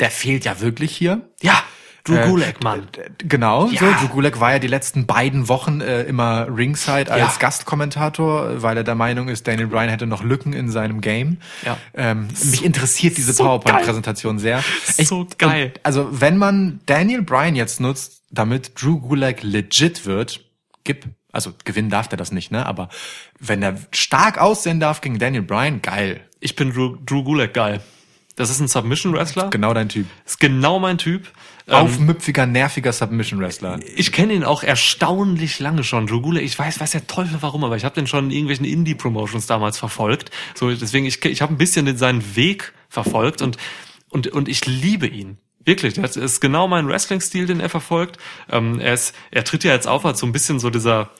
der fehlt ja wirklich hier. Ja, Drew Äh, Gulak, Mann. Genau, Ja. so. Drew Gulak war ja die letzten beiden Wochen äh, immer Ringside als Ja. Gastkommentator, weil er der Meinung ist, Daniel Bryan hätte noch Lücken in seinem Game. Ja. Ähm, mich interessiert diese so PowerPoint-Präsentation sehr. So geil. und, Also wenn man Daniel Bryan jetzt nutzt, damit Drew Gulak legit wird, gib, also gewinnen darf der das nicht, ne? Aber wenn er stark aussehen darf gegen Daniel Bryan, geil. Ich bin Drew, Drew Gulak geil. Das ist ein Submission-Wrestler. Genau dein Typ. Ist genau mein Typ. Ähm, Aufmüpfiger, nerviger Submission-Wrestler. ich kenne ihn auch erstaunlich lange schon. Drew Gulak, ich weiß, weiß der Teufel warum, aber ich habe den schon in irgendwelchen Indie-Promotions damals verfolgt. So, deswegen, ich, ich habe ein bisschen den, seinen Weg verfolgt und, und, und ich liebe ihn. Wirklich, das ist genau mein Wrestling-Stil, den er verfolgt. Ähm, er, ist, er tritt ja jetzt auf als so ein bisschen so dieser,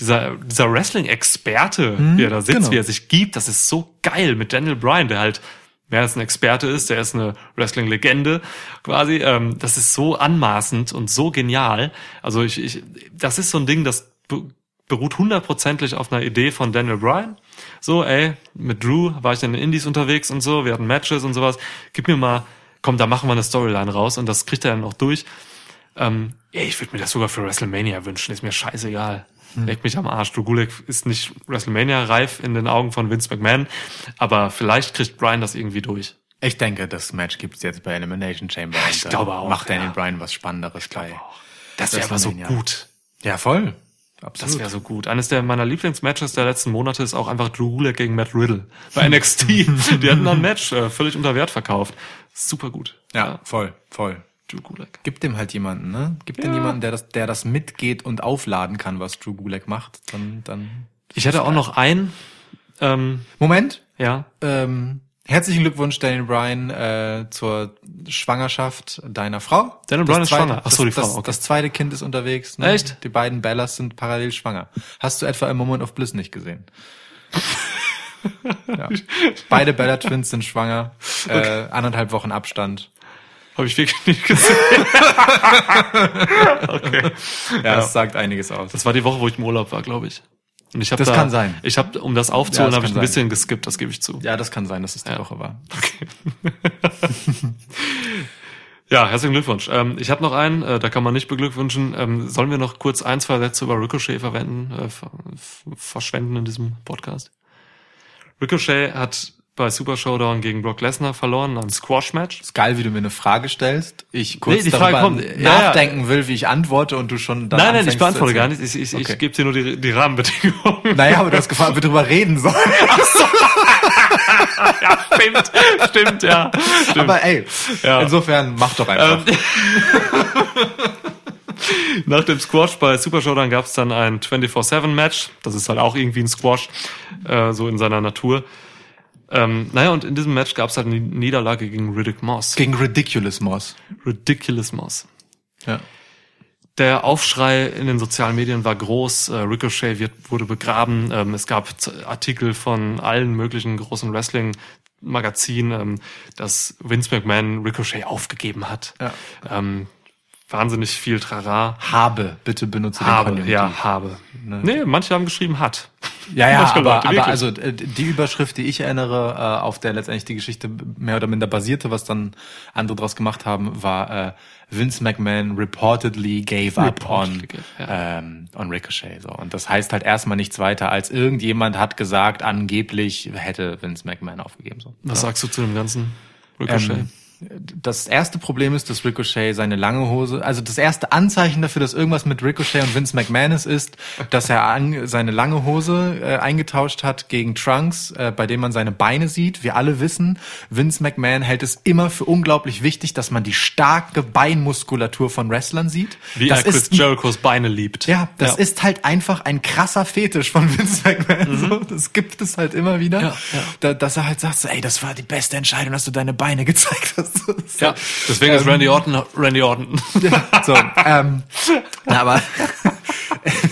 dieser, dieser Wrestling-Experte, wie er da sitzt, genau. wie er sich gibt. Das ist so geil mit Daniel Bryan, der halt mehr als ein Experte ist, der ist eine Wrestling-Legende quasi. Ähm, das ist so anmaßend und so genial. Also ich, ich das ist so ein Ding, das be beruht hundertprozentig auf einer Idee von Daniel Bryan. So, ey, mit Drew war ich in den Indies unterwegs und so, wir hatten Matches und sowas. Gib mir mal, komm, da machen wir eine Storyline raus und das kriegt er dann auch durch. Ähm, ey, ich würde mir das sogar für WrestleMania wünschen, ist mir scheißegal. Leg mich am Arsch. Drew Gulak ist nicht WrestleMania-reif in den Augen von Vince McMahon, aber vielleicht kriegt Bryan das irgendwie durch. Ich denke, das Match gibt's jetzt bei Elimination Chamber. ich glaube auch, Macht Daniel ja. Bryan was Spannenderes bei. Das wäre aber so gut. Ja, voll. Das Absolut. wäre so gut. Eines der meiner Lieblingsmatches der letzten Monate ist auch einfach Drew Gulak gegen Matt Riddle bei NXT. Die hatten dann ein Match äh, völlig unter Wert verkauft. Super gut. ja, voll, voll. Drew Gulak. Gib dem halt jemanden, ne? Gib dem Ja. jemanden, der das, der das mitgeht und aufladen kann, was Drew Gulak macht. Dann, dann. Ich hätte auch noch ein, ähm, Moment. ja, Ähm, herzlichen Glückwunsch, Daniel Bryan, äh, zur Schwangerschaft deiner Frau. Daniel Das Bryan ist zweite- schwanger. Ach so, die das, Frau, okay. Das zweite Kind ist unterwegs. Ne? Echt? Die beiden Bellas sind parallel schwanger. Hast du etwa im Moment of Bliss nicht gesehen? ja. Beide Bella Twins sind schwanger. Äh, anderthalb Wochen Abstand. Habe ich wirklich nicht gesehen. okay. Ja, das sagt einiges aus. Das war die Woche, wo ich im Urlaub war, glaube ich. Und ich habe Das da, kann sein. Ich habe, um das aufzuholen, Ja, habe ich ein kann bisschen geskippt, das gebe ich zu. Ja, das kann sein, dass es die Ja. Woche war. Ja, herzlichen Glückwunsch. Ähm, ich habe noch einen, äh, da kann man nicht beglückwünschen. Ähm, sollen wir noch kurz ein, zwei Sätze über Ricochet verwenden, äh, verschwenden in diesem Podcast? Ricochet hat bei Super Showdown gegen Brock Lesnar verloren, ein Squash-Match. ist geil, wie du mir eine Frage stellst. Ich kurz Nee, darüber kommt. Ja, ja. nachdenken will, wie ich antworte und du schon dann Nein, nein, ich beantworte gar nicht. Ich, ich, Okay. ich gebe dir nur die, die Rahmenbedingungen. Naja, aber du hast gefragt, ob wir drüber reden sollen. ja, stimmt, stimmt, ja. Stimmt. Aber ey, Ja. insofern mach doch einfach. Ähm, Nach dem Squash bei Super Showdown gab es dann ein 24-7-Match. Das ist halt auch irgendwie ein Squash, äh, so in seiner Natur. Ähm, naja, und in diesem Match gab es halt eine Niederlage gegen Riddick Moss. Gegen Ridiculous Moss. Ridiculous Moss. Ja. Der Aufschrei in den sozialen Medien war groß. Äh, Ricochet wird, wurde begraben. Ähm, es gab Artikel von allen möglichen großen Wrestling-Magazinen, ähm, dass Vince McMahon Ricochet aufgegeben hat. Ja. Ähm, wahnsinnig viel Trara. Habe, bitte benutze Habe, den Konjunktiv. ja, habe. Nee, manche haben geschrieben hat. Ja, ja, Manche aber, Leute, aber also äh, die Überschrift, die ich erinnere, äh, auf der letztendlich die Geschichte mehr oder minder basierte, was dann andere draus gemacht haben, war äh, Vince McMahon reportedly gave up on, gave, ja. ähm, on Ricochet. So. Und das heißt halt erstmal nichts weiter, als irgendjemand hat gesagt, angeblich hätte Vince McMahon aufgegeben. So. Was sagst du zu dem ganzen Ricochet? Ähm, das erste Problem ist, dass Ricochet seine lange Hose, also das erste Anzeichen dafür, dass irgendwas mit Ricochet und Vince McMahon ist, ist, dass er an, seine lange Hose äh, eingetauscht hat gegen Trunks, äh, bei dem man seine Beine sieht. Wir alle wissen, Vince McMahon hält es immer für unglaublich wichtig, dass man die starke Beinmuskulatur von Wrestlern sieht. Wie das er Chris ist Jerichos Beine liebt. ja, das ist halt einfach ein krasser Fetisch von Vince McMahon. So, das gibt es halt immer wieder. Mhm. Ja, ja. Da, dass er halt sagt, so, ey, das war die beste Entscheidung, dass du deine Beine gezeigt hast. Ja, deswegen ist Randy Orton Randy Orton. So, ähm, aber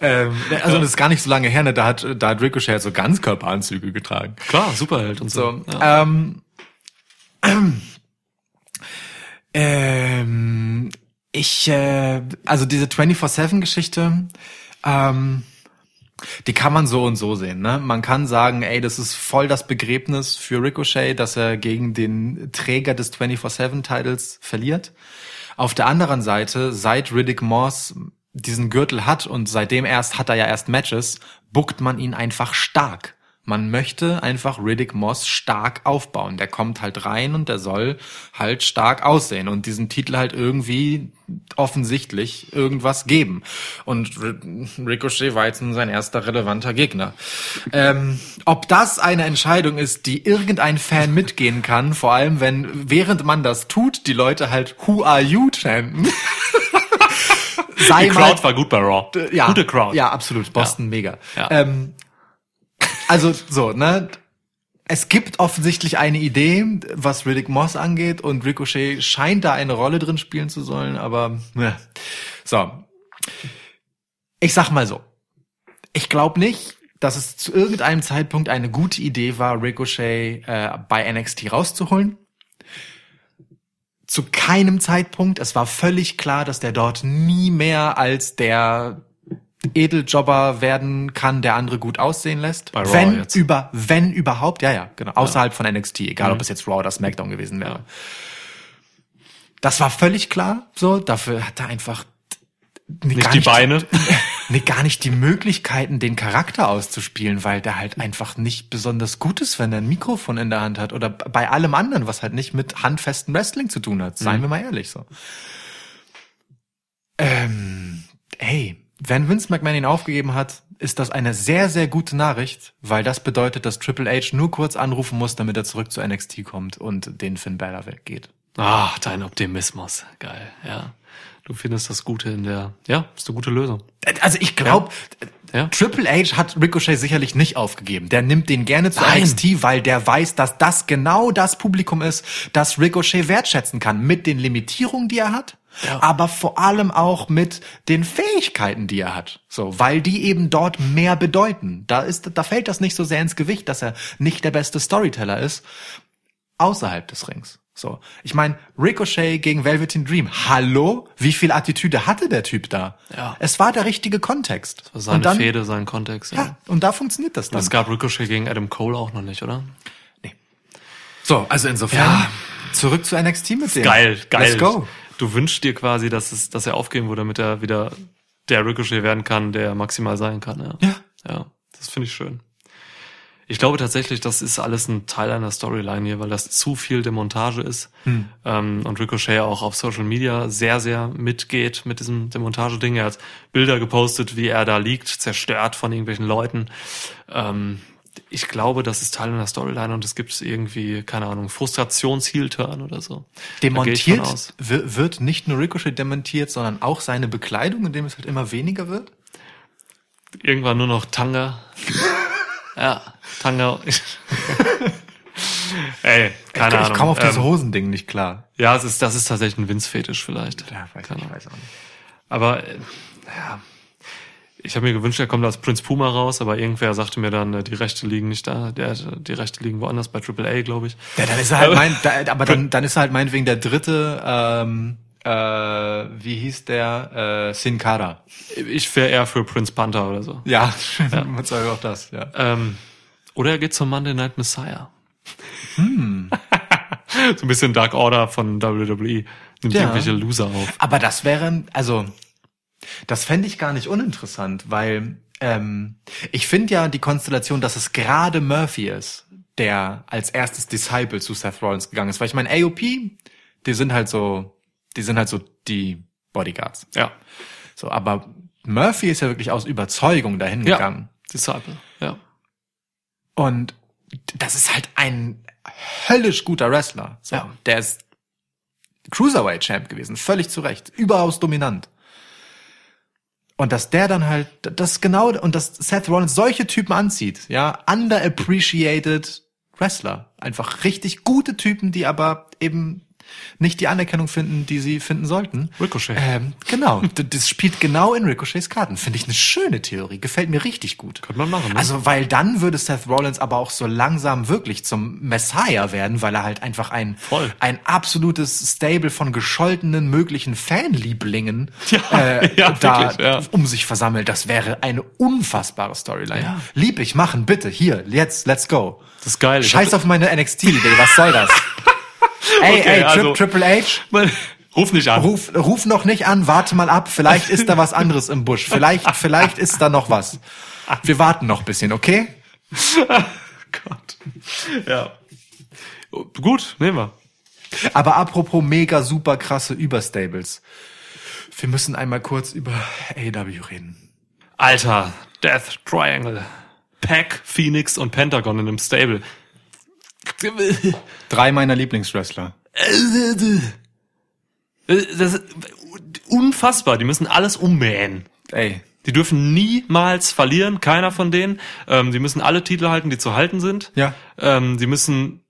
ähm, also das ist gar nicht so lange her, ne? da hat da hat Ricochet halt so Ganzkörperanzüge getragen. Klar, Superheld und so. So, Ja. ähm, ähm, ich, äh, also diese 24-7-Geschichte, ähm, die kann man so und so sehen. Ne? Man kann sagen, ey, das ist voll das Begräbnis für Ricochet, dass er gegen den Träger des 24-7-Titles verliert. Auf der anderen Seite, seit Riddick Moss diesen Gürtel hat und seitdem erst hat er ja erst Matches, buckt man ihn einfach stark. Man möchte einfach Riddick Moss stark aufbauen. Der kommt halt rein und der soll halt stark aussehen und diesen Titel halt irgendwie offensichtlich irgendwas geben. Und Ricochet war jetzt nun sein erster relevanter Gegner. Ähm, ob das eine Entscheidung ist, die irgendein Fan mitgehen kann, vor allem wenn während man das tut, die Leute halt Who are you chanten. Sei Die Crowd war gut bei Raw. ja, Gute Crowd. Ja, absolut. Boston mega. Ja. Ähm, also so, ne? Es gibt offensichtlich eine Idee, was Riddick Moss angeht und Ricochet scheint da eine Rolle drin spielen zu sollen, aber ne. so. Ich sag mal so. Ich glaube nicht, dass es zu irgendeinem Zeitpunkt eine gute Idee war, Ricochet äh, bei NXT rauszuholen. Zu keinem Zeitpunkt. Es war völlig klar, dass der dort nie mehr als der Edeljobber werden kann, der andere gut aussehen lässt. Bei Raw wenn jetzt. über, wenn überhaupt, ja, ja, genau, außerhalb von NXT, egal Mhm. ob es jetzt Raw oder SmackDown gewesen wäre. Das war völlig klar, so, dafür hat er einfach nee, Nicht gar die Beine. nee, gar nicht die Möglichkeiten, den Charakter auszuspielen, weil der halt einfach nicht besonders gut ist, wenn er ein Mikrofon in der Hand hat oder bei allem anderen, was halt nicht mit handfestem Wrestling zu tun hat. Seien wir mal ehrlich so. Ähm, ey, wenn Vince McMahon ihn aufgegeben hat, ist das eine sehr, sehr gute Nachricht, weil das bedeutet, dass Triple H nur kurz anrufen muss, damit er zurück zu NXT kommt und den Finn Balor weggeht. Ah, dein Optimismus. Geil, ja. Du findest das Gute in der, ja, ist eine gute Lösung. Also ich glaube, Ja. Triple H hat Ricochet sicherlich nicht aufgegeben. Der nimmt den gerne zu Nein. NXT, weil der weiß, dass das genau das Publikum ist, das Ricochet wertschätzen kann. Mit den Limitierungen, die er hat, Ja. aber vor allem auch mit den Fähigkeiten, die er hat. So, weil die eben dort mehr bedeuten. Da ist, da fällt das nicht so sehr ins Gewicht, dass er nicht der beste Storyteller ist, außerhalb des Rings. So, ich meine, Ricochet gegen Velveteen Dream. Hallo? Wie viel Attitüde hatte der Typ da? Ja. Es war der richtige Kontext. Das war seine und dann, Fehde, sein Kontext. Ja, und da funktioniert das dann. Es gab Ricochet gegen Adam Cole auch noch nicht, oder? So, also insofern Ja. zurück zu NXT mit dem. Geil, geil. Let's go. Du wünschst dir quasi, dass es, dass er aufgeben würde, damit er wieder der Ricochet werden kann, der er maximal sein kann. Ja. Ja. Ja, das finde ich schön. Ich glaube tatsächlich, das ist alles ein Teil einer Storyline hier, weil das zu viel Demontage ist Hm. ähm, und Ricochet auch auf Social Media sehr, sehr mitgeht mit diesem Demontage-Ding. Er hat Bilder gepostet, wie er da liegt, zerstört von irgendwelchen Leuten. Ähm, ich glaube, das ist Teil einer Storyline und es gibt irgendwie, keine Ahnung, Frustrations-Heel-Turn oder so. Demontiert wird nicht nur Ricochet demontiert, sondern auch seine Bekleidung, indem es halt immer weniger wird. Irgendwann nur noch Tanga. ja, Tanga. Ey, keine ich Ahnung. ich komme auf dieses Ähm, Hosending nicht klar. Ja, es ist, das ist tatsächlich ein Vince-Fetisch vielleicht. Ja, weiß, Keine ich Ahnung. weiß auch nicht. Aber äh, ja, ich habe mir gewünscht, er kommt als Prinz Puma raus, aber irgendwer sagte mir dann, äh, die Rechte liegen nicht da, der, die Rechte liegen woanders bei Triple A, glaube ich. Ja, dann ist er halt mein, da, aber dann, dann ist er halt meinetwegen der dritte, ähm, äh, wie hieß der, äh, Sin Cara. Ich wäre eher für Prince Panther oder so. Ja, man sagt auch das, ja. Ähm, oder er geht zum Monday Night Messiah. Hm. so ein bisschen Dark Order von WWE. Nimmt Ja. irgendwelche Loser auf. Aber das wäre, also, das fände ich gar nicht uninteressant, weil ähm, ich finde ja die Konstellation, dass es gerade Murphy ist, der als erstes Disciple zu Seth Rollins gegangen ist. Weil ich meine, AOP, die sind halt so, die sind halt so die Bodyguards. Ja. So, aber Murphy ist ja wirklich aus Überzeugung dahin Ja. gegangen. Disciple. Ja. Und das ist halt ein höllisch guter Wrestler. So, Ja. Der ist Cruiserweight Champ gewesen, völlig zu Recht, überaus dominant. Und dass der dann halt, das genau, und dass Seth Rollins solche Typen anzieht, ja, underappreciated Wrestler. Einfach richtig gute Typen, die aber eben nicht die Anerkennung finden, die sie finden sollten. Ricochet. Ähm, genau. Das spielt genau in Ricochets Karten. Finde ich eine schöne Theorie. Gefällt mir richtig gut. Könnte man machen, ne? Also, weil dann würde Seth Rollins aber auch so langsam wirklich zum Messiah werden, weil er halt einfach ein, Voll. ein absolutes Stable von gescholtenen möglichen Fanlieblingen Ja, äh, ja, da wirklich, ja. um sich versammelt. Das wäre eine unfassbare Storyline. Ja. Lieb ich, machen, bitte, hier, jetzt, let's go. Das ist geil. Scheiß auf meine NXT-Idee, was soll das? ey, Okay, ey, also- Triple H, Mal- Ruf nicht an. Ruf, ruf noch nicht an, warte mal ab. Vielleicht ist da was anderes im Busch. Vielleicht, vielleicht ist da noch was. Wir warten noch ein bisschen, okay? Gott. Ja. Gut, nehmen wir. Aber apropos mega super krasse Überstables. Wir müssen einmal kurz über AW reden. Alter, Death Triangle. Pack, Phoenix und Pentagon in einem Stable. Drei meiner Lieblingswrestler. Das ist unfassbar. Die müssen alles ummähen. Ey, Die dürfen niemals verlieren, keiner von denen. Ähm, die müssen alle Titel halten, die zu halten sind. Ja. Ähm, die müssen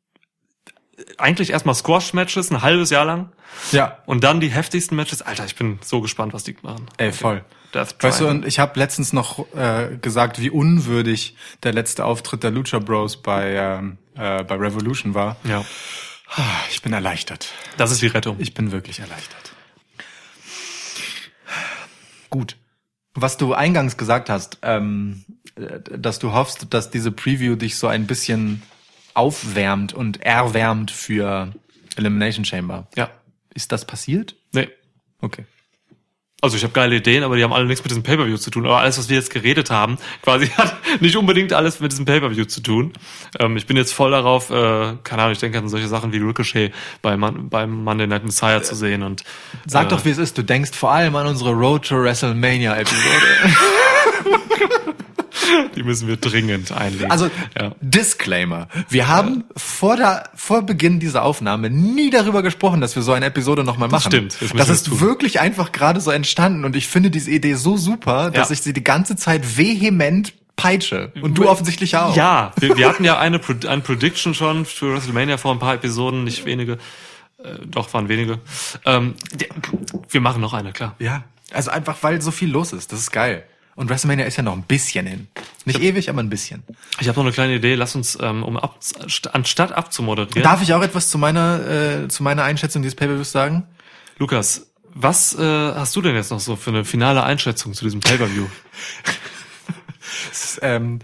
eigentlich erstmal Squash-Matches, ein halbes Jahr lang. ja, Und dann die heftigsten Matches. Alter, ich bin so gespannt, was die machen. ey, voll. Death Weißt du, und ich habe letztens noch äh, gesagt, wie unwürdig der letzte Auftritt der Lucha Bros bei, ähm, äh, bei Revolution war. ja, Ah, Ich bin erleichtert. das ist die Rettung. Ich bin wirklich erleichtert. Gut. Was du eingangs gesagt hast, ähm, äh, dass du hoffst, dass diese Preview dich so ein bisschen aufwärmt und erwärmt für Elimination Chamber. ja. Ist das passiert? Nee. Okay. Also ich habe geile Ideen, aber die haben alle nichts mit diesem Pay-Per-View zu tun. Aber alles, was wir jetzt geredet haben, quasi hat nicht unbedingt alles mit diesem Pay-Per-View zu tun. Ähm, ich bin jetzt voll darauf, äh, keine Ahnung, ich denke an solche Sachen wie Ricochet bei Mon beim Monday Night Messiah zu sehen und Sag äh, doch, wie es ist. Du denkst vor allem an unsere Road to WrestleMania Episode. die müssen wir dringend einlegen. Also ja. Disclaimer: Wir haben vor der vor Beginn dieser Aufnahme nie darüber gesprochen, dass wir so eine Episode nochmal machen. stimmt, das müssen Das wir ist wirklich einfach gerade so entstanden und ich finde diese Idee so super, dass Ja. ich sie die ganze Zeit vehement peitsche und du offensichtlich auch. Ja, wir, wir hatten ja eine, Pro- eine Prediction schon für WrestleMania vor ein paar Episoden, nicht wenige. Äh, doch, waren wenige. Ähm, wir machen noch eine, klar. Ja. Also einfach, weil so viel los ist. Das ist geil. Und WrestleMania ist ja noch ein bisschen hin. Nicht ewig, aber ein bisschen. Ich habe noch eine kleine Idee. Lass uns, ähm, um ab, st- anstatt abzumoderieren, Darf ich auch etwas zu meiner, äh, zu meiner Einschätzung dieses Pay-Per-Views sagen? Lukas, was äh, hast du denn jetzt noch so für eine finale Einschätzung zu diesem Pay-Per-View? ähm,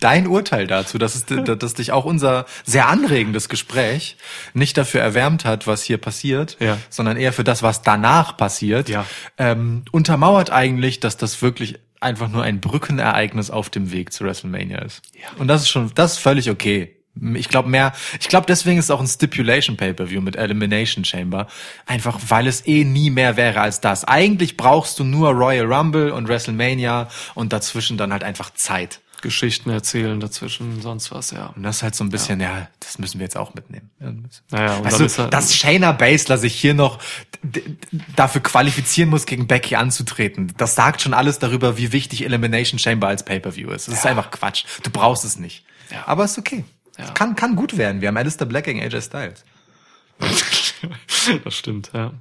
dein Urteil dazu, dass, es, dass dich auch unser sehr anregendes Gespräch nicht dafür erwärmt hat, was hier passiert, Ja. sondern eher für das, was danach passiert, Ja. ähm, untermauert eigentlich, dass das wirklich einfach nur ein Brückenereignis auf dem Weg zu WrestleMania ist. Ja. Und das ist schon, das ist völlig okay. Ich glaube mehr, ich glaube deswegen ist es auch ein Stipulation Pay-per-View mit Elimination Chamber, einfach weil es eh nie mehr wäre als das. Eigentlich brauchst du nur Royal Rumble und WrestleMania und dazwischen dann halt einfach Zeit. Geschichten erzählen dazwischen, sonst was, ja. Und das ist halt so ein bisschen, ja, das müssen wir jetzt auch mitnehmen. Ja, Naja, weißt du, halt- dass Shayna Baszler sich hier noch dafür qualifizieren muss, gegen Becky anzutreten, das sagt schon alles darüber, wie wichtig Elimination Chamber als Pay-Per-View ist. Das ist einfach Quatsch. Du brauchst es nicht. Ja. Aber ist okay. Ja. Es kann, kann gut werden. Wir haben Alistair Black gegen AJ Styles. das stimmt, ja.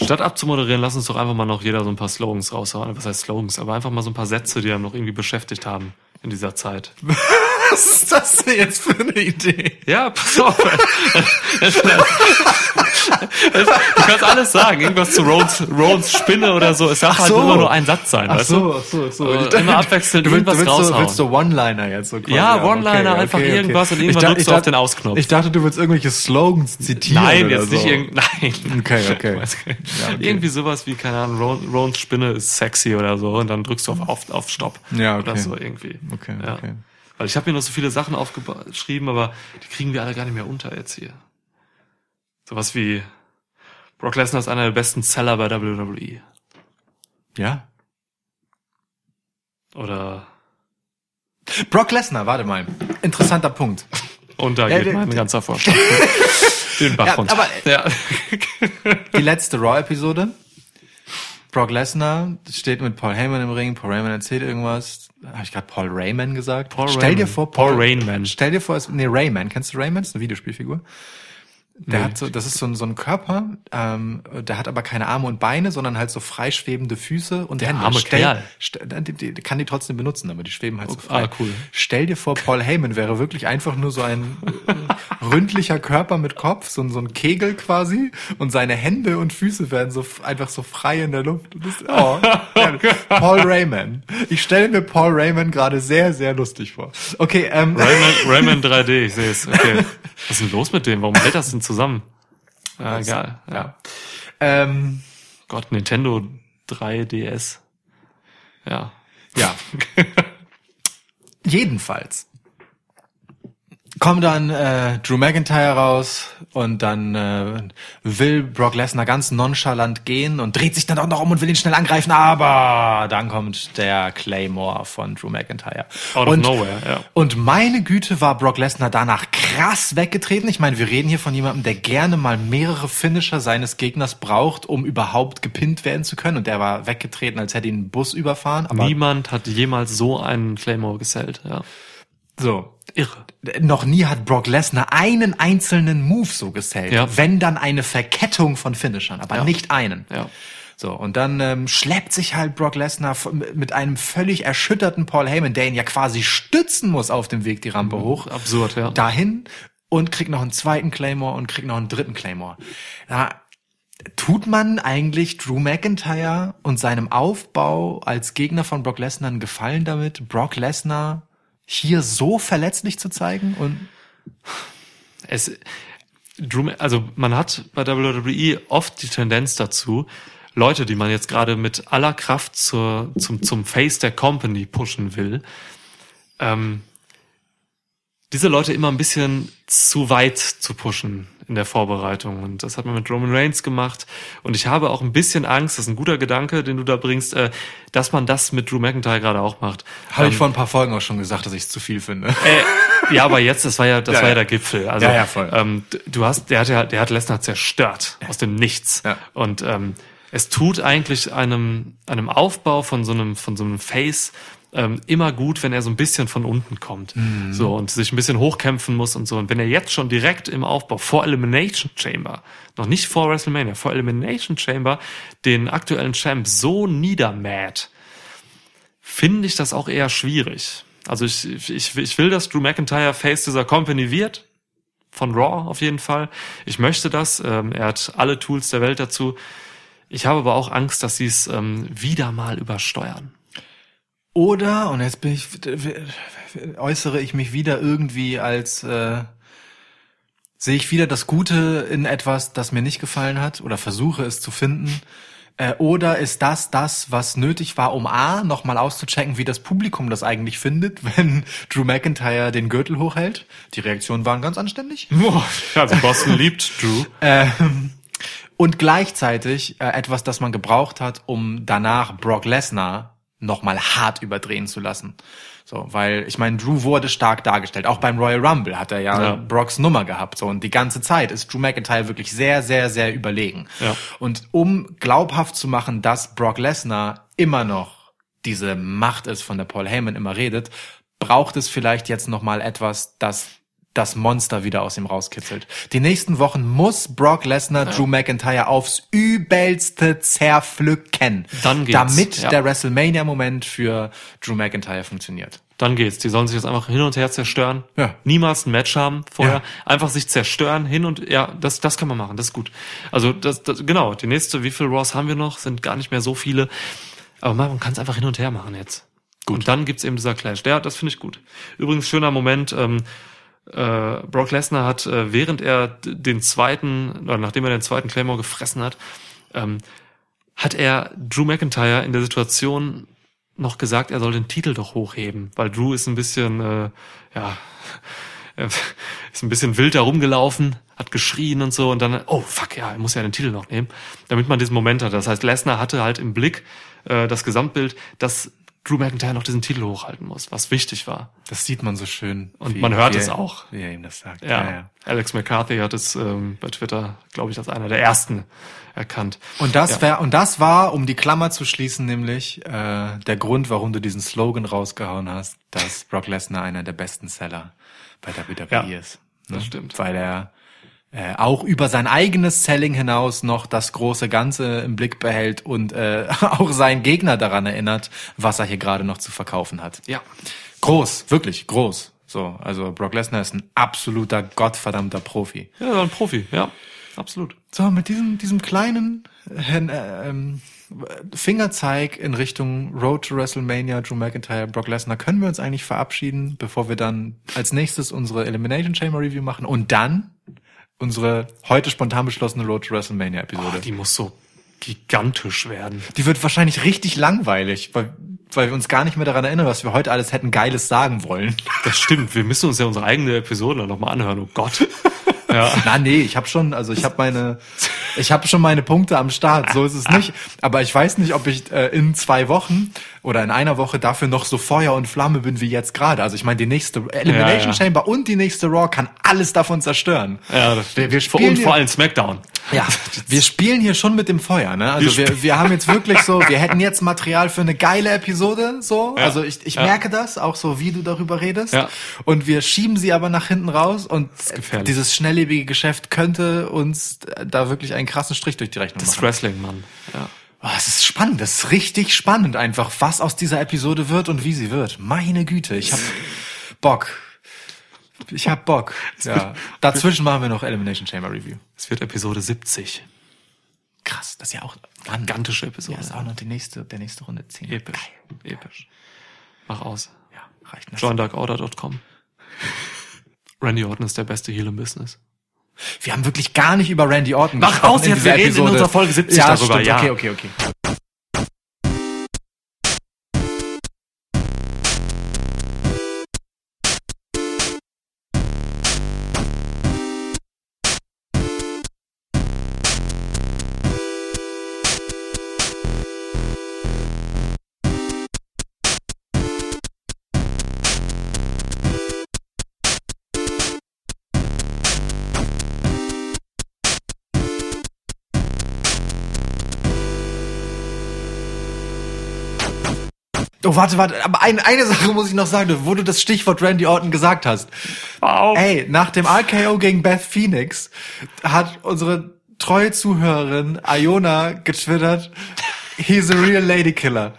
Statt abzumoderieren, lass uns doch einfach mal noch jeder so ein paar Slogans raushauen. Was heißt Slogans? Aber einfach mal so ein paar Sätze, die einem noch irgendwie beschäftigt haben in dieser Zeit. Was ist das denn jetzt für eine Idee? Ja, pass auf. du kannst alles sagen. Irgendwas zu Rones, Rones Spinne oder so. Es darf halt so. immer nur ein Satz sein, weißt du? ach so, ach so. Also immer abwechselnd du willst, irgendwas du willst, so, raushauen. willst du One-Liner jetzt so quasi Ja. One-Liner, einfach irgendwas und irgendwann drückst du auf den Ausknopf. Ich dachte, du willst irgendwelche Slogans zitieren Nein, jetzt so. nicht irgend, nein. Okay, okay. Ja, okay. Irgendwie sowas wie, keine Ahnung, Ron, Rones Spinne ist sexy oder so und dann drückst du auf, auf, auf Stopp. Ja, okay. Oder so irgendwie. Okay, ja. okay. Weil ich habe hier noch so viele Sachen aufgeschrieben, aber die kriegen wir alle gar nicht mehr unter jetzt hier. Sowas wie Brock Lesnar ist einer der besten Seller bei WWE. Ja. Oder Brock Lesnar, warte mal. Interessanter Punkt. und da Ja, geht mein ganzer Vorstand den Bach Ja, runter. aber- ja. Die letzte Raw-Episode. Brock Lesnar steht mit Paul Heyman im Ring. Paul Heyman erzählt irgendwas. Habe ich gerade Paul Rayman gesagt? Paul Stell dir Rayman. vor, Paul Rainman. Stell dir vor, es, nee, Rayman. Kennst du Rayman? Das ist eine Videospielfigur. Der hat so, das ist so ein, so ein Körper, ähm, der hat aber keine Arme und Beine, sondern halt so freischwebende Füße und Der Hände. arme Stell, Kerl. Stell, die, die, kann die trotzdem benutzen, aber die schweben halt so Ah, frei. cool. Stell dir vor, Paul Heyman wäre wirklich einfach nur so ein äh, ründlicher Körper mit Kopf, so, ein- so ein Kegel quasi, und seine Hände und Füße werden so einfach so frei in der Luft. Das, oh. Paul Rayman. Ich stelle mir Paul Rayman gerade sehr, sehr lustig vor. Okay, ähm, Rayman, Rayman 3D, ich sehe es. Okay. Was ist denn los mit dem? Warum hält das denn zusammen? Ja, egal. Ja. ähm, Gott, Nintendo 3DS. Ja. Ja. Jedenfalls kommt dann äh, Drew McIntyre raus und dann äh, will Brock Lesnar ganz nonchalant gehen und dreht sich dann auch noch um und will ihn schnell angreifen, aber dann kommt der Claymore von Drew McIntyre. Out of und, nowhere, ja. Und meine Güte war Brock Lesnar danach krass weggetreten. Ich meine, wir reden hier von jemandem, der gerne mal mehrere Finisher seines Gegners braucht, um überhaupt gepinnt werden zu können. Und der war weggetreten, als hätte ihn ein Bus überfahren. Aber Niemand hat jemals so einen Claymore gesellt, ja. so, Irre. noch nie hat Brock Lesnar einen einzelnen Move so gesellt. Ja. Wenn dann eine Verkettung von Finishern, aber Ja. nicht einen. Ja. So, und dann ähm, schleppt sich halt Brock Lesnar mit einem völlig erschütterten Paul Heyman, der ihn ja quasi stützen muss auf dem Weg die Rampe hoch, Absurd, ja. dahin und kriegt noch einen zweiten Claymore und kriegt noch einen dritten Claymore. Da tut man eigentlich Drew McIntyre und seinem Aufbau als Gegner von Brock Lesnar einen Gefallen damit, Brock Lesnar hier so verletzlich zu zeigen und es, Drew, also man hat bei WWE oft die Tendenz dazu, Leute, die man jetzt gerade mit aller Kraft zur, zum, zum Face der Company pushen will, ähm, diese Leute immer ein bisschen zu weit zu pushen in der Vorbereitung. Und das hat man mit Roman Reigns gemacht. Und ich habe auch ein bisschen Angst, das ist ein guter Gedanke, den du da bringst, äh, dass man das mit Drew McIntyre gerade auch macht. habe ich Ähm, vor ein paar Folgen auch schon gesagt, dass ich es zu viel finde. äh, ja, aber jetzt, das war ja, das Ja, war ja der Gipfel. Also, Ja, ja, voll. Ähm, du hast, der hat ja, der hat Lesnar zerstört aus dem Nichts. Ja. Und ähm, es tut eigentlich einem, einem Aufbau von so einem, von so einem Face ähm, immer gut, wenn er so ein bisschen von unten kommt. Mhm. So und sich ein bisschen hochkämpfen muss und so. Und wenn er jetzt schon direkt im Aufbau vor Elimination Chamber, noch nicht vor WrestleMania, vor Elimination Chamber, den aktuellen Champ so niedermäht, finde ich das auch eher schwierig. Also ich, ich, ich will, dass Drew McIntyre Face dieser Company wird. Von Raw auf jeden Fall. Ich möchte das. Ähm, er hat alle Tools der Welt dazu. Ich habe aber auch Angst, dass sie es ähm, wieder mal übersteuern. Oder, und jetzt bin ich, äußere ich mich wieder irgendwie als, äh, sehe ich wieder das Gute in etwas, das mir nicht gefallen hat oder versuche es zu finden. Äh, oder ist das das, was nötig war, um A, nochmal auszuchecken, wie das Publikum das eigentlich findet, wenn Drew McIntyre den Gürtel hochhält? Die Reaktionen waren ganz anständig. Also Boston liebt Drew. Ähm, und gleichzeitig äh, etwas, das man gebraucht hat, um danach Brock Lesnar nochmal hart überdrehen zu lassen. So, weil ich meine, Drew wurde stark dargestellt. Auch beim Royal Rumble hat er ja, Ja. Brocks Nummer gehabt. So und die ganze Zeit ist Drew McIntyre wirklich sehr, sehr, sehr überlegen. Ja. Und um glaubhaft zu machen, dass Brock Lesnar immer noch diese Macht ist, von der Paul Heyman immer redet, braucht es vielleicht jetzt nochmal etwas, das das Monster wieder aus ihm rauskitzelt. Die nächsten Wochen muss Brock Lesnar Drew McIntyre aufs übelste zerpflücken, Dann geht's, damit ja. der WrestleMania-Moment für Drew McIntyre funktioniert. Dann geht's. Die sollen sich jetzt einfach hin und her zerstören. Ja. Niemals ein Match haben vorher. Ja. Einfach sich zerstören, hin und ja, das, das kann man machen. Das ist gut. Also das, das genau. Die nächste, wie viel Raws haben wir noch? Sind gar nicht mehr so viele. Aber man kann es einfach hin und her machen jetzt. Gut. Und dann gibt's eben dieser Clash. Ja, das finde ich gut. Übrigens schöner Moment. Ähm, äh, Brock Lesnar hat, äh, während er den zweiten, oder nachdem er den zweiten Claymore gefressen hat, ähm, hat er Drew McIntyre in der Situation noch gesagt, er soll den Titel doch hochheben, weil Drew ist ein bisschen, äh, ja, ist ein bisschen wild da rumgelaufen, hat geschrien und so und dann, oh fuck, ja, er muss ja den Titel noch nehmen, damit man diesen Moment hat. Das heißt, Lesnar hatte halt im Blick äh, das Gesamtbild, dass Drew McIntyre noch diesen Titel hochhalten muss, was wichtig war. Das sieht man so schön. Und man hört wie es auch. Wie er ihm das sagt. Ja, Alex McCarthy hat es ähm, bei Twitter, glaube ich, als einer der ersten erkannt. Und das Ja. wär, und das war, um die Klammer zu schließen, nämlich äh, der Grund, warum du diesen Slogan rausgehauen hast, dass Brock Lesnar einer der besten Seller bei WWE Ja, ist. ne? das stimmt. Weil er äh, auch über sein eigenes Selling hinaus noch das große Ganze im Blick behält und äh, auch seinen Gegner daran erinnert, was er hier gerade noch zu verkaufen hat. Ja. Groß, wirklich groß. So, also Brock Lesnar ist ein absoluter gottverdammter Profi. Ja, ein Profi, ja, absolut. So, mit diesem, diesem kleinen äh, ähm, Fingerzeig in Richtung Road to WrestleMania, Drew McIntyre, Brock Lesnar, können wir uns eigentlich verabschieden, bevor wir dann als nächstes unsere Elimination Chamber Review machen und dann unsere heute spontan beschlossene Road to WrestleMania Oh, Episode. die muss so gigantisch werden. die wird wahrscheinlich richtig langweilig, weil weil wir uns gar nicht mehr daran erinnern, was wir heute alles hätten Geiles sagen wollen. Das stimmt. Wir müssen uns ja unsere eigene Episode nochmal anhören. Oh Gott. Ja. Na nee, ich habe schon, also ich habe meine, ich habe schon meine Punkte am Start. So ist es nicht. Aber ich weiß nicht, ob ich äh, in zwei Wochen oder in einer Woche dafür noch so Feuer und Flamme bin wie jetzt gerade. Also ich meine, die nächste Elimination Ja, ja. Chamber und die nächste Raw kann alles davon zerstören. Ja, das Wir- wir spielen und vor allem Smackdown. Ja, wir spielen hier schon mit dem Feuer, ne? Also wir, wir haben jetzt wirklich so, wir hätten jetzt Material für eine geile Episode, so. Ja. Also ich, ich Ja. merke das, auch so wie du darüber redest. Ja. Und wir schieben sie aber nach hinten raus und dieses schnelllebige Geschäft könnte uns da wirklich einen krassen Strich durch die Rechnung Das machen. Wrestling, Mann. Ja. Oh, es ist spannend, das ist richtig spannend einfach, was aus dieser Episode wird und wie sie wird. Meine Güte, ich hab Bock. Ich hab Bock. Ja. Dazwischen machen wir noch Elimination Chamber Review. Es wird Episode 70. Krass, das ist ja auch Mann, Gigantische Ja, Episode. ist auch noch die nächste, der nächste Runde 10. Episch. Episch. Mach aus. Ja, reicht nicht. JohnDarkOrder.com. Randy Orton ist der beste Heel im Business. Wir haben wirklich gar nicht über Randy Orton Mach gesprochen aus jetzt, wir reden in unserer Folge 70 ja, darüber, Stimmt, ja. Okay, okay, okay. Oh, warte, warte, aber ein, eine Sache muss ich noch sagen, wo du das Stichwort Randy Orton gesagt hast. Wow. Ey, nach dem RKO gegen Beth Phoenix hat unsere treue Zuhörerin Iona getwittert, he's a real lady killer.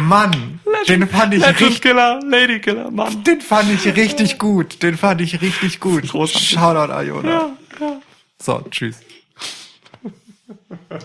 Mann, den fand ich Legend richtig, Killer, Lady Killer, Mann. den fand ich richtig gut. Den fand ich richtig gut. Großartig. Shoutout Iona. Ja, ja. So, tschüss.